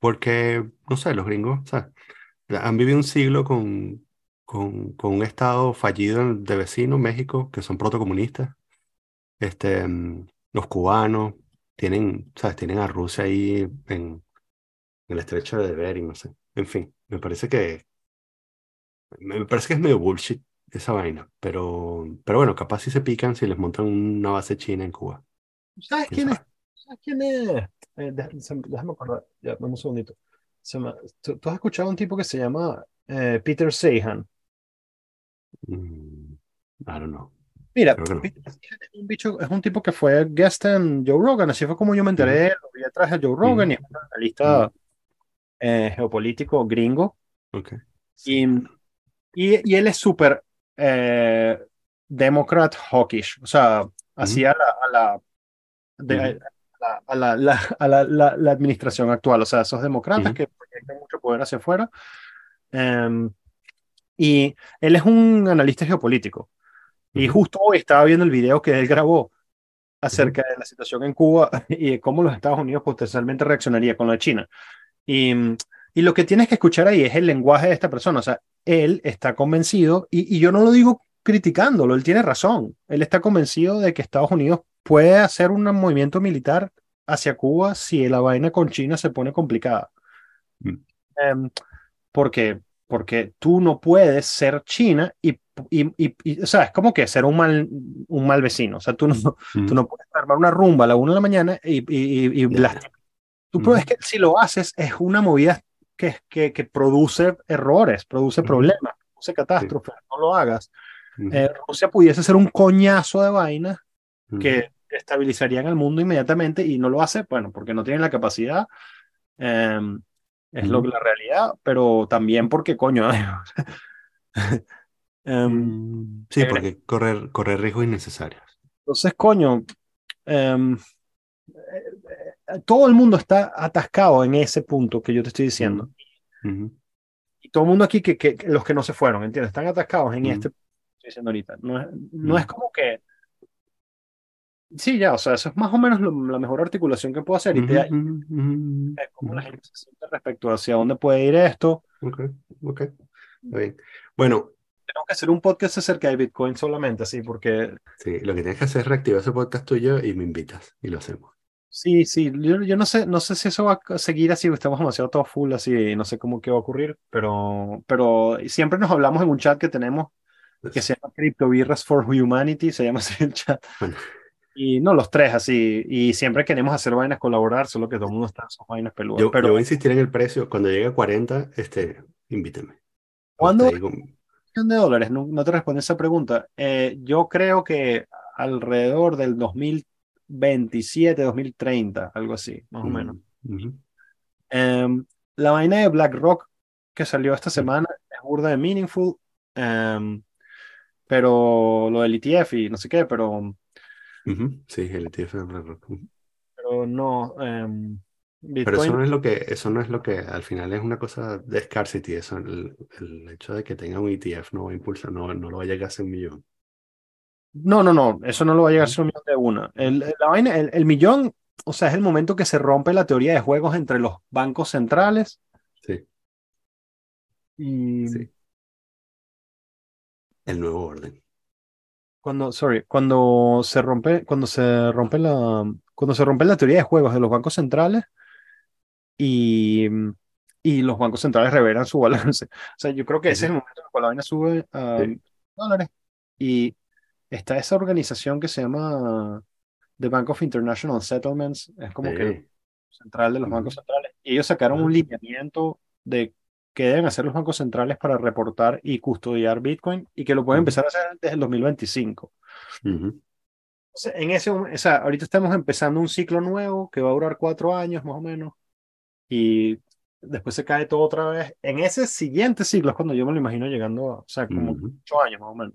Porque, no sé, los gringos, o sea, han vivido un siglo con, con, con un estado fallido de vecino, México, que son protocomunistas. Este, mm, los cubanos tienen, ¿sabes? Tienen a Rusia ahí en, en el estrecho de Bering, no sé. En fin, me parece que, me parece que es medio bullshit esa vaina, pero, pero bueno, capaz si se pican si les montan una base china en Cuba. ¿Sabes ¿Quién es? sabe? ¿Sabes quién es? Eh, dé- se- déjame acordar, ya, dame un segundito. Se me- ¿tú, tú has escuchado a un tipo que se llama eh, Peter Seihan? Mm, I don't know. Mira, no. Es un bicho, es un tipo que fue guest en Joe Rogan, así fue como yo me enteré, lo vi atrás de Joe Rogan y es un analista eh, geopolítico gringo. Ok. Y, y, y él es súper eh, democrat hawkish, o sea, así a la, a la, de- a a la- la- a la- la- administración actual, o sea, esos demócratas que proyectan mucho poder hacia afuera. Em, y él es un analista geopolítico. Y justo hoy estaba viendo el video que él grabó acerca de la situación en Cuba y de cómo los Estados Unidos potencialmente reaccionaría con de China. Y, y lo que tienes que escuchar ahí es el lenguaje de esta persona. O sea, él está convencido, y, y yo no lo digo criticándolo, él tiene razón. Él está convencido de que Estados Unidos puede hacer un movimiento militar hacia Cuba si la vaina con China se pone complicada. Mm. Em, porque, porque tú no puedes ser China y, y, y- y, o sea, es como que ser un mal, un mal vecino. O sea, tú no, Ujú. tú no puedes armar una rumba a la una de la mañana y, y, lastimar. Tú, pero es que si lo haces, es una movida que, que, que produce errores, produce Ujú. problemas, produce catástrofes. No lo hagas. Eh, Rusia pudiese ser un coñazo de vaina que estabilizarían al mundo inmediatamente y no lo hace, bueno, porque no tienen la capacidad. eh, es lo la realidad, pero también porque, coño, em, Mm, Sí, eh, porque correr, correr riesgos innecesarios. entonces, coño, em, eh, todo el mundo está atascado en ese punto que yo te estoy diciendo. Y todo el mundo aquí, que, que- que los que no se fueron, ¿entiendes? Están atascados en este punto que estoy diciendo ahorita. No es, no es como que... Sí, ya, o sea, eso es más o menos lo- la mejor articulación que puedo hacer y te es cómo la gente se siente respecto hacia dónde puede ir esto. Ok, ok, bien. Bueno, Tenemos que hacer un podcast acerca de Bitcoin solamente, así, porque sí, lo que tienes que hacer es reactivar ese podcast tuyo y me invitas y lo hacemos. sí, sí, yo, yo no sé, no sé si eso va a seguir así, estamos demasiado todos full así, no sé cómo qué va a ocurrir, pero, pero siempre nos hablamos en un chat que tenemos que se llama Crypto Birras for Humanity, se llama así el chat. Bueno. Y no, los tres así, y siempre queremos hacer vainas, colaborar, solo que todo el mundo está en sus vainas peludas. Yo, pero yo voy a insistir en el precio. Cuando llegue a 40, este, invíteme. ¿Cuándo? Con- millón de dólares, no, no te respondo esa pregunta. Eh, yo creo que alrededor del 2027, 2030, algo así, más o menos. Em, la vaina de BlackRock que salió esta semana es burda de meaningful, em, pero lo del ETF y no sé qué, pero. Sí, el ETF de BlackRock. Pero no. Pero eso no es lo que, eso no es lo que al final es una cosa de scarcity. Eso, el, el hecho de que tenga un ETF no va a impulsar, no, no lo va a llegar a ser un millón. no, no, no, eso no lo va a llegar a ser un millón de una. El, la vaina, el, el millón, o sea, es el momento que se rompe la teoría de juegos entre los bancos centrales Sí, y sí. El nuevo orden. cuando, sorry, cuando se rompe, cuando se rompe la, cuando se rompe la teoría de juegos de los bancos centrales y, y los bancos centrales revelan su balance. O sea, yo creo que ese es el momento en el cual la vaina sube a Sí. dólares. Y está esa organización que se llama The Bank of International Settlements, es como que Sí. central de los bancos centrales. Y ellos sacaron un lineamiento de qué deben hacer los bancos centrales para reportar y custodiar Bitcoin y que lo pueden empezar a hacer desde el 2025. Ujú. O sea, en ese, o sea, ahorita estamos empezando un ciclo nuevo que va a durar cuatro años más o menos y después se cae todo otra vez. En ese siguiente ciclo es cuando yo me lo imagino llegando a, o sea, como Ujú. ocho años más o menos.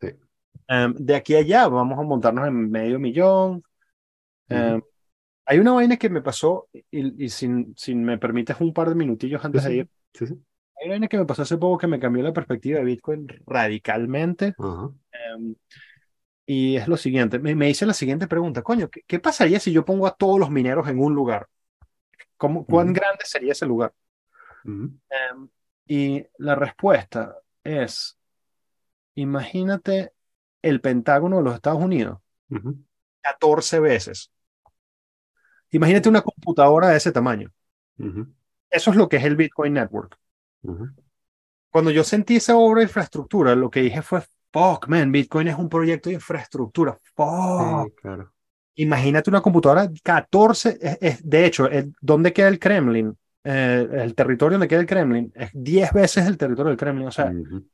Sí. Em, de aquí a allá vamos a montarnos en medio millón. Em, Hay una vaina que me pasó, y, y sin, sin me permites un par de minutillos antes Sí, de ir, sí, sí. hay una vaina que me pasó hace poco que me cambió la perspectiva de Bitcoin radicalmente. Ajá. em, y es lo siguiente, me, me hice la siguiente pregunta, coño, ¿qué, qué pasaría si yo pongo a todos los mineros en un lugar? ¿Cómo, ¿Cuán grande sería ese lugar? Em, y la respuesta es, imagínate el Pentágono de los Estados Unidos Ujú. 14 veces. Imagínate una computadora de ese tamaño. Eso es lo que es el Bitcoin Network. Cuando yo sentí esa obra de infraestructura, lo que dije fue, fuck, man, Bitcoin es un proyecto de infraestructura. Fuck. Sí, claro. Imagínate una computadora 14, es- es- de hecho, el- ¿dónde queda el Kremlin? Eh, el territorio donde queda el Kremlin es 10 veces el territorio del Kremlin. O sea, Ujú.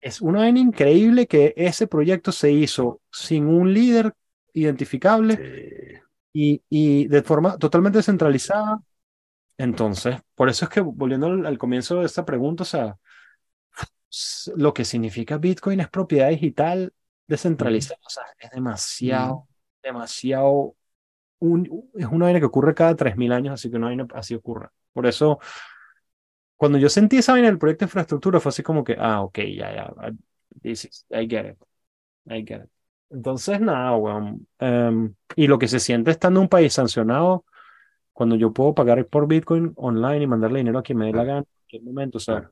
es una vaina increíble que ese proyecto se hizo sin un líder identificable Sí. y, y de forma totalmente descentralizada. Entonces, por eso es que volviendo al, al comienzo de esta pregunta, o sea, lo que significa Bitcoin es propiedad digital descentralizada. O sea, es demasiado, demasiado. un- es una vaina que ocurre cada 3.000 años, así que una vaina así ocurre. Por eso, cuando yo sentí esa vaina del proyecto de infraestructura, fue así como que, ah, ok, ya, ya, I- this is- I get it, I get it. Entonces, nada, weón. Em, y lo que se siente estando en un país sancionado, cuando yo puedo pagar por Bitcoin online y mandarle dinero a quien me dé la gana en cualquier momento, o sea,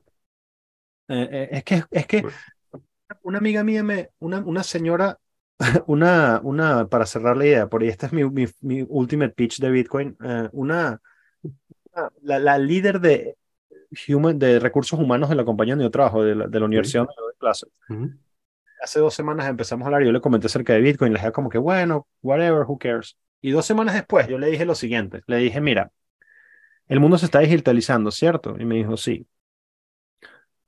eh, eh, es que, es que una amiga mía, me, una, una señora, una, una, para cerrar la idea, por ahí este es mi, mi, mi ultimate pitch de Bitcoin, eh, una, una- la, la líder de, human, de recursos humanos de la compañía donde yo trabajo, de la, de la universidad donde yo doy clases. Hace dos semanas empezamos a hablar y yo le comenté acerca de Bitcoin, le dije como que, bueno, whatever, who cares. Y dos semanas después yo le dije lo siguiente, le dije, mira, el mundo se está digitalizando, ¿cierto? Y me dijo, sí.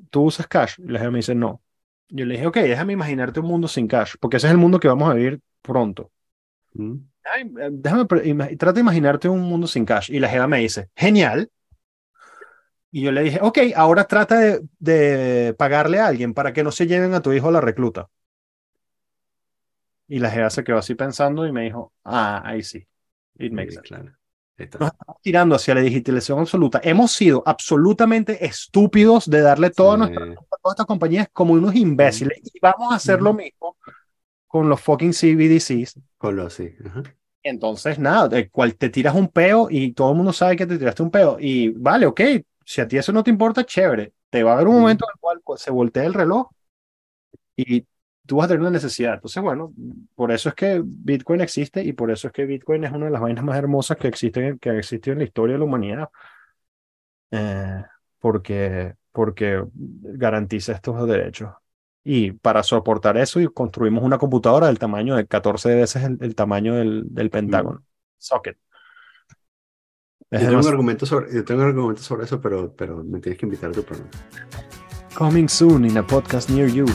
¿Tú usas cash? Y la gente me dice, no. Yo le dije, ok, déjame imaginarte un mundo sin cash, porque ese es el mundo que vamos a vivir pronto. Ay, eh, déjame, trata de imaginarte un mundo sin cash. Y la jeva me dice, genial. Y yo le dije, ok, ahora trata de, de pagarle a alguien para que no se lleven a tu hijo a la recluta. Y la jeva se quedó así pensando y me dijo, ah, ahí sí. It makes Sí, sense. claro. Nos estamos tirando hacia la digitalización absoluta. Hemos sido absolutamente estúpidos de darle toda Sí. nuestra, a todas estas compañías como unos imbéciles. Y vamos a hacer lo Ujú. mismo con los fucking CBDCs. Con lo sí. Ajá. Entonces, nada, de cual te tiras un peo y todo el mundo sabe que te tiraste un peo. Y vale, ok, si a ti eso no te importa, chévere. Te va a haber un Ujú. momento en el cual se voltea el reloj y tú vas a tener una necesidad. Entonces, bueno, por eso es que Bitcoin existe y por eso es que Bitcoin es una de las vainas más hermosas que existen, que ha existido en la historia de la humanidad. Eh, porque, porque garantiza estos derechos. Y para soportar eso, y construimos una computadora del tamaño de 14 veces el, el tamaño del, del Pentágono. Socket. Es Yo tengo, un argumento sobre, yo tengo un argumento sobre eso, pero, pero me tienes que invitar a tu programa. Coming soon in a podcast near you.